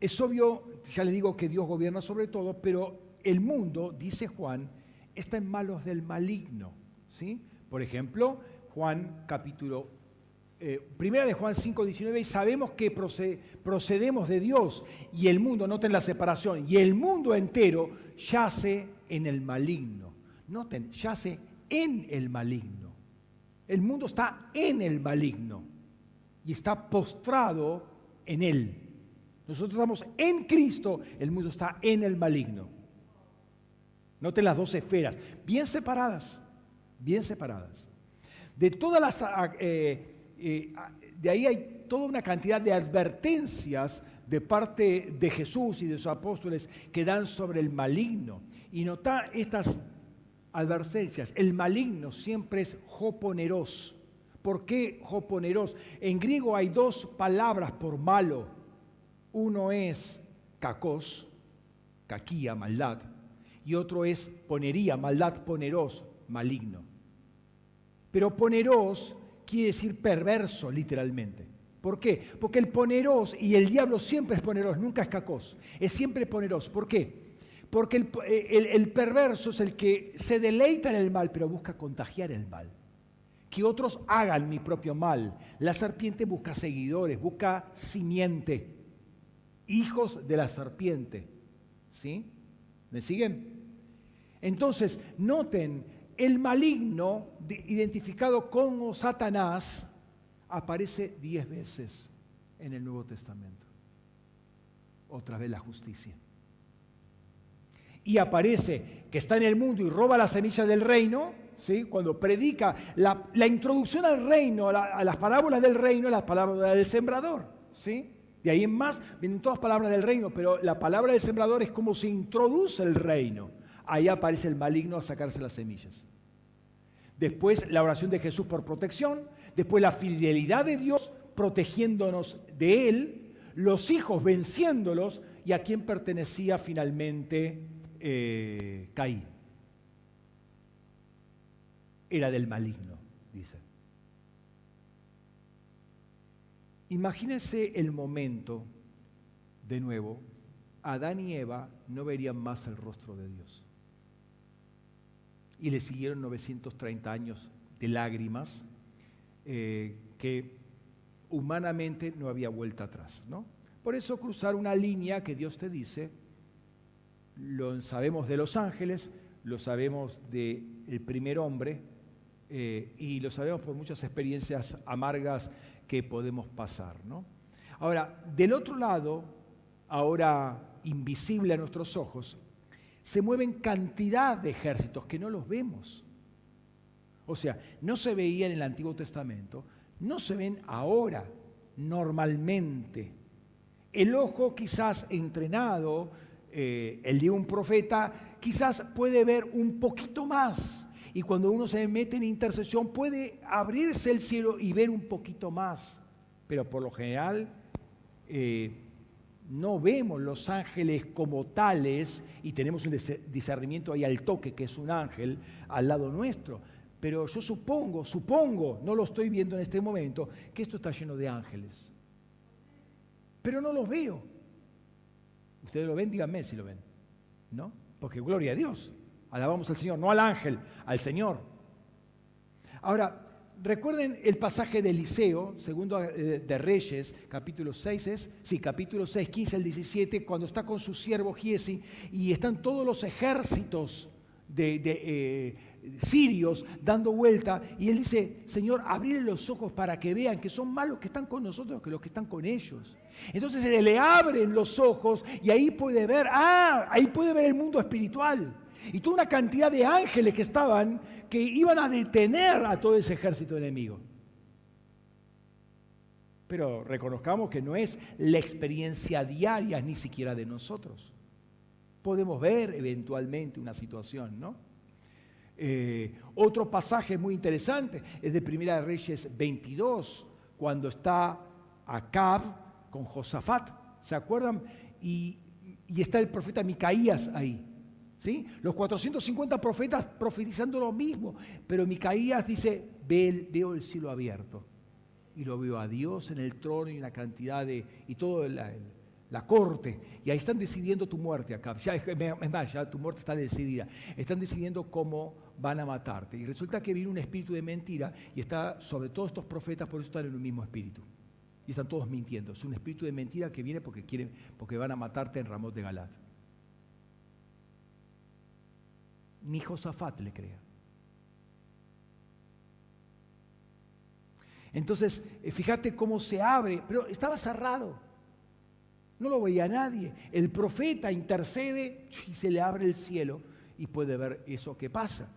es obvio, ya le digo que Dios gobierna sobre todo, pero el mundo, dice Juan, está en manos del maligno. ¿sí? Por ejemplo, Juan capítulo eh, primera de Juan 5, 19, y sabemos que procedemos de Dios y el mundo, noten la separación, y el mundo entero yace en el maligno. Noten, yace en el maligno. El mundo está en el maligno y está postrado en él. Nosotros estamos en Cristo, el mundo está en el maligno. Noten las dos esferas, bien separadas, bien separadas. De todas las eh, de ahí hay toda una cantidad de advertencias de parte de Jesús y de sus apóstoles que dan sobre el maligno. Y nota estas advertencias. El maligno siempre es joponeros. ¿Por qué joponeros? En griego hay dos palabras por malo. Uno es cacos, caquía, maldad, y otro es ponería, maldad, poneros, maligno. Pero poneros quiere decir perverso, literalmente. ¿Por qué? Porque el poneros, y el diablo siempre es poneros, nunca es cacos, es siempre poneros. ¿Por qué? Porque el, el, perverso es el que se deleita en el mal, pero busca contagiar el mal. Que otros hagan mi propio mal. La serpiente busca seguidores, busca simiente, hijos de la serpiente. ¿Sí? ¿Me siguen? Entonces, noten, el maligno, identificado como Satanás, aparece diez veces en el Nuevo Testamento. Otra vez la justicia y aparece que está en el mundo y roba la semilla del reino, ¿sí? cuando predica la, introducción al reino, a, las parábolas del reino, las palabras del sembrador. ¿sí? De ahí en más vienen todas palabras del reino, pero la palabra del sembrador es como se introduce el reino. Ahí aparece el maligno a sacarse las semillas. Después la oración de Jesús por protección, después la fidelidad de Dios protegiéndonos de Él, los hijos venciéndolos y a quién pertenecía finalmente eh, Caín. Era del maligno, dice. Imagínense el momento, de nuevo, Adán y Eva no verían más el rostro de Dios. Y le siguieron 930 años de lágrimas eh, que humanamente no había vuelta atrás. ¿no? Por eso cruzar una línea que Dios te dice, lo sabemos de los ángeles, lo sabemos del primer hombre eh, y lo sabemos por muchas experiencias amargas que podemos pasar. Ahora, del otro lado, ahora invisible a nuestros ojos, se mueven cantidad de ejércitos que no los vemos. O sea, no se veían en el Antiguo Testamento, no se ven ahora normalmente. El ojo quizás entrenado eh, el de un profeta, quizás puede ver un poquito más. Y cuando uno se mete en intercesión puede abrirse el cielo y ver un poquito más. Pero por lo general eh, no vemos los ángeles como tales y tenemos un discernimiento ahí al toque, que es un ángel, al lado nuestro. Pero yo supongo, supongo, no lo estoy viendo en este momento, que esto está lleno de ángeles. Pero no los veo. Ustedes lo ven, díganme si lo ven. ¿No? Porque gloria a Dios. Alabamos al Señor, no al ángel, al Señor. Ahora, recuerden el pasaje de Eliseo, segundo eh, de Reyes, capítulo 6 es, sí, capítulo 6, 15 al 17, cuando está con su siervo Giesi y están todos los ejércitos de, eh, sirios dando vuelta y él dice, Señor, abrile los ojos para que vean que son más los que están con nosotros que los que están con ellos. Entonces le abren los ojos y ahí puede ver, ah, ahí puede ver el mundo espiritual. Y toda una cantidad de ángeles que estaban, que iban a detener a todo ese ejército enemigo. Pero reconozcamos que no es la experiencia diaria ni siquiera de nosotros. Podemos ver eventualmente una situación, ¿no? Eh, otro pasaje muy interesante es de Primera de Reyes 22, cuando está Acab con Josafat, ¿se acuerdan? Y, está el profeta Micaías ahí. Los 450 profetas profetizando lo mismo, pero Micaías dice, veo el cielo abierto y lo veo a Dios en el trono y una cantidad de, y todo el, la corte, y ahí están decidiendo tu muerte acá. Ya, es más, ya tu muerte está decidida. Están decidiendo cómo van a matarte. Y resulta que viene un espíritu de mentira y está sobre todos estos profetas, por eso están en un mismo espíritu. Y están todos mintiendo. Es un espíritu de mentira que viene porque quieren, porque van a matarte en Ramón de Galat. Ni Josafat le crea. Entonces, eh, fíjate cómo se abre, pero estaba cerrado. No lo veía nadie. El profeta intercede y se le abre el cielo y puede ver eso que pasa.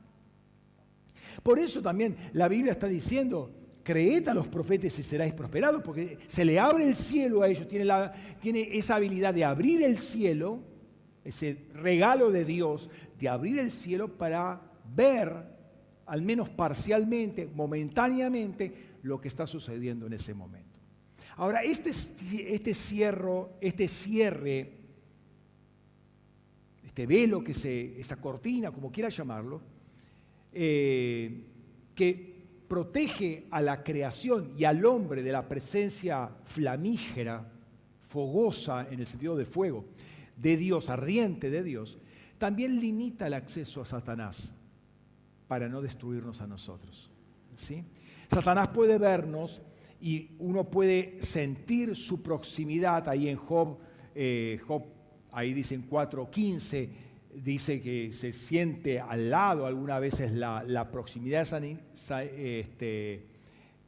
Por eso también la Biblia está diciendo, creed a los profetas y seráis prosperados, porque se le abre el cielo a ellos, tiene, tiene esa habilidad de abrir el cielo, ese regalo de Dios, de abrir el cielo para ver, al menos parcialmente, momentáneamente, lo que está sucediendo en ese momento. Ahora, este, este, cierro, este cierre, este velo que se, esta cortina, como quiera llamarlo, eh, que protege a la creación y al hombre de la presencia flamígera, fogosa en el sentido de fuego, de Dios, ardiente de Dios, también limita el acceso a Satanás para no destruirnos a nosotros. ¿sí? Satanás puede vernos y uno puede sentir su proximidad ahí en Job, eh, Job ahí dicen 4.15, dice que se siente al lado algunas veces la, proximidad este,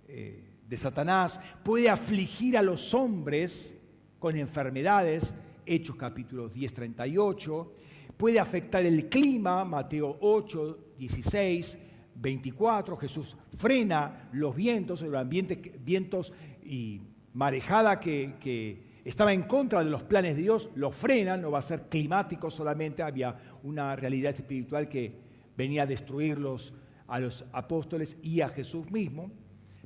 eh, de Satanás, puede afligir a los hombres con enfermedades, Hechos capítulo 10, 38, puede afectar el clima, Mateo 8, 16, 24, Jesús frena los vientos, ambiente, vientos y marejada que, estaba en contra de los planes de Dios, lo frena, no va a ser climático solamente, había una realidad espiritual que venía a destruirlos a los apóstoles y a Jesús mismo,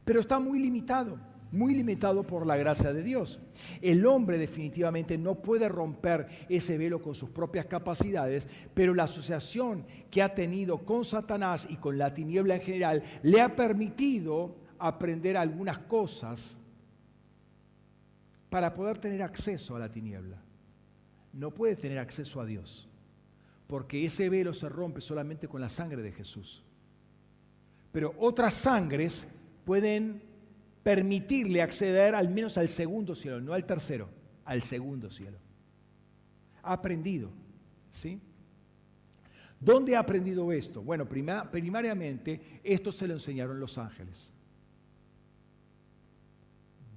pero está muy limitado muy limitado por la gracia de Dios. El hombre definitivamente no puede romper ese velo con sus propias capacidades, pero la asociación que ha tenido con Satanás y con la tiniebla en general le ha permitido aprender algunas cosas para poder tener acceso a la tiniebla. No puede tener acceso a Dios, porque ese velo se rompe solamente con la sangre de Jesús. Pero otras sangres pueden permitirle acceder al menos al segundo cielo, no al tercero, al segundo cielo. Ha aprendido, ¿sí? ¿Dónde ha aprendido esto? Bueno, primariamente esto se lo enseñaron los ángeles.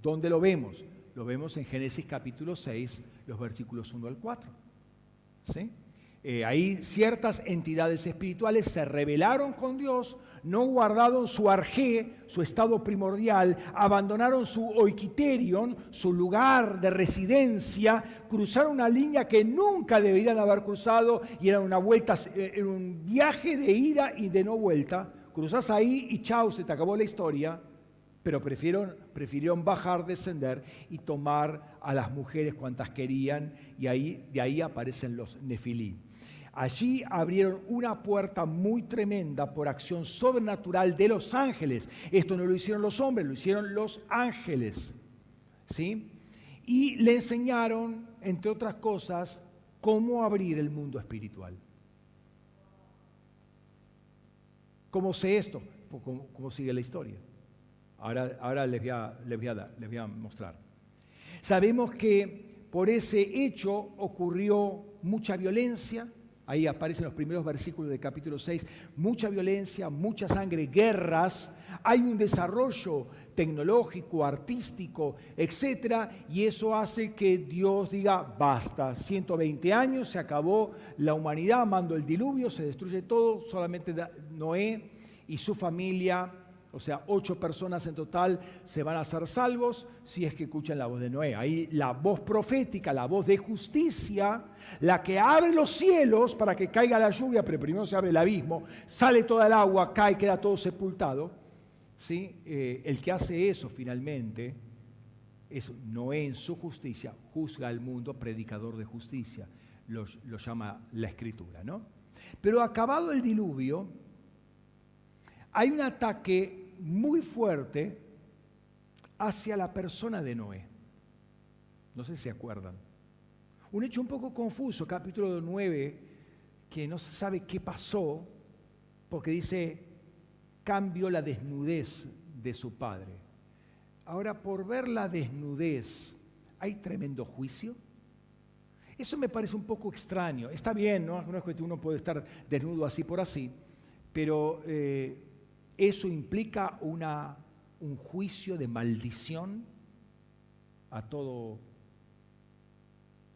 ¿Dónde lo vemos? Lo vemos en Génesis capítulo 6, los versículos 1 al 4. ¿Sí? Eh, ahí ciertas entidades espirituales se rebelaron con Dios, no guardaron su arjé, su estado primordial, abandonaron su oikiterion, su lugar de residencia, cruzaron una línea que nunca deberían haber cruzado y era una vuelta, eh, era un viaje de ida y de no vuelta. Cruzás ahí y chao, se te acabó la historia pero prefirieron, bajar, descender y tomar a las mujeres cuantas querían, y ahí, de ahí aparecen los nefilí. Allí abrieron una puerta muy tremenda por acción sobrenatural de los ángeles. Esto no lo hicieron los hombres, lo hicieron los ángeles. ¿Sí? Y le enseñaron, entre otras cosas, cómo abrir el mundo espiritual. ¿Cómo sé esto? Pues, ¿Cómo, sigue la historia? Ahora, ahora les, voy a, les, voy a, les voy a mostrar. Sabemos que por ese hecho ocurrió mucha violencia, Ahí aparecen los primeros versículos del capítulo 6. Mucha violencia, mucha sangre, guerras. Hay un desarrollo tecnológico, artístico, etc. Y eso hace que Dios diga, basta, 120 años, se acabó la humanidad, mando el diluvio, se destruye todo, solamente Noé y su familia o sea, ocho personas en total se van a ser salvos si es que escuchan la voz de Noé. Ahí la voz profética, la voz de justicia, la que abre los cielos para que caiga la lluvia, pero primero se abre el abismo, sale toda el agua, cae, queda todo sepultado. ¿sí? Eh, el que hace eso finalmente es Noé en su justicia, juzga al mundo, predicador de justicia, lo, lo llama la escritura. ¿no? Pero acabado el diluvio, hay un ataque muy fuerte hacia la persona de Noé. No sé si se acuerdan. Un hecho un poco confuso, capítulo 9, que no se sabe qué pasó, porque dice, cambió la desnudez de su padre. Ahora, por ver la desnudez, ¿hay tremendo juicio? Eso me parece un poco extraño. Está bien, ¿no? No es que uno puede estar desnudo así por así, pero eh, eso implica una, un juicio de maldición a todo,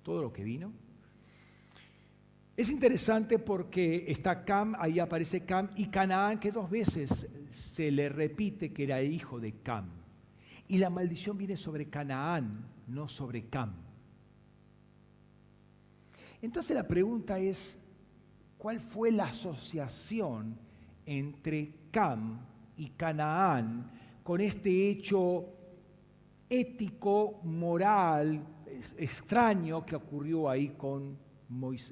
todo lo que vino. Es interesante porque está Cam, ahí aparece Cam, y Canaán, que dos veces se le repite que era hijo de Cam. Y la maldición viene sobre Canaán, no sobre Cam. Entonces la pregunta es, ¿cuál fue la asociación entre Cam y Canaán con este hecho ético, moral, extraño que ocurrió ahí con,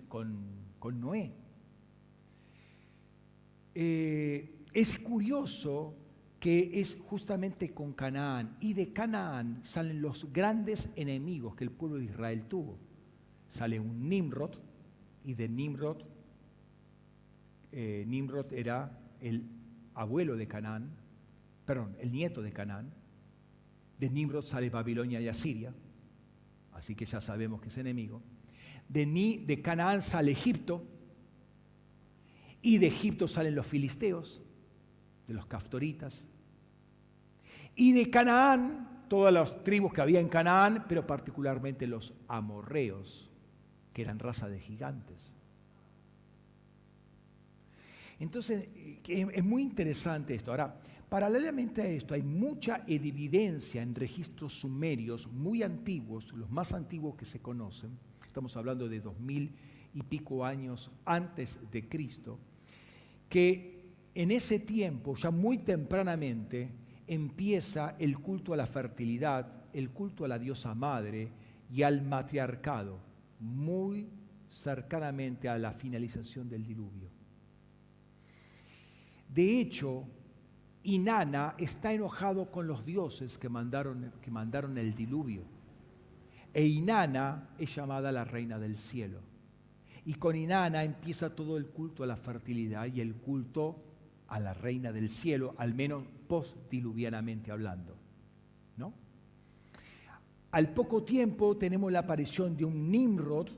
con, Noé. Eh, es curioso que es justamente con Canaán, y de Canaán salen los grandes enemigos que el pueblo de Israel tuvo. Sale un Nimrod, y de Nimrod, eh, Nimrod era el abuelo de Canaán, perdón, el nieto de Canaán. De Nimrod sale Babilonia y Asiria, así que ya sabemos que es enemigo. De, de Canaán sale Egipto, y de Egipto salen los filisteos, de los caftoritas. Y de Canaán, todas las tribus que había en Canaán, pero particularmente los amorreos, que eran raza de gigantes. Entonces, es muy interesante esto. Ahora, paralelamente a esto, hay mucha evidencia en registros sumerios muy antiguos, los más antiguos que se conocen, estamos hablando de dos mil y pico años antes de Cristo, que en ese tiempo, ya muy tempranamente, empieza el culto a la fertilidad, el culto a la diosa madre y al matriarcado, muy cercanamente a la finalización del diluvio. De hecho, Inanna está enojado con los dioses que mandaron, que mandaron el diluvio. E Inanna es llamada la reina del cielo. Y con Inanna empieza todo el culto a la fertilidad y el culto a la reina del cielo, al menos postdiluvianamente hablando. ¿no? Al poco tiempo tenemos la aparición de un Nimrod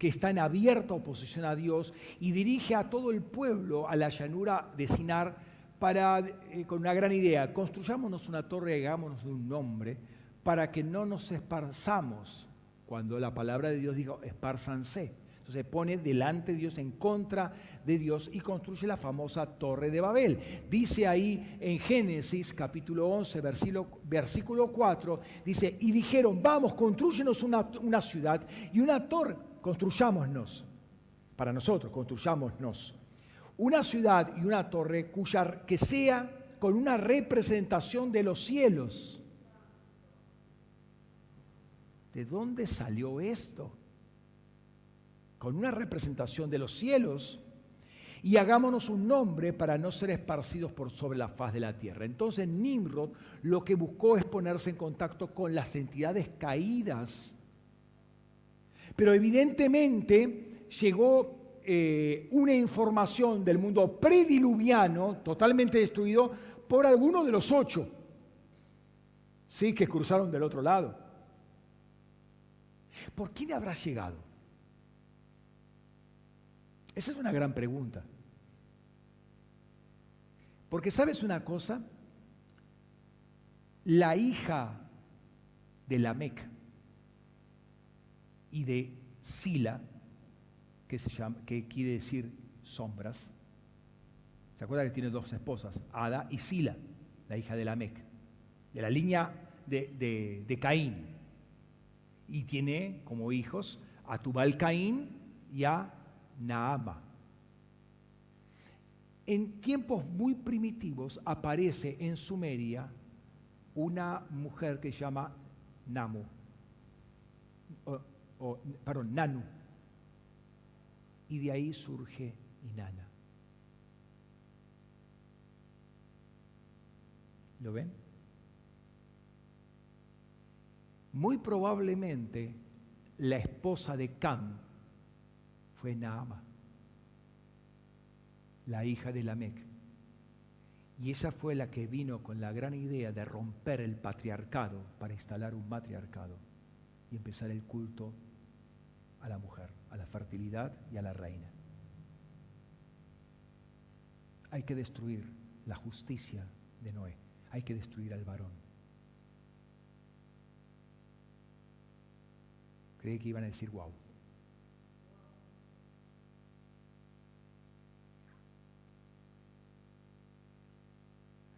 que está en abierta oposición a Dios y dirige a todo el pueblo a la llanura de Sinar para, eh, con una gran idea, construyámonos una torre y hagámonos de un nombre para que no nos esparzamos, cuando la palabra de Dios dijo, esparzanse se pone delante de Dios, en contra de Dios y construye la famosa Torre de Babel. Dice ahí en Génesis capítulo 11, versículo, versículo 4, dice, y dijeron, vamos, construyenos una, una ciudad y una torre, construyámonos, para nosotros, construyámonos, una ciudad y una torre cuya que sea con una representación de los cielos. ¿De dónde salió esto? con una representación de los cielos, y hagámonos un nombre para no ser esparcidos por sobre la faz de la tierra. Entonces Nimrod lo que buscó es ponerse en contacto con las entidades caídas. Pero evidentemente llegó eh, una información del mundo prediluviano, totalmente destruido, por alguno de los ocho, sí, que cruzaron del otro lado. ¿Por quién habrá llegado? Esa es una gran pregunta. Porque sabes una cosa, la hija de Lamec y de Sila, que, se llama, que quiere decir sombras, ¿se acuerda que tiene dos esposas? Ada y Sila, la hija de Lamec, de la línea de, de Caín. Y tiene como hijos a Tubal Caín y a Naama. En tiempos muy primitivos aparece en Sumeria una mujer que se llama Namu, o, perdón, Nanu, y de ahí surge Inanna. ¿Lo ven? Muy probablemente la esposa de Cam fue Naama, la hija de Lamec. Y esa fue la que vino con la gran idea de romper el patriarcado para instalar un matriarcado y empezar el culto a la mujer, a la fertilidad y a la reina. Hay que destruir la justicia de Noé, hay que destruir al varón. Creí que iban a decir wow.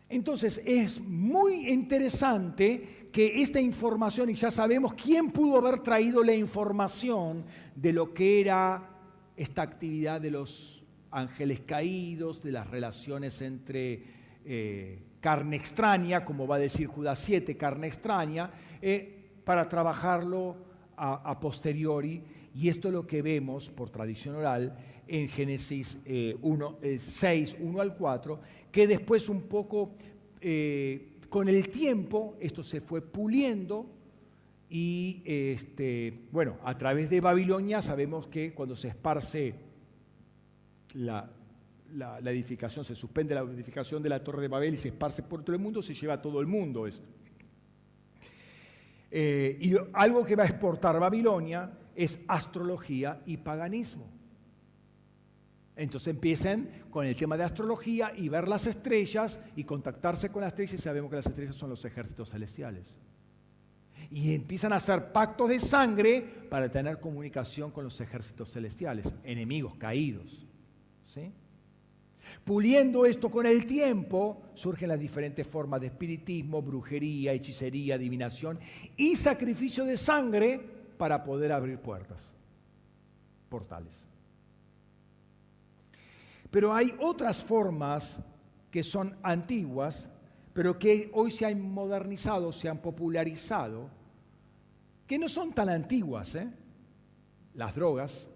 Entonces es muy interesante que esta información, y ya sabemos quién pudo haber traído la información de lo que era esta actividad de los ángeles caídos, de las relaciones entre eh, carne extraña, como va a decir Judas 7, carne extraña, eh, para trabajarlo a, posteriori. Y esto es lo que vemos por tradición oral en Génesis 1, 6, 1 al 4, que después un poco, con el tiempo, esto se fue puliendo, y este, bueno, a través de Babilonia sabemos que cuando se esparce la, edificación, se suspende la edificación de la Torre de Babel y se esparce por todo el mundo, se lleva a todo el mundo esto. Eh, y algo que va a exportar Babilonia es astrología y paganismo. Entonces empiezan con el tema de astrología y ver las estrellas y contactarse con las estrellas y sabemos que las estrellas son los ejércitos celestiales y empiezan a hacer pactos de sangre para tener comunicación con los ejércitos celestiales, enemigos caídos. ¿sí? Puliendo esto con el tiempo, surgen las diferentes formas de espiritismo, brujería, hechicería, adivinación y sacrificio de sangre para poder abrir puertas, portales. Pero hay otras formas que son antiguas, pero que hoy se han modernizado, se han popularizado que no son tan antiguas, ¿eh? las drogas,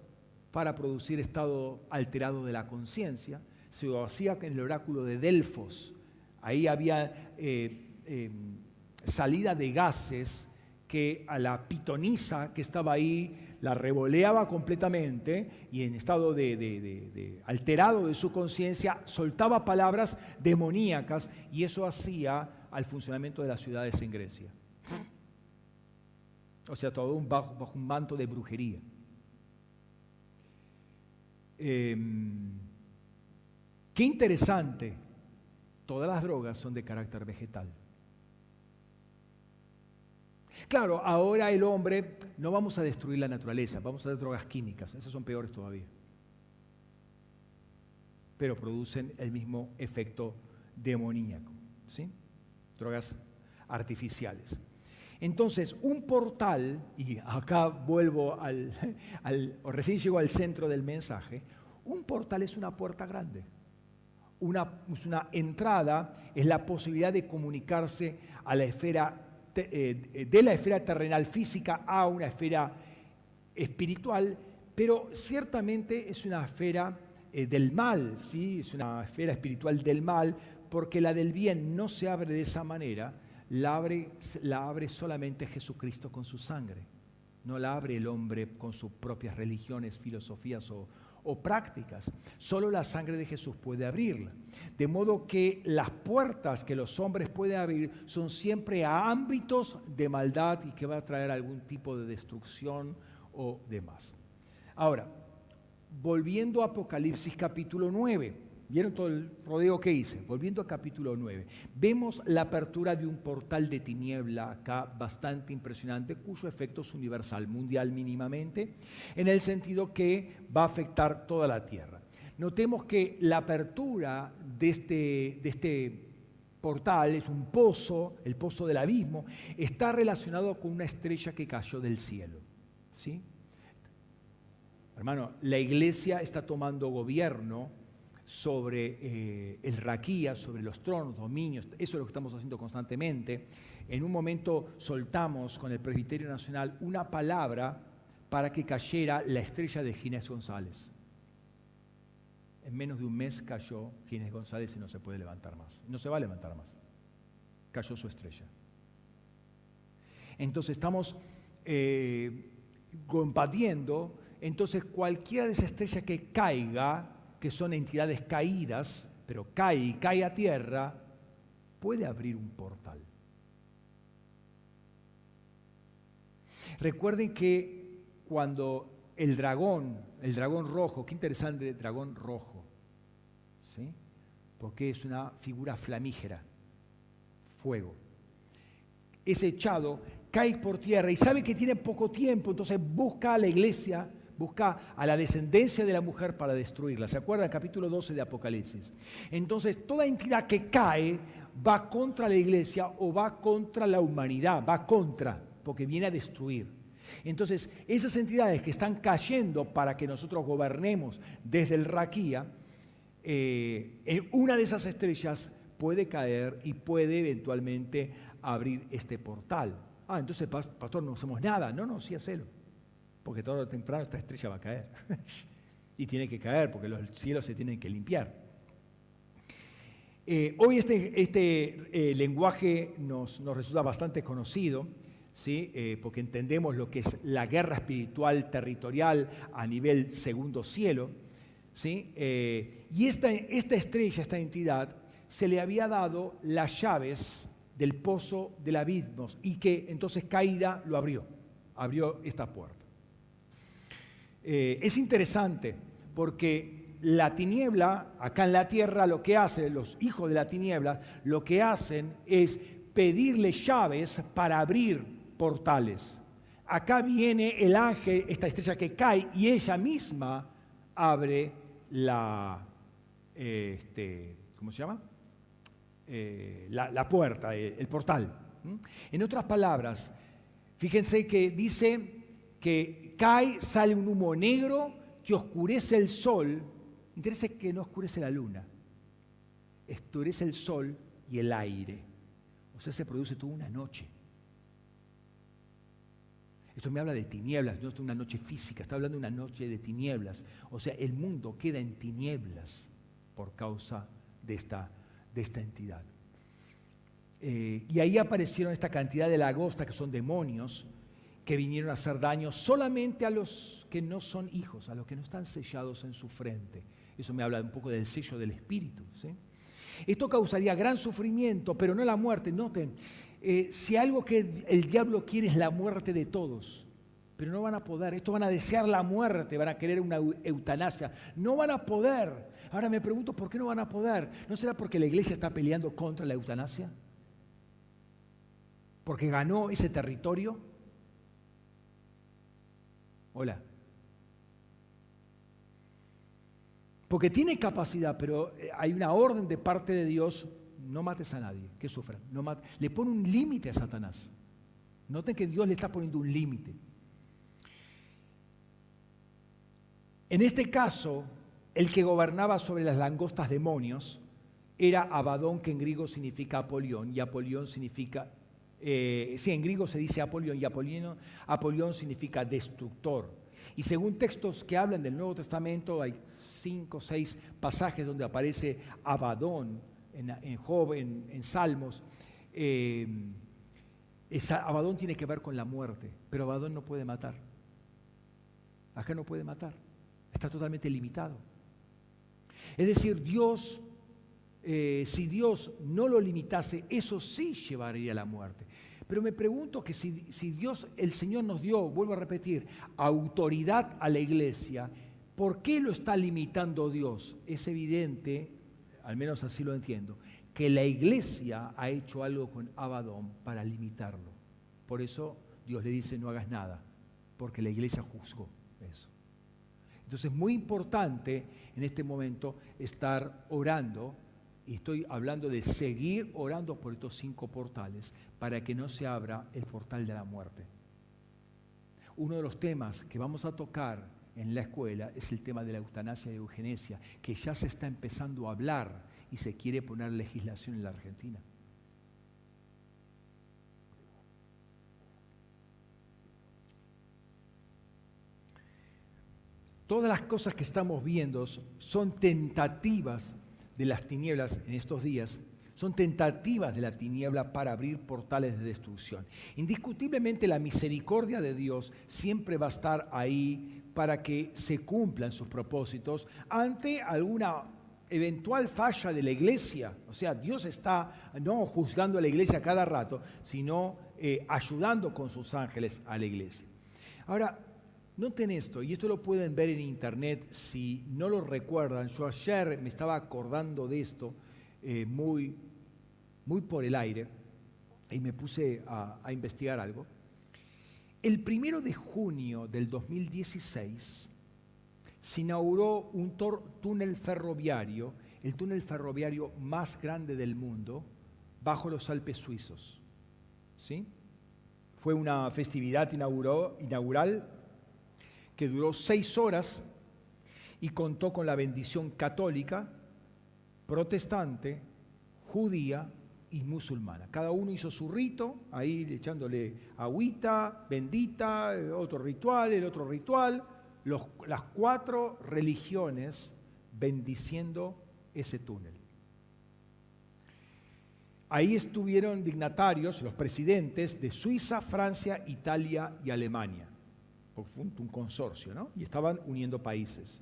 para producir estado alterado de la conciencia. Se hacía en el oráculo de Delfos. Ahí había eh, em, salida de gases que a la pitonisa que estaba ahí la revoleaba completamente y en estado de alterado de su conciencia soltaba palabras demoníacas y eso hacía al funcionamiento de las ciudades en Grecia. O sea, todo un bajo, un manto de brujería. Em, qué interesante, todas las drogas son de carácter vegetal. Claro, ahora el hombre, no vamos a destruir la naturaleza, vamos a hacer drogas químicas, esas son peores todavía. Pero producen el mismo efecto demoníaco, ¿sí? Drogas artificiales. Entonces, un portal, y acá vuelvo al, o recién llego al centro del mensaje, un portal es una puerta grande. Una, es una entrada, es la posibilidad de comunicarse a la esfera, de la esfera terrenal física a una esfera espiritual, pero ciertamente es una esfera eh, del mal, ¿sí? es una esfera espiritual del mal, porque la del bien no se abre de esa manera, la abre, la abre solamente Jesucristo con su sangre. No la abre el hombre con sus propias religiones, filosofías o, o prácticas. Solo la sangre de Jesús puede abrirla. De modo que las puertas que los hombres pueden abrir son siempre a ámbitos de maldad y que va a traer algún tipo de destrucción o demás. Ahora, volviendo a Apocalipsis capítulo 9. ¿Vieron todo el rodeo que hice? Volviendo a capítulo 9, vemos la apertura de un portal de tiniebla acá bastante impresionante, cuyo efecto es universal, mundial mínimamente, en el sentido que va a afectar toda la tierra. Notemos que la apertura de este, de este portal es un pozo, el pozo del abismo, está relacionado con una estrella que cayó del cielo. ¿sí? Hermano, la iglesia está tomando gobierno sobre eh, el raquía, sobre los tronos, dominios, eso es lo que estamos haciendo constantemente. En un momento soltamos con el Presbiterio Nacional una palabra para que cayera la estrella de Ginés González. En menos de un mes cayó Ginés González y no se puede levantar más. No se va a levantar más. Cayó su estrella. Entonces estamos eh, combatiendo. Entonces cualquiera de esas estrellas que caiga que son entidades caídas, pero cae y cae a tierra, puede abrir un portal. Recuerden que cuando el dragón, el dragón rojo, qué interesante el dragón rojo, ¿sí? porque es una figura flamígera, fuego, es echado, cae por tierra y sabe que tiene poco tiempo, entonces busca a la iglesia busca a la descendencia de la mujer para destruirla. ¿Se acuerdan? Capítulo 12 de Apocalipsis. Entonces, toda entidad que cae va contra la iglesia o va contra la humanidad, va contra, porque viene a destruir. Entonces, esas entidades que están cayendo para que nosotros gobernemos desde el Raquía, eh, una de esas estrellas puede caer y puede eventualmente abrir este portal. Ah, entonces, pastor, no hacemos nada. No, no, sí hacelo. Porque todo o temprano esta estrella va a caer. y tiene que caer porque los cielos se tienen que limpiar. Eh, hoy este, este eh, lenguaje nos, resulta bastante conocido, ¿sí? Eh, porque entendemos lo que es la guerra espiritual territorial a nivel segundo cielo. ¿sí? y esta, esta estrella, esta entidad, se le había dado las llaves del pozo del abismo y que entonces Caída lo abrió, abrió esta puerta. Eh, es interesante porque la tiniebla, acá en la tierra, lo que hace, los hijos de la tiniebla, lo que hacen es pedirle llaves para abrir portales. Acá viene el ángel, esta estrella que cae, y ella misma abre la, este, ¿cómo se llama? Eh, la, puerta, eh, el portal. En otras palabras, fíjense que dice que cae, sale un humo negro que oscurece el sol. Interesa que no oscurece la luna, oscurece el sol y el aire. O sea, se produce toda una noche. Esto me habla de tinieblas, no es una noche física, está hablando de una noche de tinieblas. O sea, el mundo queda en tinieblas por causa de esta de esta entidad. Eh, y ahí aparecieron esta cantidad de lagostas que son demonios que vinieron a hacer daño solamente a los que no son hijos, a los que no están sellados en su frente. Eso me habla un poco del sello del espíritu. Esto causaría gran sufrimiento, pero no la muerte. Noten, eh, si algo que el diablo quiere es la muerte de todos, pero no van a poder. Estos van a desear la muerte, van a querer una eutanasia. No van a poder. Ahora me pregunto, ¿por qué no van a poder? ¿No será porque la iglesia está peleando contra la eutanasia? ¿Porque ganó ese territorio? Hola. Porque tiene capacidad, pero eh, hay una orden de parte de Dios, no mates a nadie, que sufra. No Le pone un límite a Satanás. Noten que Dios le está poniendo un límite. En este caso, el que gobernaba sobre las langostas demonios era Abadón, que en griego significa Apolión, y Apolión significa, eh, sí, en griego se dice Apolión, y Apolión, Apolión significa destructor. Y según textos que hablan del Nuevo Testamento, hay cinco o seis pasajes donde aparece Abadón, en, Job, en, Salmos. Eh, Abadón tiene que ver con la muerte, pero Abadón no puede matar. Acá no puede matar está totalmente limitado. Es decir, Dios, eh, si Dios no lo limitase, eso sí llevaría a la muerte. Pero me pregunto que si, si Dios, el Señor nos dio, vuelvo a repetir, autoridad a la iglesia, ¿por qué lo está limitando Dios? Es evidente, al menos así lo entiendo, que la iglesia ha hecho algo con Abadón para limitarlo. Por eso Dios le dice no hagas nada, porque la iglesia juzgó eso. Entonces es muy importante en este momento estar orando, y estoy hablando de seguir orando por estos cinco portales para que no se abra el portal de la muerte. Uno de los temas que vamos a tocar en la escuela es el tema de la eutanasia y eugenesia, que ya se está empezando a hablar y se quiere poner legislación en la Argentina. Todas las cosas que estamos viendo son tentativas de las tinieblas en estos días, son tentativas de la tiniebla para abrir portales de destrucción. Indiscutiblemente la misericordia de Dios siempre va a estar ahí para que se cumplan sus propósitos ante alguna eventual falla de la iglesia. O sea, Dios está no juzgando a la iglesia cada rato, sino eh, ayudando con sus ángeles a la iglesia. Ahora, Noten esto, y esto lo pueden ver en internet si no lo recuerdan. Yo ayer me estaba acordando de esto eh, muy, muy por el aire y me puse a, investigar algo. El primero de junio del 2016 se inauguró un túnel ferroviario, el túnel ferroviario más grande del mundo, bajo los Alpes suizos. ¿Sí? Fue una festividad inaugural que duró seis horas y contó con la bendición católica protestante, judía y musulmana. Cada uno hizo su rito, ahí echándole agüita, bendita, otro ritual, el otro ritual, las cuatro religiones bendiciendo ese túnel. Ahí estuvieron dignatarios, los presidentes de Suiza, Francia, Italia y Alemania, un consorcio, ¿no? Y estaban uniendo países.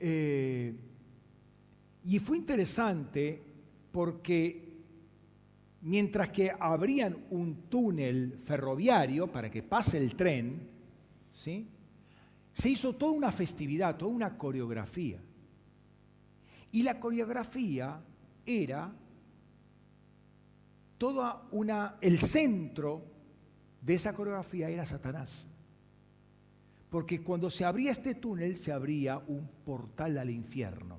Eh, y fue interesante porque mientras que abrían un túnel ferroviario para que pase el tren, ¿sí? se hizo toda una festividad, toda una coreografía. Y la coreografía era toda una, el centro de esa coreografía era Satanás. Porque cuando se abría este túnel se abría un portal al infierno.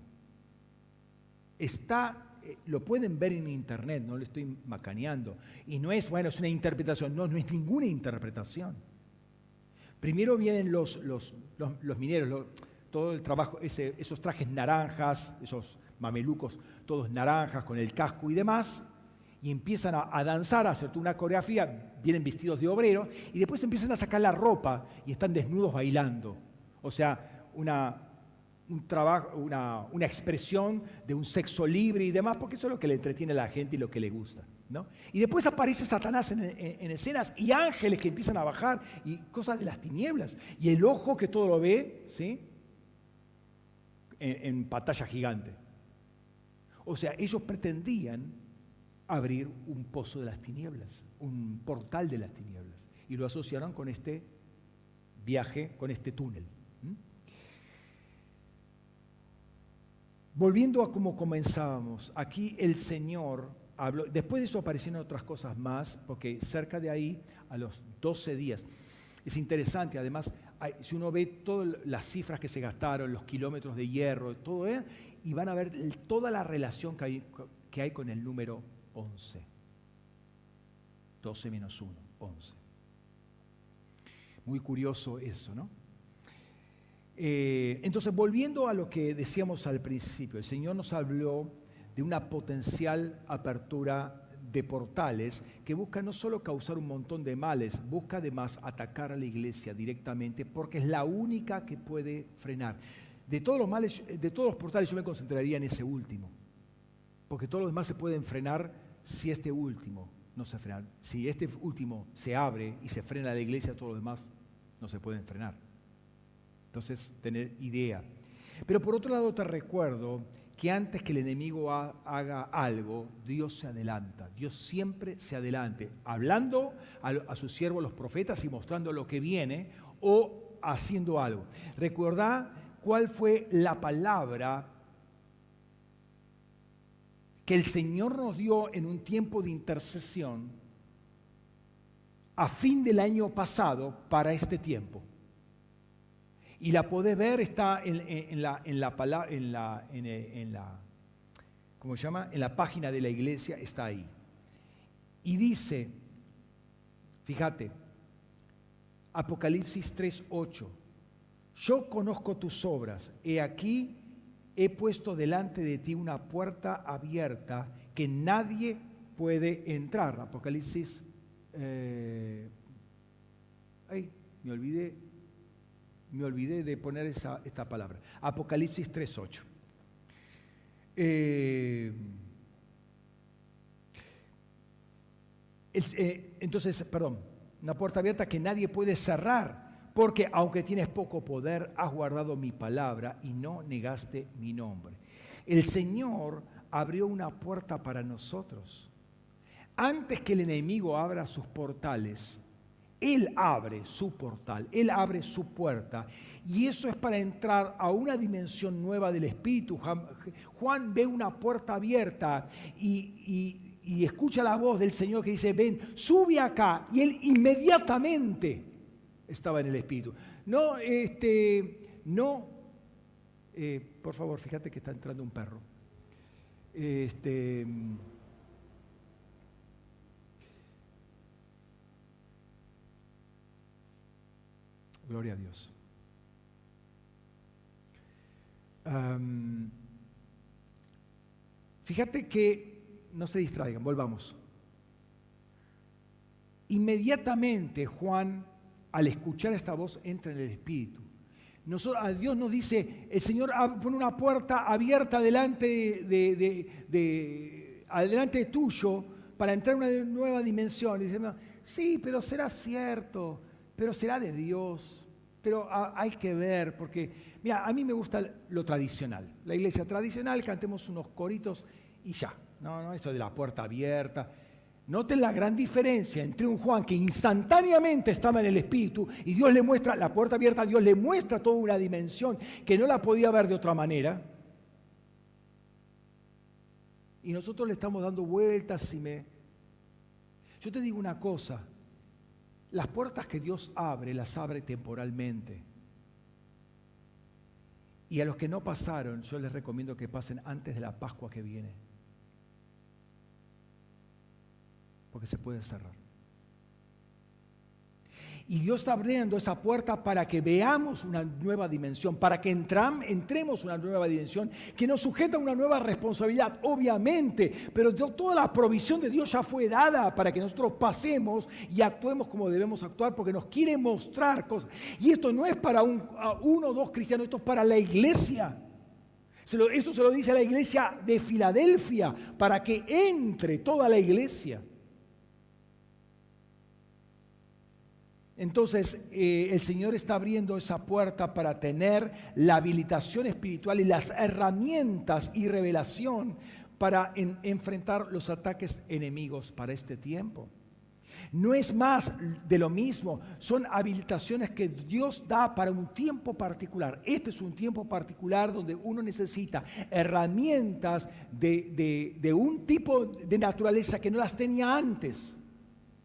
Está, eh, lo pueden ver en internet, no lo estoy macaneando. Y no es, bueno, es una interpretación, no, no es ninguna interpretación. Primero vienen los, los, los, mineros, todo el trabajo, esos trajes naranjas, esos mamelucos todos naranjas con el casco y demás, y empiezan a, danzar, a hacer una coreografía, vienen vestidos de obreros, y después empiezan a sacar la ropa y están desnudos bailando. O sea, una, un trabajo, una, una, expresión de un sexo libre y demás, porque eso es lo que le entretiene a la gente y lo que le gusta. ¿no? Y después aparece Satanás en, escenas y ángeles que empiezan a bajar y cosas de las tinieblas. Y el ojo que todo lo ve, ¿sí? En, en pantalla gigante. O sea, ellos pretendían abrir un pozo de las tinieblas, un portal de las tinieblas, y lo asociaron con este viaje, con este túnel. Volviendo a cómo comenzábamos, aquí el Señor habló, después de eso aparecieron otras cosas más, porque cerca de ahí, a los 12 días, es interesante, además, si uno ve todas las cifras que se gastaron, los kilómetros de hierro, todo, ¿eh? y van a ver toda la relación que hay, que hay con el número 11. 12 menos 1, 11. Muy curioso eso, ¿no? Eh, entonces, volviendo a lo que decíamos al principio, el Señor nos habló de una potencial apertura de portales que busca no solo causar un montón de males, busca además atacar a la iglesia directamente porque es la única que puede frenar. De todos los males, de todos los portales yo me concentraría en ese último, porque todos los demás se pueden frenar si este último no se frena. Si este último se abre y se frena la iglesia, todos los demás no se pueden frenar. Entonces, tener idea. Pero por otro lado te recuerdo que antes que el enemigo haga algo, Dios se adelanta. Dios siempre se adelante, hablando a, sus siervos los profetas y mostrando lo que viene o haciendo algo. Recordá cuál fue la palabra que el Señor nos dio en un tiempo de intercesión a fin del año pasado para este tiempo. Y la podés ver, está en, la, la página de la iglesia, está ahí. Y dice, fíjate, Apocalipsis 3.8, yo conozco tus obras, he aquí, he puesto delante de ti una puerta abierta que nadie puede entrar. Apocalipsis, eh, ay, me olvidé, me olvidé de poner esa, esta palabra. Apocalipsis 3.8. Eh, eh, entonces, perdón, una puerta abierta que nadie puede cerrar, porque aunque tienes poco poder, has guardado mi palabra y no negaste mi nombre. El Señor abrió una puerta para nosotros. Antes que el enemigo abra sus portales, él abre su portal, Él abre su puerta. Y eso es para entrar a una dimensión nueva del Espíritu. Juan ve una puerta abierta y, escucha la voz del Señor que dice, ven, sube acá. Y él inmediatamente estaba en el Espíritu. No, este, no, eh, por favor, fíjate que está entrando un perro. Este, Gloria a Dios. Fíjate que, no se distraigan, volvamos. Inmediatamente Juan, al escuchar esta voz, entra en el Espíritu. Nosotros, a Dios nos dice, el Señor pone una puerta abierta delante de, adelante tuyo para entrar en una nueva dimensión. Y sí, pero será cierto, pero será de Dios, pero hay que ver, porque, mira, a mí me gusta lo tradicional, la iglesia tradicional, cantemos unos coritos y ya, no, no, eso de la puerta abierta. Noten la gran diferencia entre un Juan que instantáneamente estaba en el Espíritu y Dios le muestra, la puerta abierta, Dios le muestra toda una dimensión que no la podía ver de otra manera. Y nosotros le estamos dando vueltas y me... Yo te digo una cosa, las puertas que Dios abre, las abre temporalmente. Y a los que no pasaron, yo les recomiendo que pasen antes de la Pascua que viene. Porque se puede cerrar. Y Dios está abriendo esa puerta para que veamos una nueva dimensión, para que entram, entremos una nueva dimensión que nos sujeta a una nueva responsabilidad, obviamente, pero toda la provisión de Dios ya fue dada para que nosotros pasemos y actuemos como debemos actuar, porque nos quiere mostrar cosas. Y esto no es para un, uno o dos cristianos, esto es para la iglesia. esto se lo dice a la iglesia de Filadelfia, para que entre toda la iglesia. Entonces, eh, el Señor está abriendo esa puerta para tener la habilitación espiritual y las herramientas y revelación para enfrentar los ataques enemigos para este tiempo. No es más de lo mismo, son habilitaciones que Dios da para un tiempo particular. Este es un tiempo particular donde uno necesita herramientas de un tipo de naturaleza que no las tenía antes.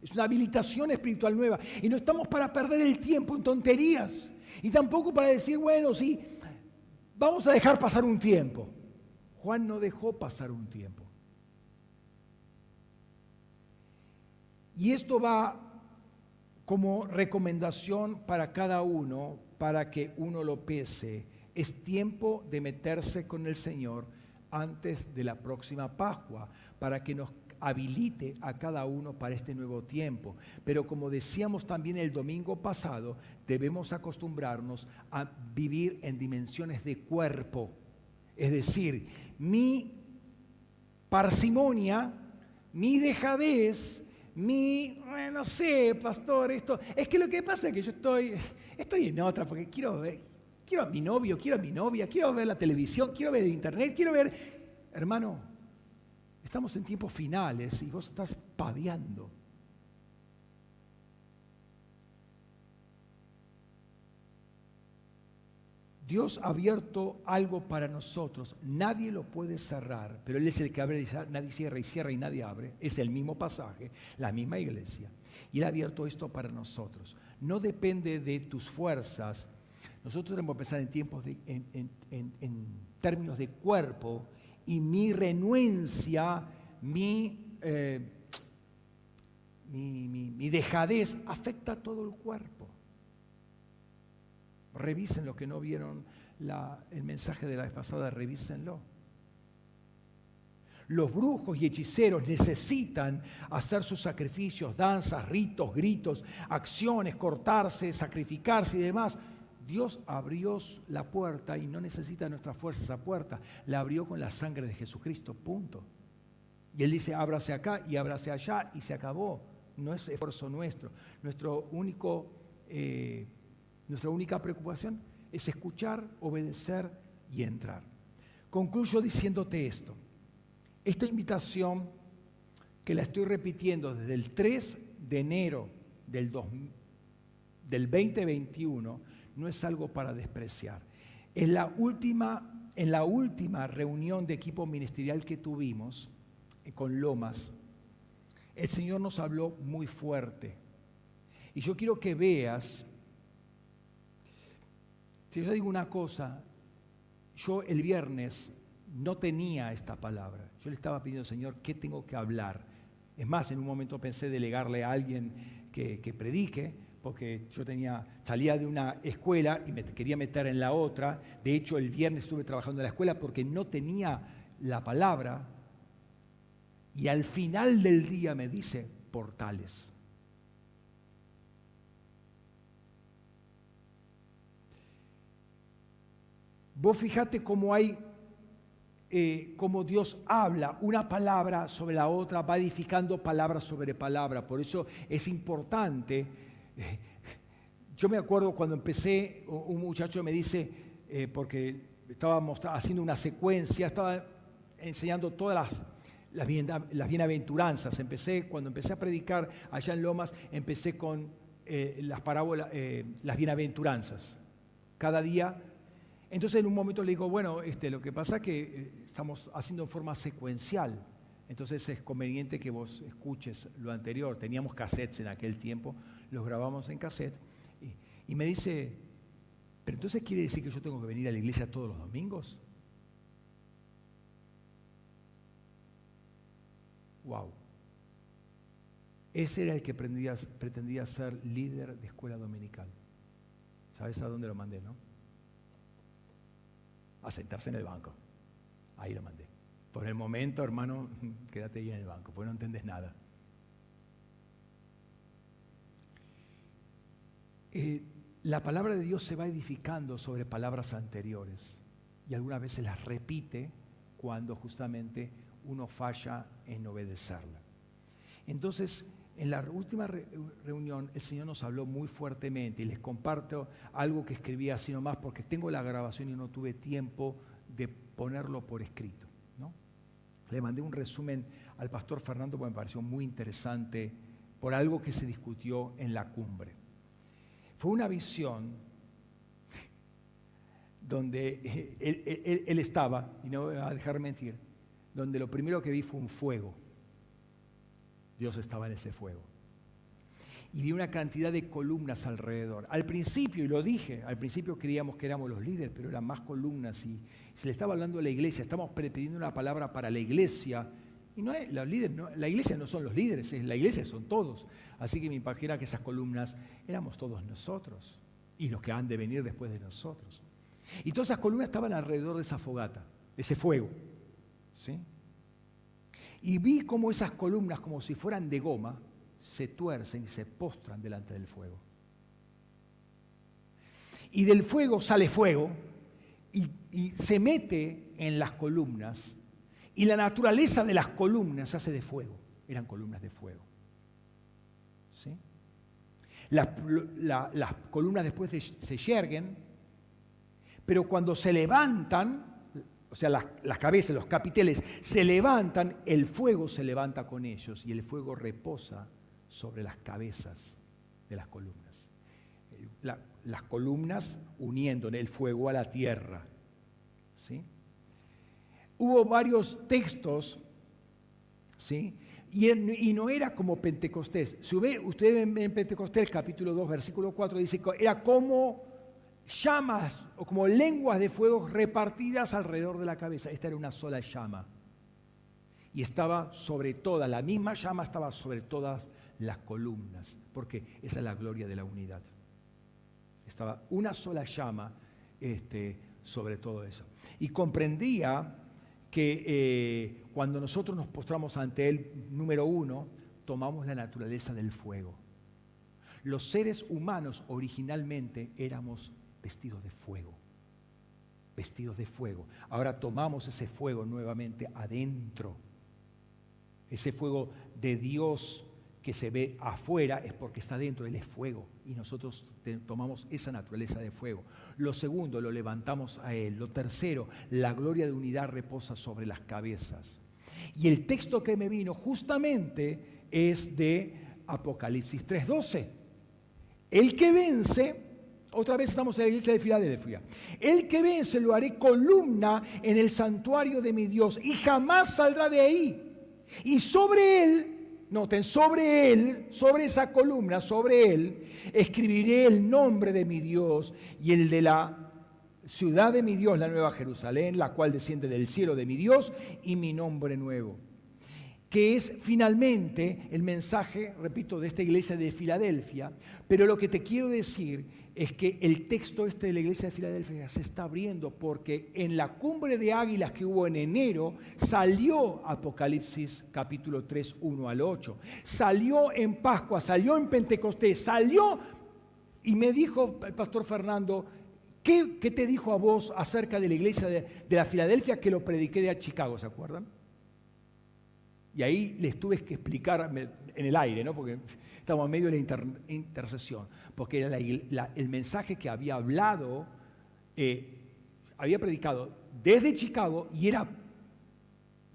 Es una habilitación espiritual nueva. Y no estamos para perder el tiempo en tonterías. Y tampoco para decir, bueno, sí, vamos a dejar pasar un tiempo. Juan no dejó pasar un tiempo. Y esto va como recomendación para cada uno, para que uno lo pese. Es tiempo de meterse con el Señor antes de la próxima Pascua, para que nos habilite a cada uno para este nuevo tiempo. Pero como decíamos también el domingo pasado, debemos acostumbrarnos a vivir en dimensiones de cuerpo. Es decir, mi parsimonia, mi dejadez, mi, no sé, pastor, esto. Es que lo que pasa es que yo estoy, estoy en otra, porque quiero ver, quiero a mi novio, quiero a mi novia, quiero ver la televisión, quiero ver internet, quiero ver, hermano, Estamos en tiempos finales y vos estás padeando. Dios ha abierto algo para nosotros. Nadie lo puede cerrar, pero Él es el que abre, y nadie cierra y cierra y nadie abre. Es el mismo pasaje, la misma iglesia. Y Él ha abierto esto para nosotros. No depende de tus fuerzas. Nosotros tenemos que pensar en tiempos en, en términos de cuerpo y mi renuencia, eh, mi, mi, dejadez afecta a todo el cuerpo. Revisen lo que no vieron el mensaje de la vez pasada, revísenlo. Los brujos y hechiceros necesitan hacer sus sacrificios, danzas, ritos, gritos, acciones, cortarse, sacrificarse y demás Dios abrió la puerta y no necesita nuestra fuerza esa puerta. La abrió con la sangre de Jesucristo, punto. Y Él dice, ábrase acá y ábrase allá y se acabó. No es esfuerzo nuestro. Nuestro único, eh, nuestra única preocupación es escuchar, obedecer y entrar. Concluyo diciéndote esto. Esta invitación que la estoy repitiendo desde el 3 de enero del, del 2021 no es algo para despreciar. En la última, en la última reunión de equipo ministerial que tuvimos eh, con Lomas, el Señor nos habló muy fuerte. Y yo quiero que veas, si yo digo una cosa, yo el viernes no tenía esta palabra. Yo le estaba pidiendo, Señor, ¿qué tengo que hablar? Es más, en un momento pensé delegarle a alguien que, que predique, porque yo tenía, salía de una escuela y me quería meter en la otra. De hecho, el viernes estuve trabajando en la escuela porque no tenía la palabra Y al final del día me dice portales. Vos fijate cómo hay, eh, cómo Dios habla una palabra sobre la otra, va edificando palabra sobre palabra. Por eso es importante. Eh, yo me acuerdo cuando empecé, un muchacho me dice, eh, porque estábamos haciendo una secuencia, estaba enseñando todas las, las, bienaventuranzas. Empecé, cuando empecé a predicar allá en Lomas, empecé con las parábolas, las bienaventuranzas. Cada día entonces en un momento le digo, bueno, este, lo que pasa es que eh, estamos haciendo en forma secuencial. Entonces es conveniente que vos escuches lo anterior. Teníamos cassettes en aquel tiempo, los grabamos en cassette. Y, me dice, ¿pero entonces quiere decir que yo tengo que venir a la iglesia todos los domingos? Wow. Ese era el que pretendía ser líder de escuela dominical. ¿Sabes a dónde lo mandé, no? a sentarse en el banco. Ahí lo mandé. Por el momento, hermano, quédate ahí en el banco, porque no entiendes nada. Eh, la palabra de Dios se va edificando sobre palabras anteriores y algunas veces las repite cuando justamente uno falla en obedecerla. Entonces, en la última reunión el Señor nos habló muy fuertemente y les comparto algo que escribí así nomás porque tengo la grabación y no tuve tiempo de ponerlo por escrito. ¿no? Le mandé un resumen al pastor Fernando porque me pareció muy interesante por algo que se discutió en la cumbre. Fue una visión donde él, él estaba, y no voy a dejar mentir, donde lo primero que vi fue un fuego Dios estaba en ese fuego. Y vi una cantidad de columnas alrededor. Al principio, y lo dije, al principio creíamos que éramos los líderes, pero eran más columnas. Y se le estaba hablando a la iglesia, estamos pidiendo una palabra para la iglesia. Y no es, los líderes, la iglesia no son los líderes, es, la iglesia son todos. Así que me imagino que esas columnas éramos todos nosotros y los que han de venir después de nosotros. Y todas esas columnas estaban alrededor de esa fogata, de ese fuego. ¿sí? Y vi cómo esas columnas, como si fueran de goma, se tuercen y se postran delante del fuego. Y del fuego sale fuego y, se mete en las columnas y la naturaleza de las columnas hace de fuego. Eran columnas de fuego. ¿Sí? Las, columnas después se yerguen, pero cuando se levantan, o sea, las, cabezas, los capiteles, se levantan, el fuego se levanta con ellos y el fuego reposa sobre las cabezas de las columnas. las columnas uniendo el fuego a la tierra. ¿sí? Hubo varios textos, ¿sí? Y, no era como Pentecostés. Si usted ve en Pentecostés, capítulo 2, versículo 4, dice que era como llamas o como lenguas de fuego repartidas alrededor de la cabeza. Esta era una sola llama. Y estaba sobre todas, la misma llama estaba sobre todas las columnas, porque esa es la gloria de la unidad. Estaba una sola llama este, sobre todo eso. Y comprendía que eh, cuando nosotros nos postramos ante Él, número uno, tomamos la naturaleza del fuego. Los seres humanos originalmente éramos vestidos de fuego, vestidos de fuego. Ahora tomamos ese fuego nuevamente adentro. Ese fuego de Dios que se ve afuera es porque está dentro, Él es fuego y nosotros tomamos esa naturaleza de fuego. Lo segundo, lo levantamos a Él. Lo tercero, la gloria de unidad reposa sobre las cabezas. Y el texto que me vino justamente es de Apocalipsis 3:12. El que vence otra vez estamos en la iglesia de Filadelfia. El que vence lo haré columna en el santuario de mi Dios y jamás saldrá de ahí. Y sobre él, noten, sobre él, sobre esa columna, sobre él, escribiré el nombre de mi Dios y el de la ciudad de mi Dios, la nueva Jerusalén, la cual desciende del cielo de mi Dios y mi nombre nuevo. que es finalmente el mensaje, repito, de esta iglesia de Filadelfia, pero lo que te quiero decir es que el texto este de la iglesia de Filadelfia se está abriendo porque en la cumbre de águilas que hubo en enero salió Apocalipsis capítulo 3, 1 al 8, salió en Pascua, salió en Pentecostés, salió y me dijo el pastor Fernando, ¿qué, te dijo a vos acerca de la iglesia de, de la Filadelfia que lo prediqué de Chicago, ¿se acuerdan? Y ahí les tuve que explicar en el aire, ¿no? porque estamos en medio de la intercesión, porque era el mensaje que había hablado, eh, había predicado desde Chicago y era,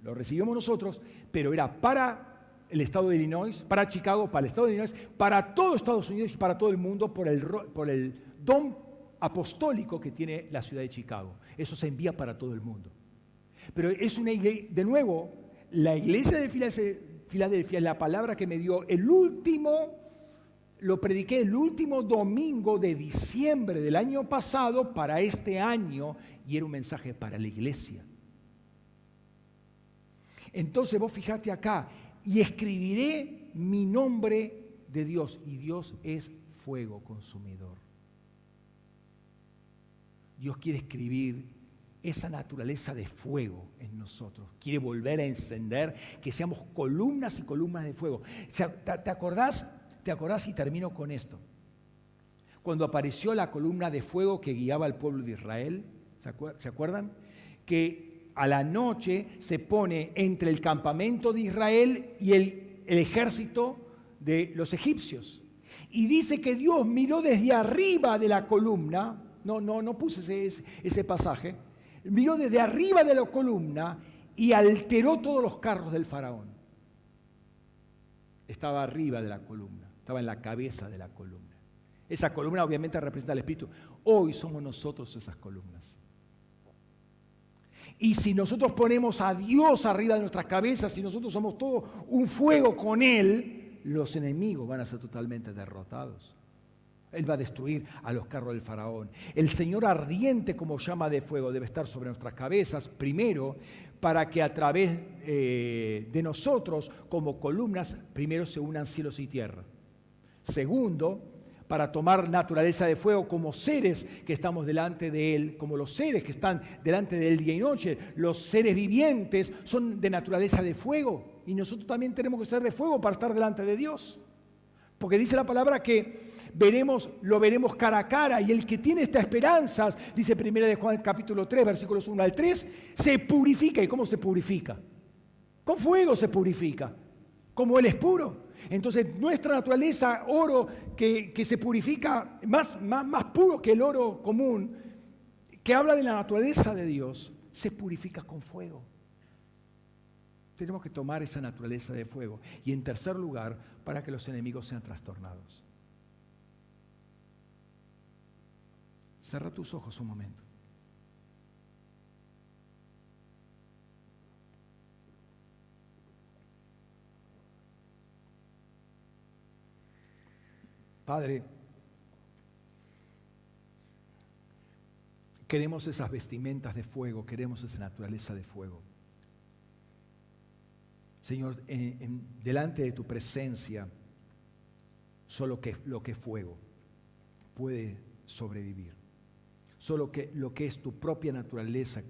lo recibimos nosotros, pero era para el estado de Illinois, para Chicago, para el estado de Illinois, para todo Estados Unidos y para todo el mundo por el, don apostólico que tiene la ciudad de Chicago. Eso se envía para todo el mundo. Pero es una iglesia, de nuevo, la iglesia de Filadelfia es la palabra que me dio el último, lo prediqué el último domingo de diciembre del año pasado para este año y era un mensaje para la iglesia. Entonces vos fijate acá, y escribiré mi nombre de Dios, y Dios es fuego consumidor. Dios quiere escribir esa naturaleza de fuego en nosotros. Quiere volver a encender, que seamos columnas y columnas de fuego. ¿Te acordás? ¿Te acordás y termino con esto? Cuando apareció la columna de fuego que guiaba al pueblo de Israel, ¿se acuerdan? Que a la noche se pone entre el campamento de Israel y el, ejército de los egipcios. Y dice que Dios miró desde arriba de la columna, no, no, no puse ese, ese pasaje, miró desde arriba de la columna y alteró todos los carros del faraón. Estaba arriba de la columna, estaba en la cabeza de la columna. Esa columna obviamente representa al Espíritu. Hoy somos nosotros esas columnas. Y si nosotros ponemos a Dios arriba de nuestras cabezas, si nosotros somos todo un fuego con Él, los enemigos van a ser totalmente derrotados. Él va a destruir a los carros del faraón. El Señor ardiente como llama de fuego debe estar sobre nuestras cabezas, primero, para que a través eh, de nosotros, como columnas, primero se unan cielos y tierra. Segundo, para tomar naturaleza de fuego como seres que estamos delante de Él, como los seres que están delante de Él día y noche. Los seres vivientes son de naturaleza de fuego y nosotros también tenemos que ser de fuego para estar delante de Dios. Porque dice la palabra que veremos, lo veremos cara a cara. Y el que tiene estas esperanzas, dice primera de Juan capítulo 3, versículos 1 al 3, se purifica. ¿Y cómo se purifica? Con fuego se purifica, como Él es puro. Entonces nuestra naturaleza, oro que, se purifica más, más, más puro que el oro común, que habla de la naturaleza de Dios, se purifica con fuego. Tenemos que tomar esa naturaleza de fuego. Y en tercer lugar, para que los enemigos sean trastornados. Cerra tus ojos un momento. Padre, queremos esas vestimentas de fuego, queremos esa naturaleza de fuego. Señor, delante de tu presencia, solo que, lo que es fuego puede sobrevivir solo que lo que es tu propia naturaleza,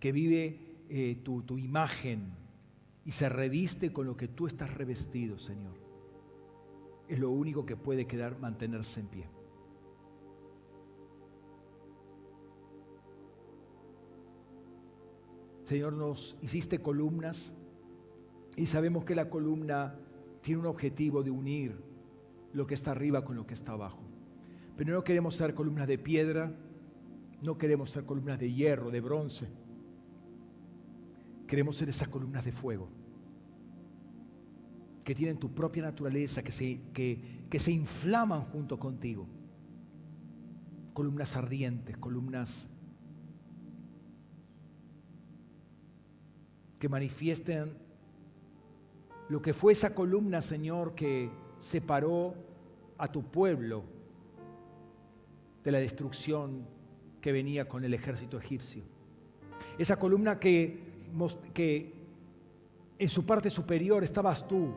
que vive eh, tu, tu imagen y se reviste con lo que tú estás revestido, Señor. Es lo único que puede quedar, mantenerse en pie. Señor, nos hiciste columnas y sabemos que la columna tiene un objetivo de unir lo que está arriba con lo que está abajo. Pero no queremos ser columnas de piedra, no queremos ser columnas de hierro, de bronce. Queremos ser esas columnas de fuego que tienen tu propia naturaleza, que se, que, que se inflaman junto contigo. Columnas ardientes, columnas que manifiesten lo que fue esa columna, Señor, que separó a tu pueblo de la destrucción que venía con el ejército egipcio. Esa columna que, en su parte superior estabas tú,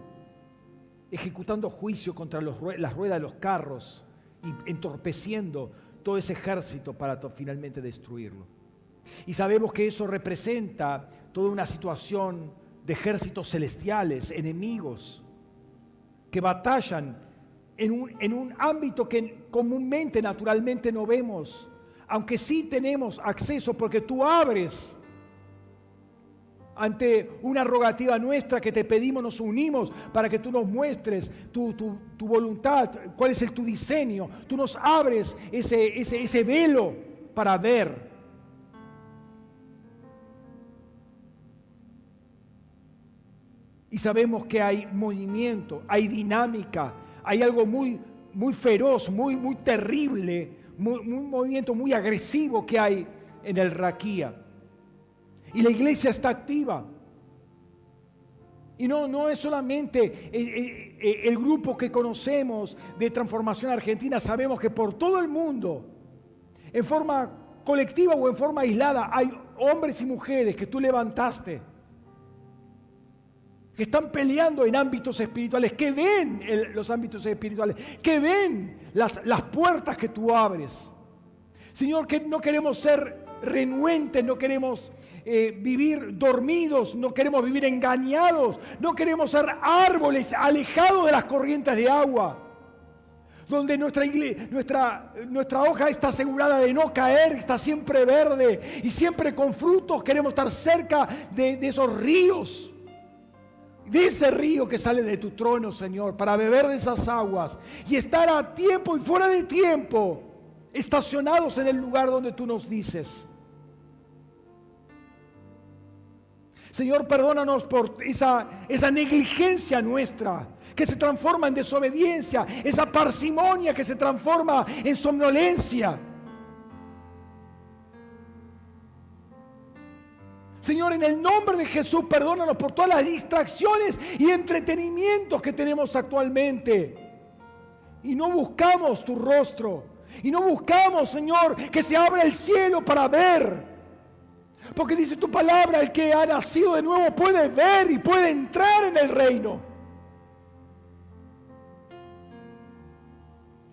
ejecutando juicio contra las ruedas de los carros y entorpeciendo todo ese ejército para finalmente destruirlo. Y sabemos que eso representa toda una situación de ejércitos celestiales, enemigos, que batallan en un ámbito que comúnmente, naturalmente no vemos, aunque sí tenemos acceso porque tú abres ante una rogativa nuestra que te pedimos, nos unimos para que tú nos muestres tu, voluntad, cuál es el, tu diseño. Tú nos abres ese, ese, ese velo para ver. Y sabemos que hay movimiento, hay dinámica, hay algo muy, muy feroz, muy, muy terrible, un movimiento muy agresivo que hay en el Raquía. Y la iglesia está activa. Y no, no es solamente eh, eh, eh, el grupo que conocemos de Transformación Argentina, sabemos que por todo el mundo, en forma colectiva o en forma aislada, hay hombres y mujeres que tú levantaste, que están peleando en ámbitos espirituales, que ven los ámbitos espirituales, que ven las, las puertas que tú abres. Señor, que no queremos ser renuentes, no queremos eh, vivir dormidos, no queremos vivir engañados, no queremos ser árboles alejados de las corrientes de agua, donde nuestra, hoja está asegurada de no caer, está siempre verde y siempre con frutos, queremos estar cerca de esos ríos de ese río que sale de tu trono, Señor, para beber de esas aguas y estar a tiempo y fuera de tiempo, estacionados en el lugar donde tú nos dices. Señor, perdónanos por esa, esa negligencia nuestra que se transforma en desobediencia, esa parsimonia que se transforma en somnolencia. Señor, en el nombre de Jesús, perdónanos por todas las distracciones y entretenimientos que tenemos actualmente. Y no buscamos tu rostro. Y no buscamos, Señor, que se abra el cielo para ver porque dice tu palabra, el que ha nacido de nuevo puede ver y puede entrar en el reino.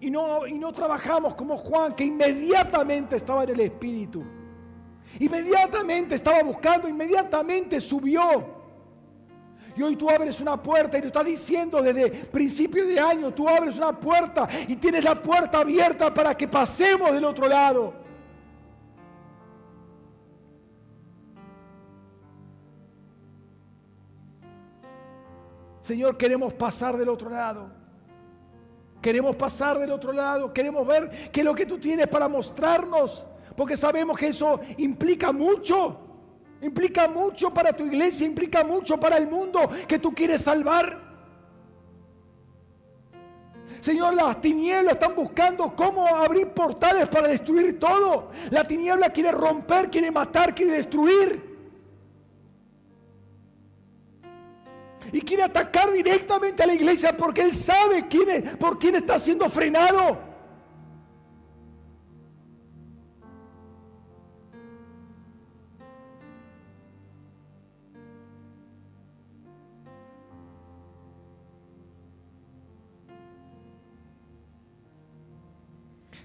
Y no, y no trabajamos como Juan, que inmediatamente estaba en el Espíritu. Inmediatamente estaba buscando, inmediatamente subió. Y hoy tú abres una puerta y lo está diciendo desde principio de año, tú abres una puerta y tienes la puerta abierta para que pasemos del otro lado. Señor, queremos pasar del otro lado. Queremos pasar del otro lado. Queremos ver qué lo que tú tienes para mostrarnos. Porque sabemos que eso implica mucho. Implica mucho para tu iglesia. Implica mucho para el mundo que tú quieres salvar. Señor, las tinieblas están buscando cómo abrir portales para destruir todo. La tiniebla quiere romper, quiere matar, quiere destruir. y quiere atacar directamente a la iglesia porque él sabe quién es, por quién está siendo frenado.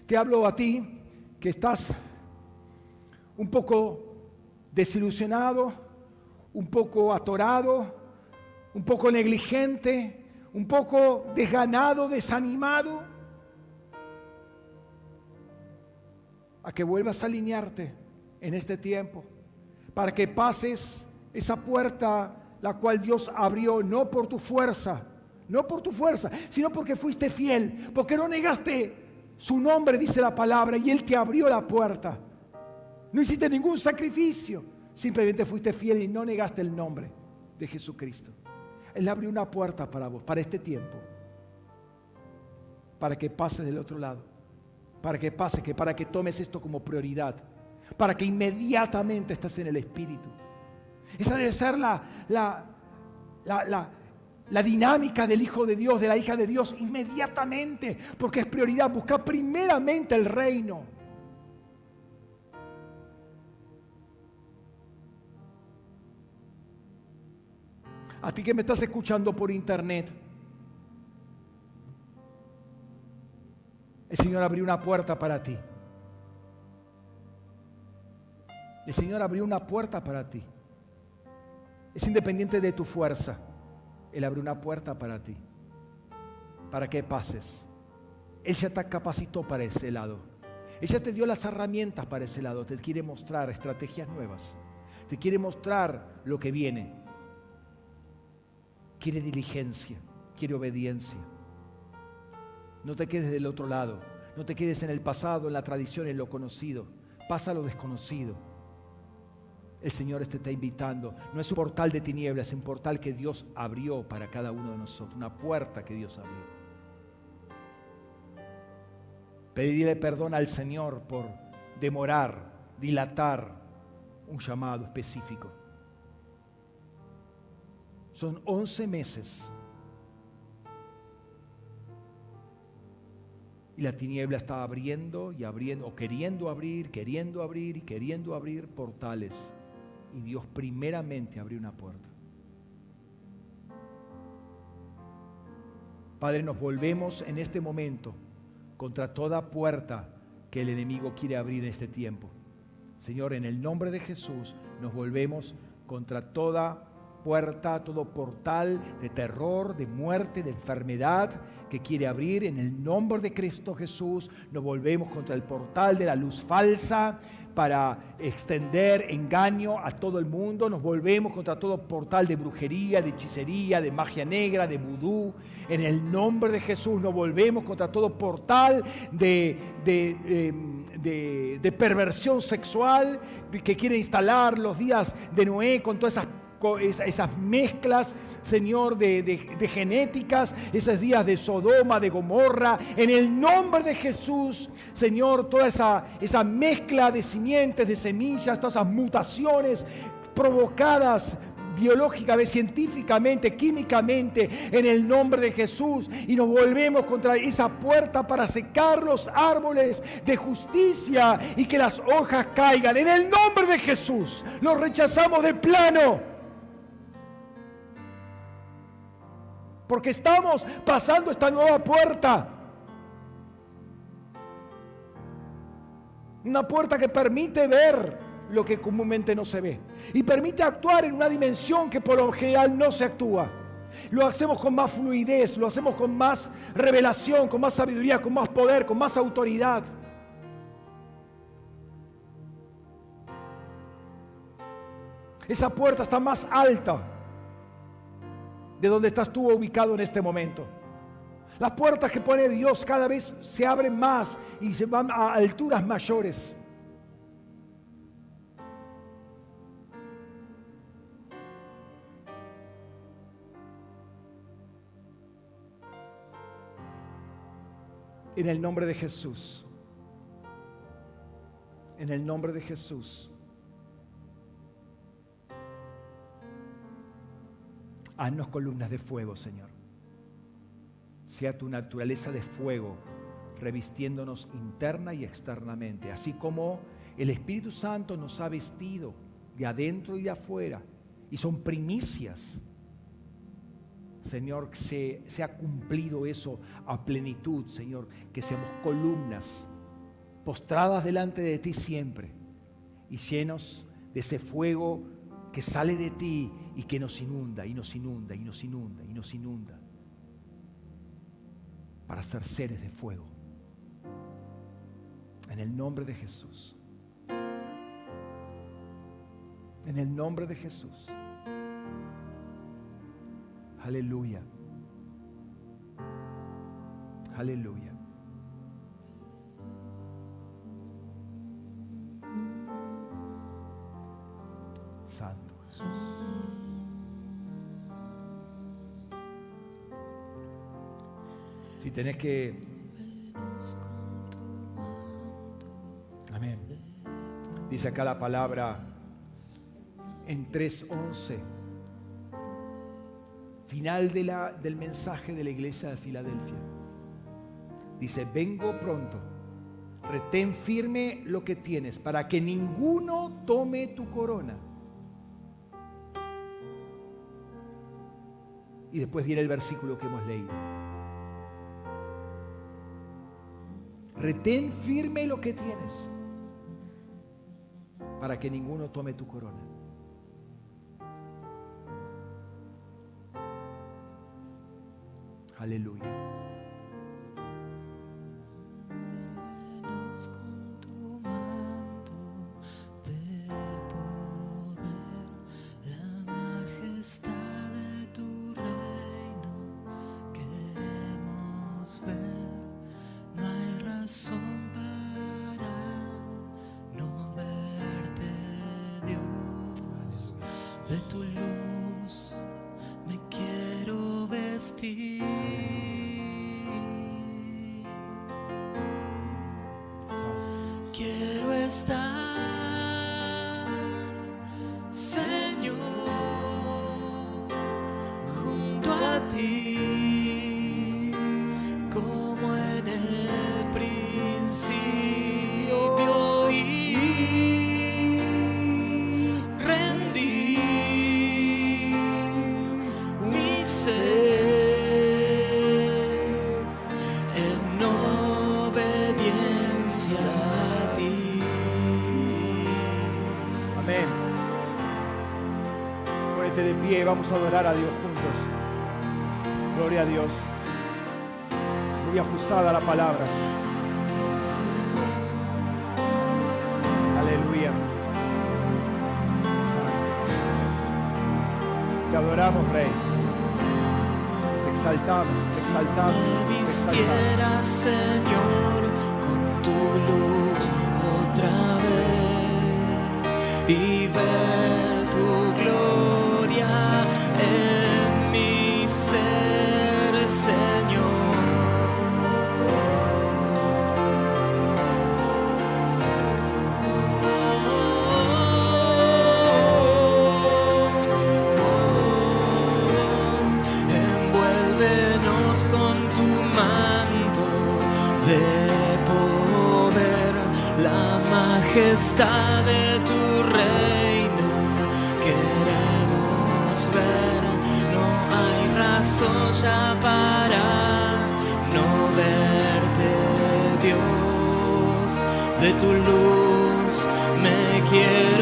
Te hablo a ti que estás un poco desilusionado, un poco atorado, un poco negligente, un poco desganado, desanimado, a que vuelvas a alinearte en este tiempo, para que pases esa puerta la cual Dios abrió no por tu fuerza, no por tu fuerza, sino porque fuiste fiel, porque no negaste su nombre, dice la palabra, y Él te abrió la puerta. No hiciste ningún sacrificio, simplemente fuiste fiel y no negaste el nombre de Jesucristo. Él abrió una puerta para vos, para este tiempo. Para que pases del otro lado. Para que pase, que para que tomes esto como prioridad. Para que inmediatamente estés en el Espíritu. Esa debe ser la, la, la dinámica del Hijo de Dios, de la hija de Dios, inmediatamente. Porque es prioridad. Buscar primeramente el reino. A ti que me estás escuchando por internet. El Señor abrió una puerta para ti. El Señor abrió una puerta para ti. Es independiente de tu fuerza. Él abrió una puerta para ti. Para que pases. Él ya te capacitó para ese lado. Él ya te dio las herramientas para ese lado. Te quiere mostrar estrategias nuevas. Te quiere mostrar lo que viene. Quiere diligencia. Quiere obediencia. No te quedes del otro lado. No te quedes en el pasado, en la tradición, en lo conocido. Pasa a lo desconocido. El Señor te está invitando. No es un portal de tinieblas, es un portal que Dios abrió para cada uno de nosotros. Una puerta que Dios abrió. Pedirle perdón al Señor por demorar, dilatar un llamado específico. Son 11 meses. Y la tiniebla está abriendo y abriendo, o queriendo abrir, queriendo abrir y queriendo abrir portales. Y Dios primeramente abrió una puerta. Padre, nos volvemos en este momento contra toda puerta que el enemigo quiere abrir en este tiempo. Señor, en el nombre de Jesús nos volvemos contra toda puerta, todo portal de terror, de muerte, de enfermedad que quiere abrir. En el nombre de Cristo Jesús nos volvemos contra el portal de la luz falsa para extender engaño a todo el mundo. Nos volvemos contra todo portal de brujería, de hechicería, de magia negra, de vudú. En el nombre de Jesús nos volvemos contra todo portal de, de, perversión sexual que quiere instalar los días de Noé con todas esas esas mezclas, Señor, de, genéticas, esos días de Sodoma, de Gomorra, en el nombre de Jesús, Señor, toda esa, esa mezcla de simientes, de semillas, todas esas mutaciones provocadas biológicamente, científicamente, químicamente, en el nombre de Jesús. Y nos volvemos contra esa puerta para secar los árboles de justicia y que las hojas caigan. En el nombre de Jesús, los rechazamos de plano. Porque estamos pasando esta nueva puerta. Una puerta que permite ver lo que comúnmente no se ve. Y permite actuar en una dimensión que por lo general no se actúa. Lo hacemos con más fluidez, lo hacemos con más revelación, con más sabiduría, con más poder, con más autoridad. Esa puerta está más alta de donde estás tú ubicado en este momento. Las puertas que pone Dios cada vez se abren más y se van a alturas mayores. En el nombre de Jesús. En el nombre de Jesús. Haznos columnas de fuego, Señor. Sea tu naturaleza de fuego revistiéndonos interna y externamente, así como el Espíritu Santo nos ha vestido de adentro y de afuera, y son primicias. Señor, se, se ha cumplido eso a plenitud, Señor, que seamos columnas postradas delante de ti siempre y llenos de ese fuego que sale de ti y que nos inunda y nos inunda y nos inunda y nos inunda para ser seres de fuego. En el nombre de Jesús. En el nombre de Jesús. Aleluya. Aleluya. Santo Si tenés que... Amén. Dice acá la palabra en 3.11. Final de la, del mensaje de la iglesia de Filadelfia. Dice, vengo pronto. Retén firme lo que tienes para que ninguno tome tu corona. Y después viene el versículo que hemos leído. Retén firme lo que tienes para que ninguno tome tu corona. Aleluya. Vamos a adorar a Dios juntos. Gloria a Dios. Muy ajustada la palabra. Aleluya. Te adoramos, Rey. Te exaltamos, te Si exaltamos. me te exaltamos. vistieras, Señor, con tu luz otra vez y ver Señor. Envuélvenos con tu manto de poder, la majestad de tu ya para no verte, Dios. De tu luz me quiero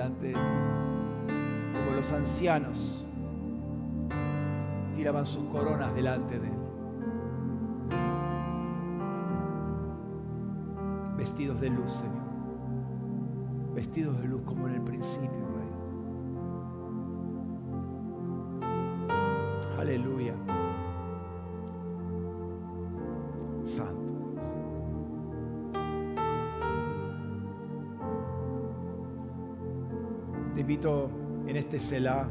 delante de ti. Como los ancianos tiraban sus coronas delante de Él. Vestidos de luz, Señor. Vestidos de luz como en el principio, Rey. Aleluya. Invito en este Selah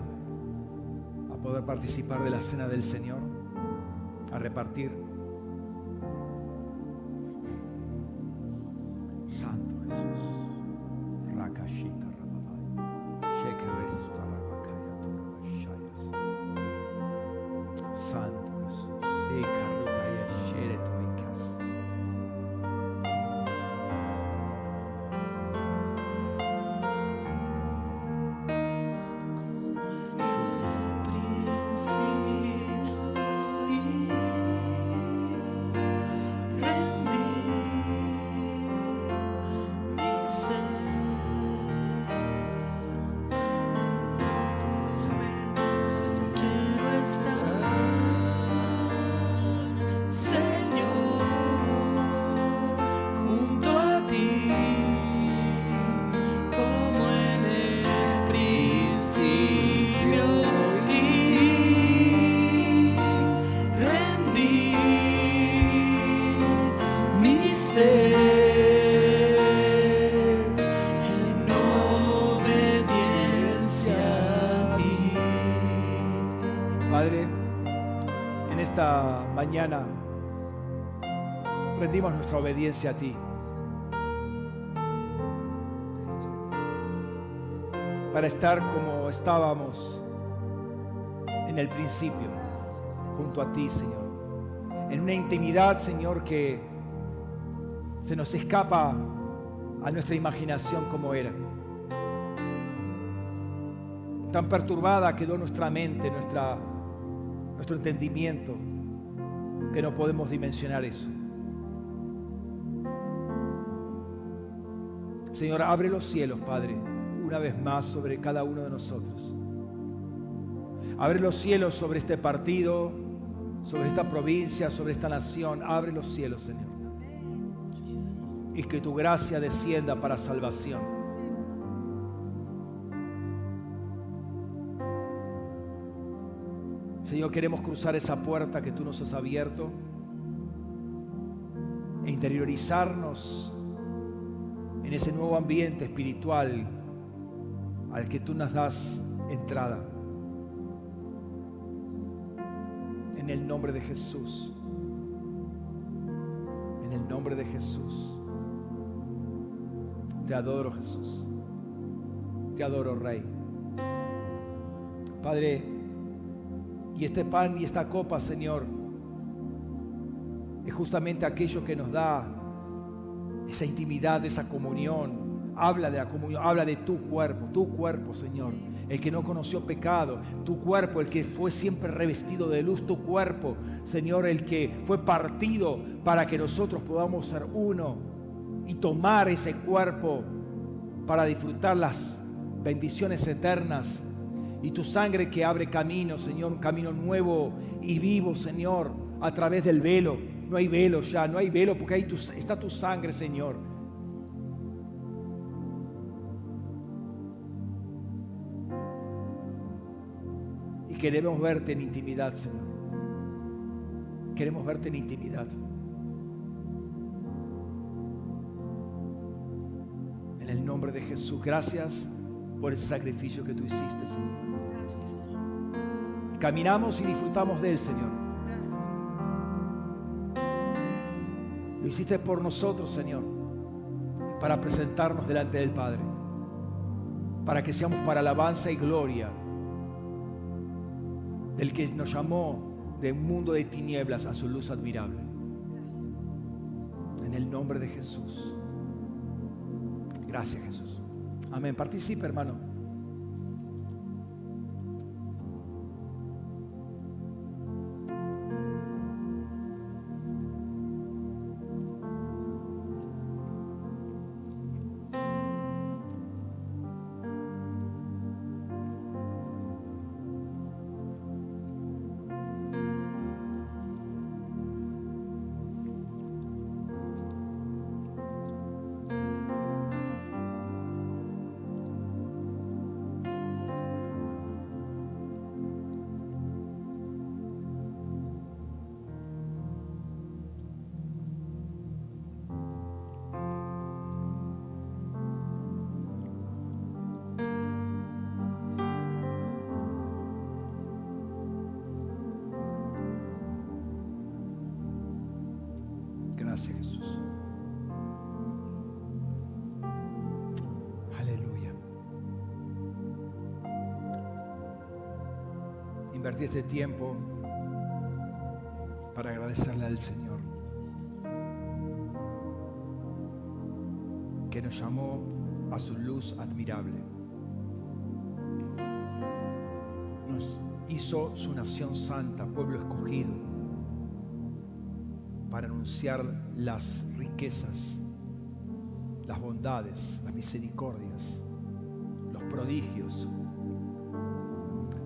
a poder participar de la cena del Señor, a repartir. Nuestra obediencia a ti. Para estar como estábamos en el principio, junto a ti, Señor. En una intimidad, Señor, que se nos escapa a nuestra imaginación como era. Tan perturbada quedó nuestra mente, nuestra, nuestro entendimiento, que no podemos dimensionar eso. Señor, abre los cielos, Padre, una vez más sobre cada uno de nosotros. Abre los cielos sobre este partido, sobre esta provincia, sobre esta nación. Abre los cielos, Señor. Y que tu gracia descienda para salvación. Señor, queremos cruzar esa puerta que tú nos has abierto e interiorizarnos en ese nuevo ambiente espiritual al que tú nos das entrada. En el nombre de Jesús. En el nombre de Jesús. Te adoro Jesús. Te adoro Rey. Padre, y este pan y esta copa, Señor, es justamente aquello que nos da esa intimidad, esa comunión. Habla de la comunión, habla de tu cuerpo, tu cuerpo, Señor. El que no conoció pecado, tu cuerpo, el que fue siempre revestido de luz, tu cuerpo, Señor, el que fue partido para que nosotros podamos ser uno y tomar ese cuerpo para disfrutar las bendiciones eternas. Y tu sangre que abre camino, Señor, un camino nuevo y vivo, Señor, a través del velo no hay velo ya, no hay velo porque ahí está tu sangre, Señor. Y queremos verte en intimidad, Señor. Queremos verte en intimidad. En el nombre de Jesús, gracias por ese sacrificio que tú hiciste, Señor. Gracias, Señor. Caminamos y disfrutamos de él, Señor. Lo hiciste por nosotros, Señor, para presentarnos delante del Padre, para que seamos para alabanza y gloria del que nos llamó de un mundo de tinieblas a su luz admirable. En el nombre de Jesús. Gracias, Jesús. Amén. Participe, hermano. Este tiempo para agradecerle al Señor que nos llamó a su luz admirable. Nos hizo su nación santa, pueblo escogido, para anunciar las riquezas, las bondades, las misericordias, los prodigios,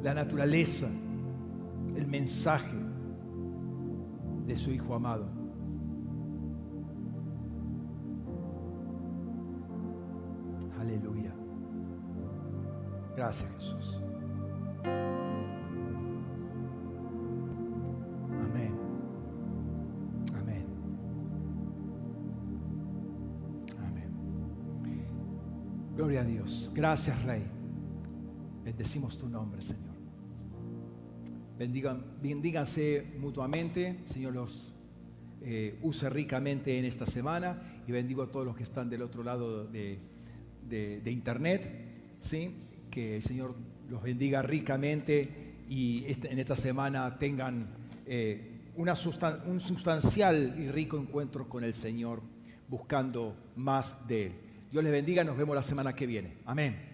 la naturaleza el mensaje de su Hijo amado. Aleluya. Gracias Jesús. Amén. Amén. Amén. Gloria a Dios. Gracias Rey. Bendecimos tu nombre, Señor. Bendíganse mutuamente. Señor los eh, use ricamente en esta semana y bendigo a todos los que están del otro lado de, de- de internet. ¿sí? Que el Señor los bendiga ricamente y este- en esta semana tengan eh, una sustan- un sustancial y rico encuentro con el Señor buscando más de Él. Dios les bendiga, nos vemos la semana que viene. Amén.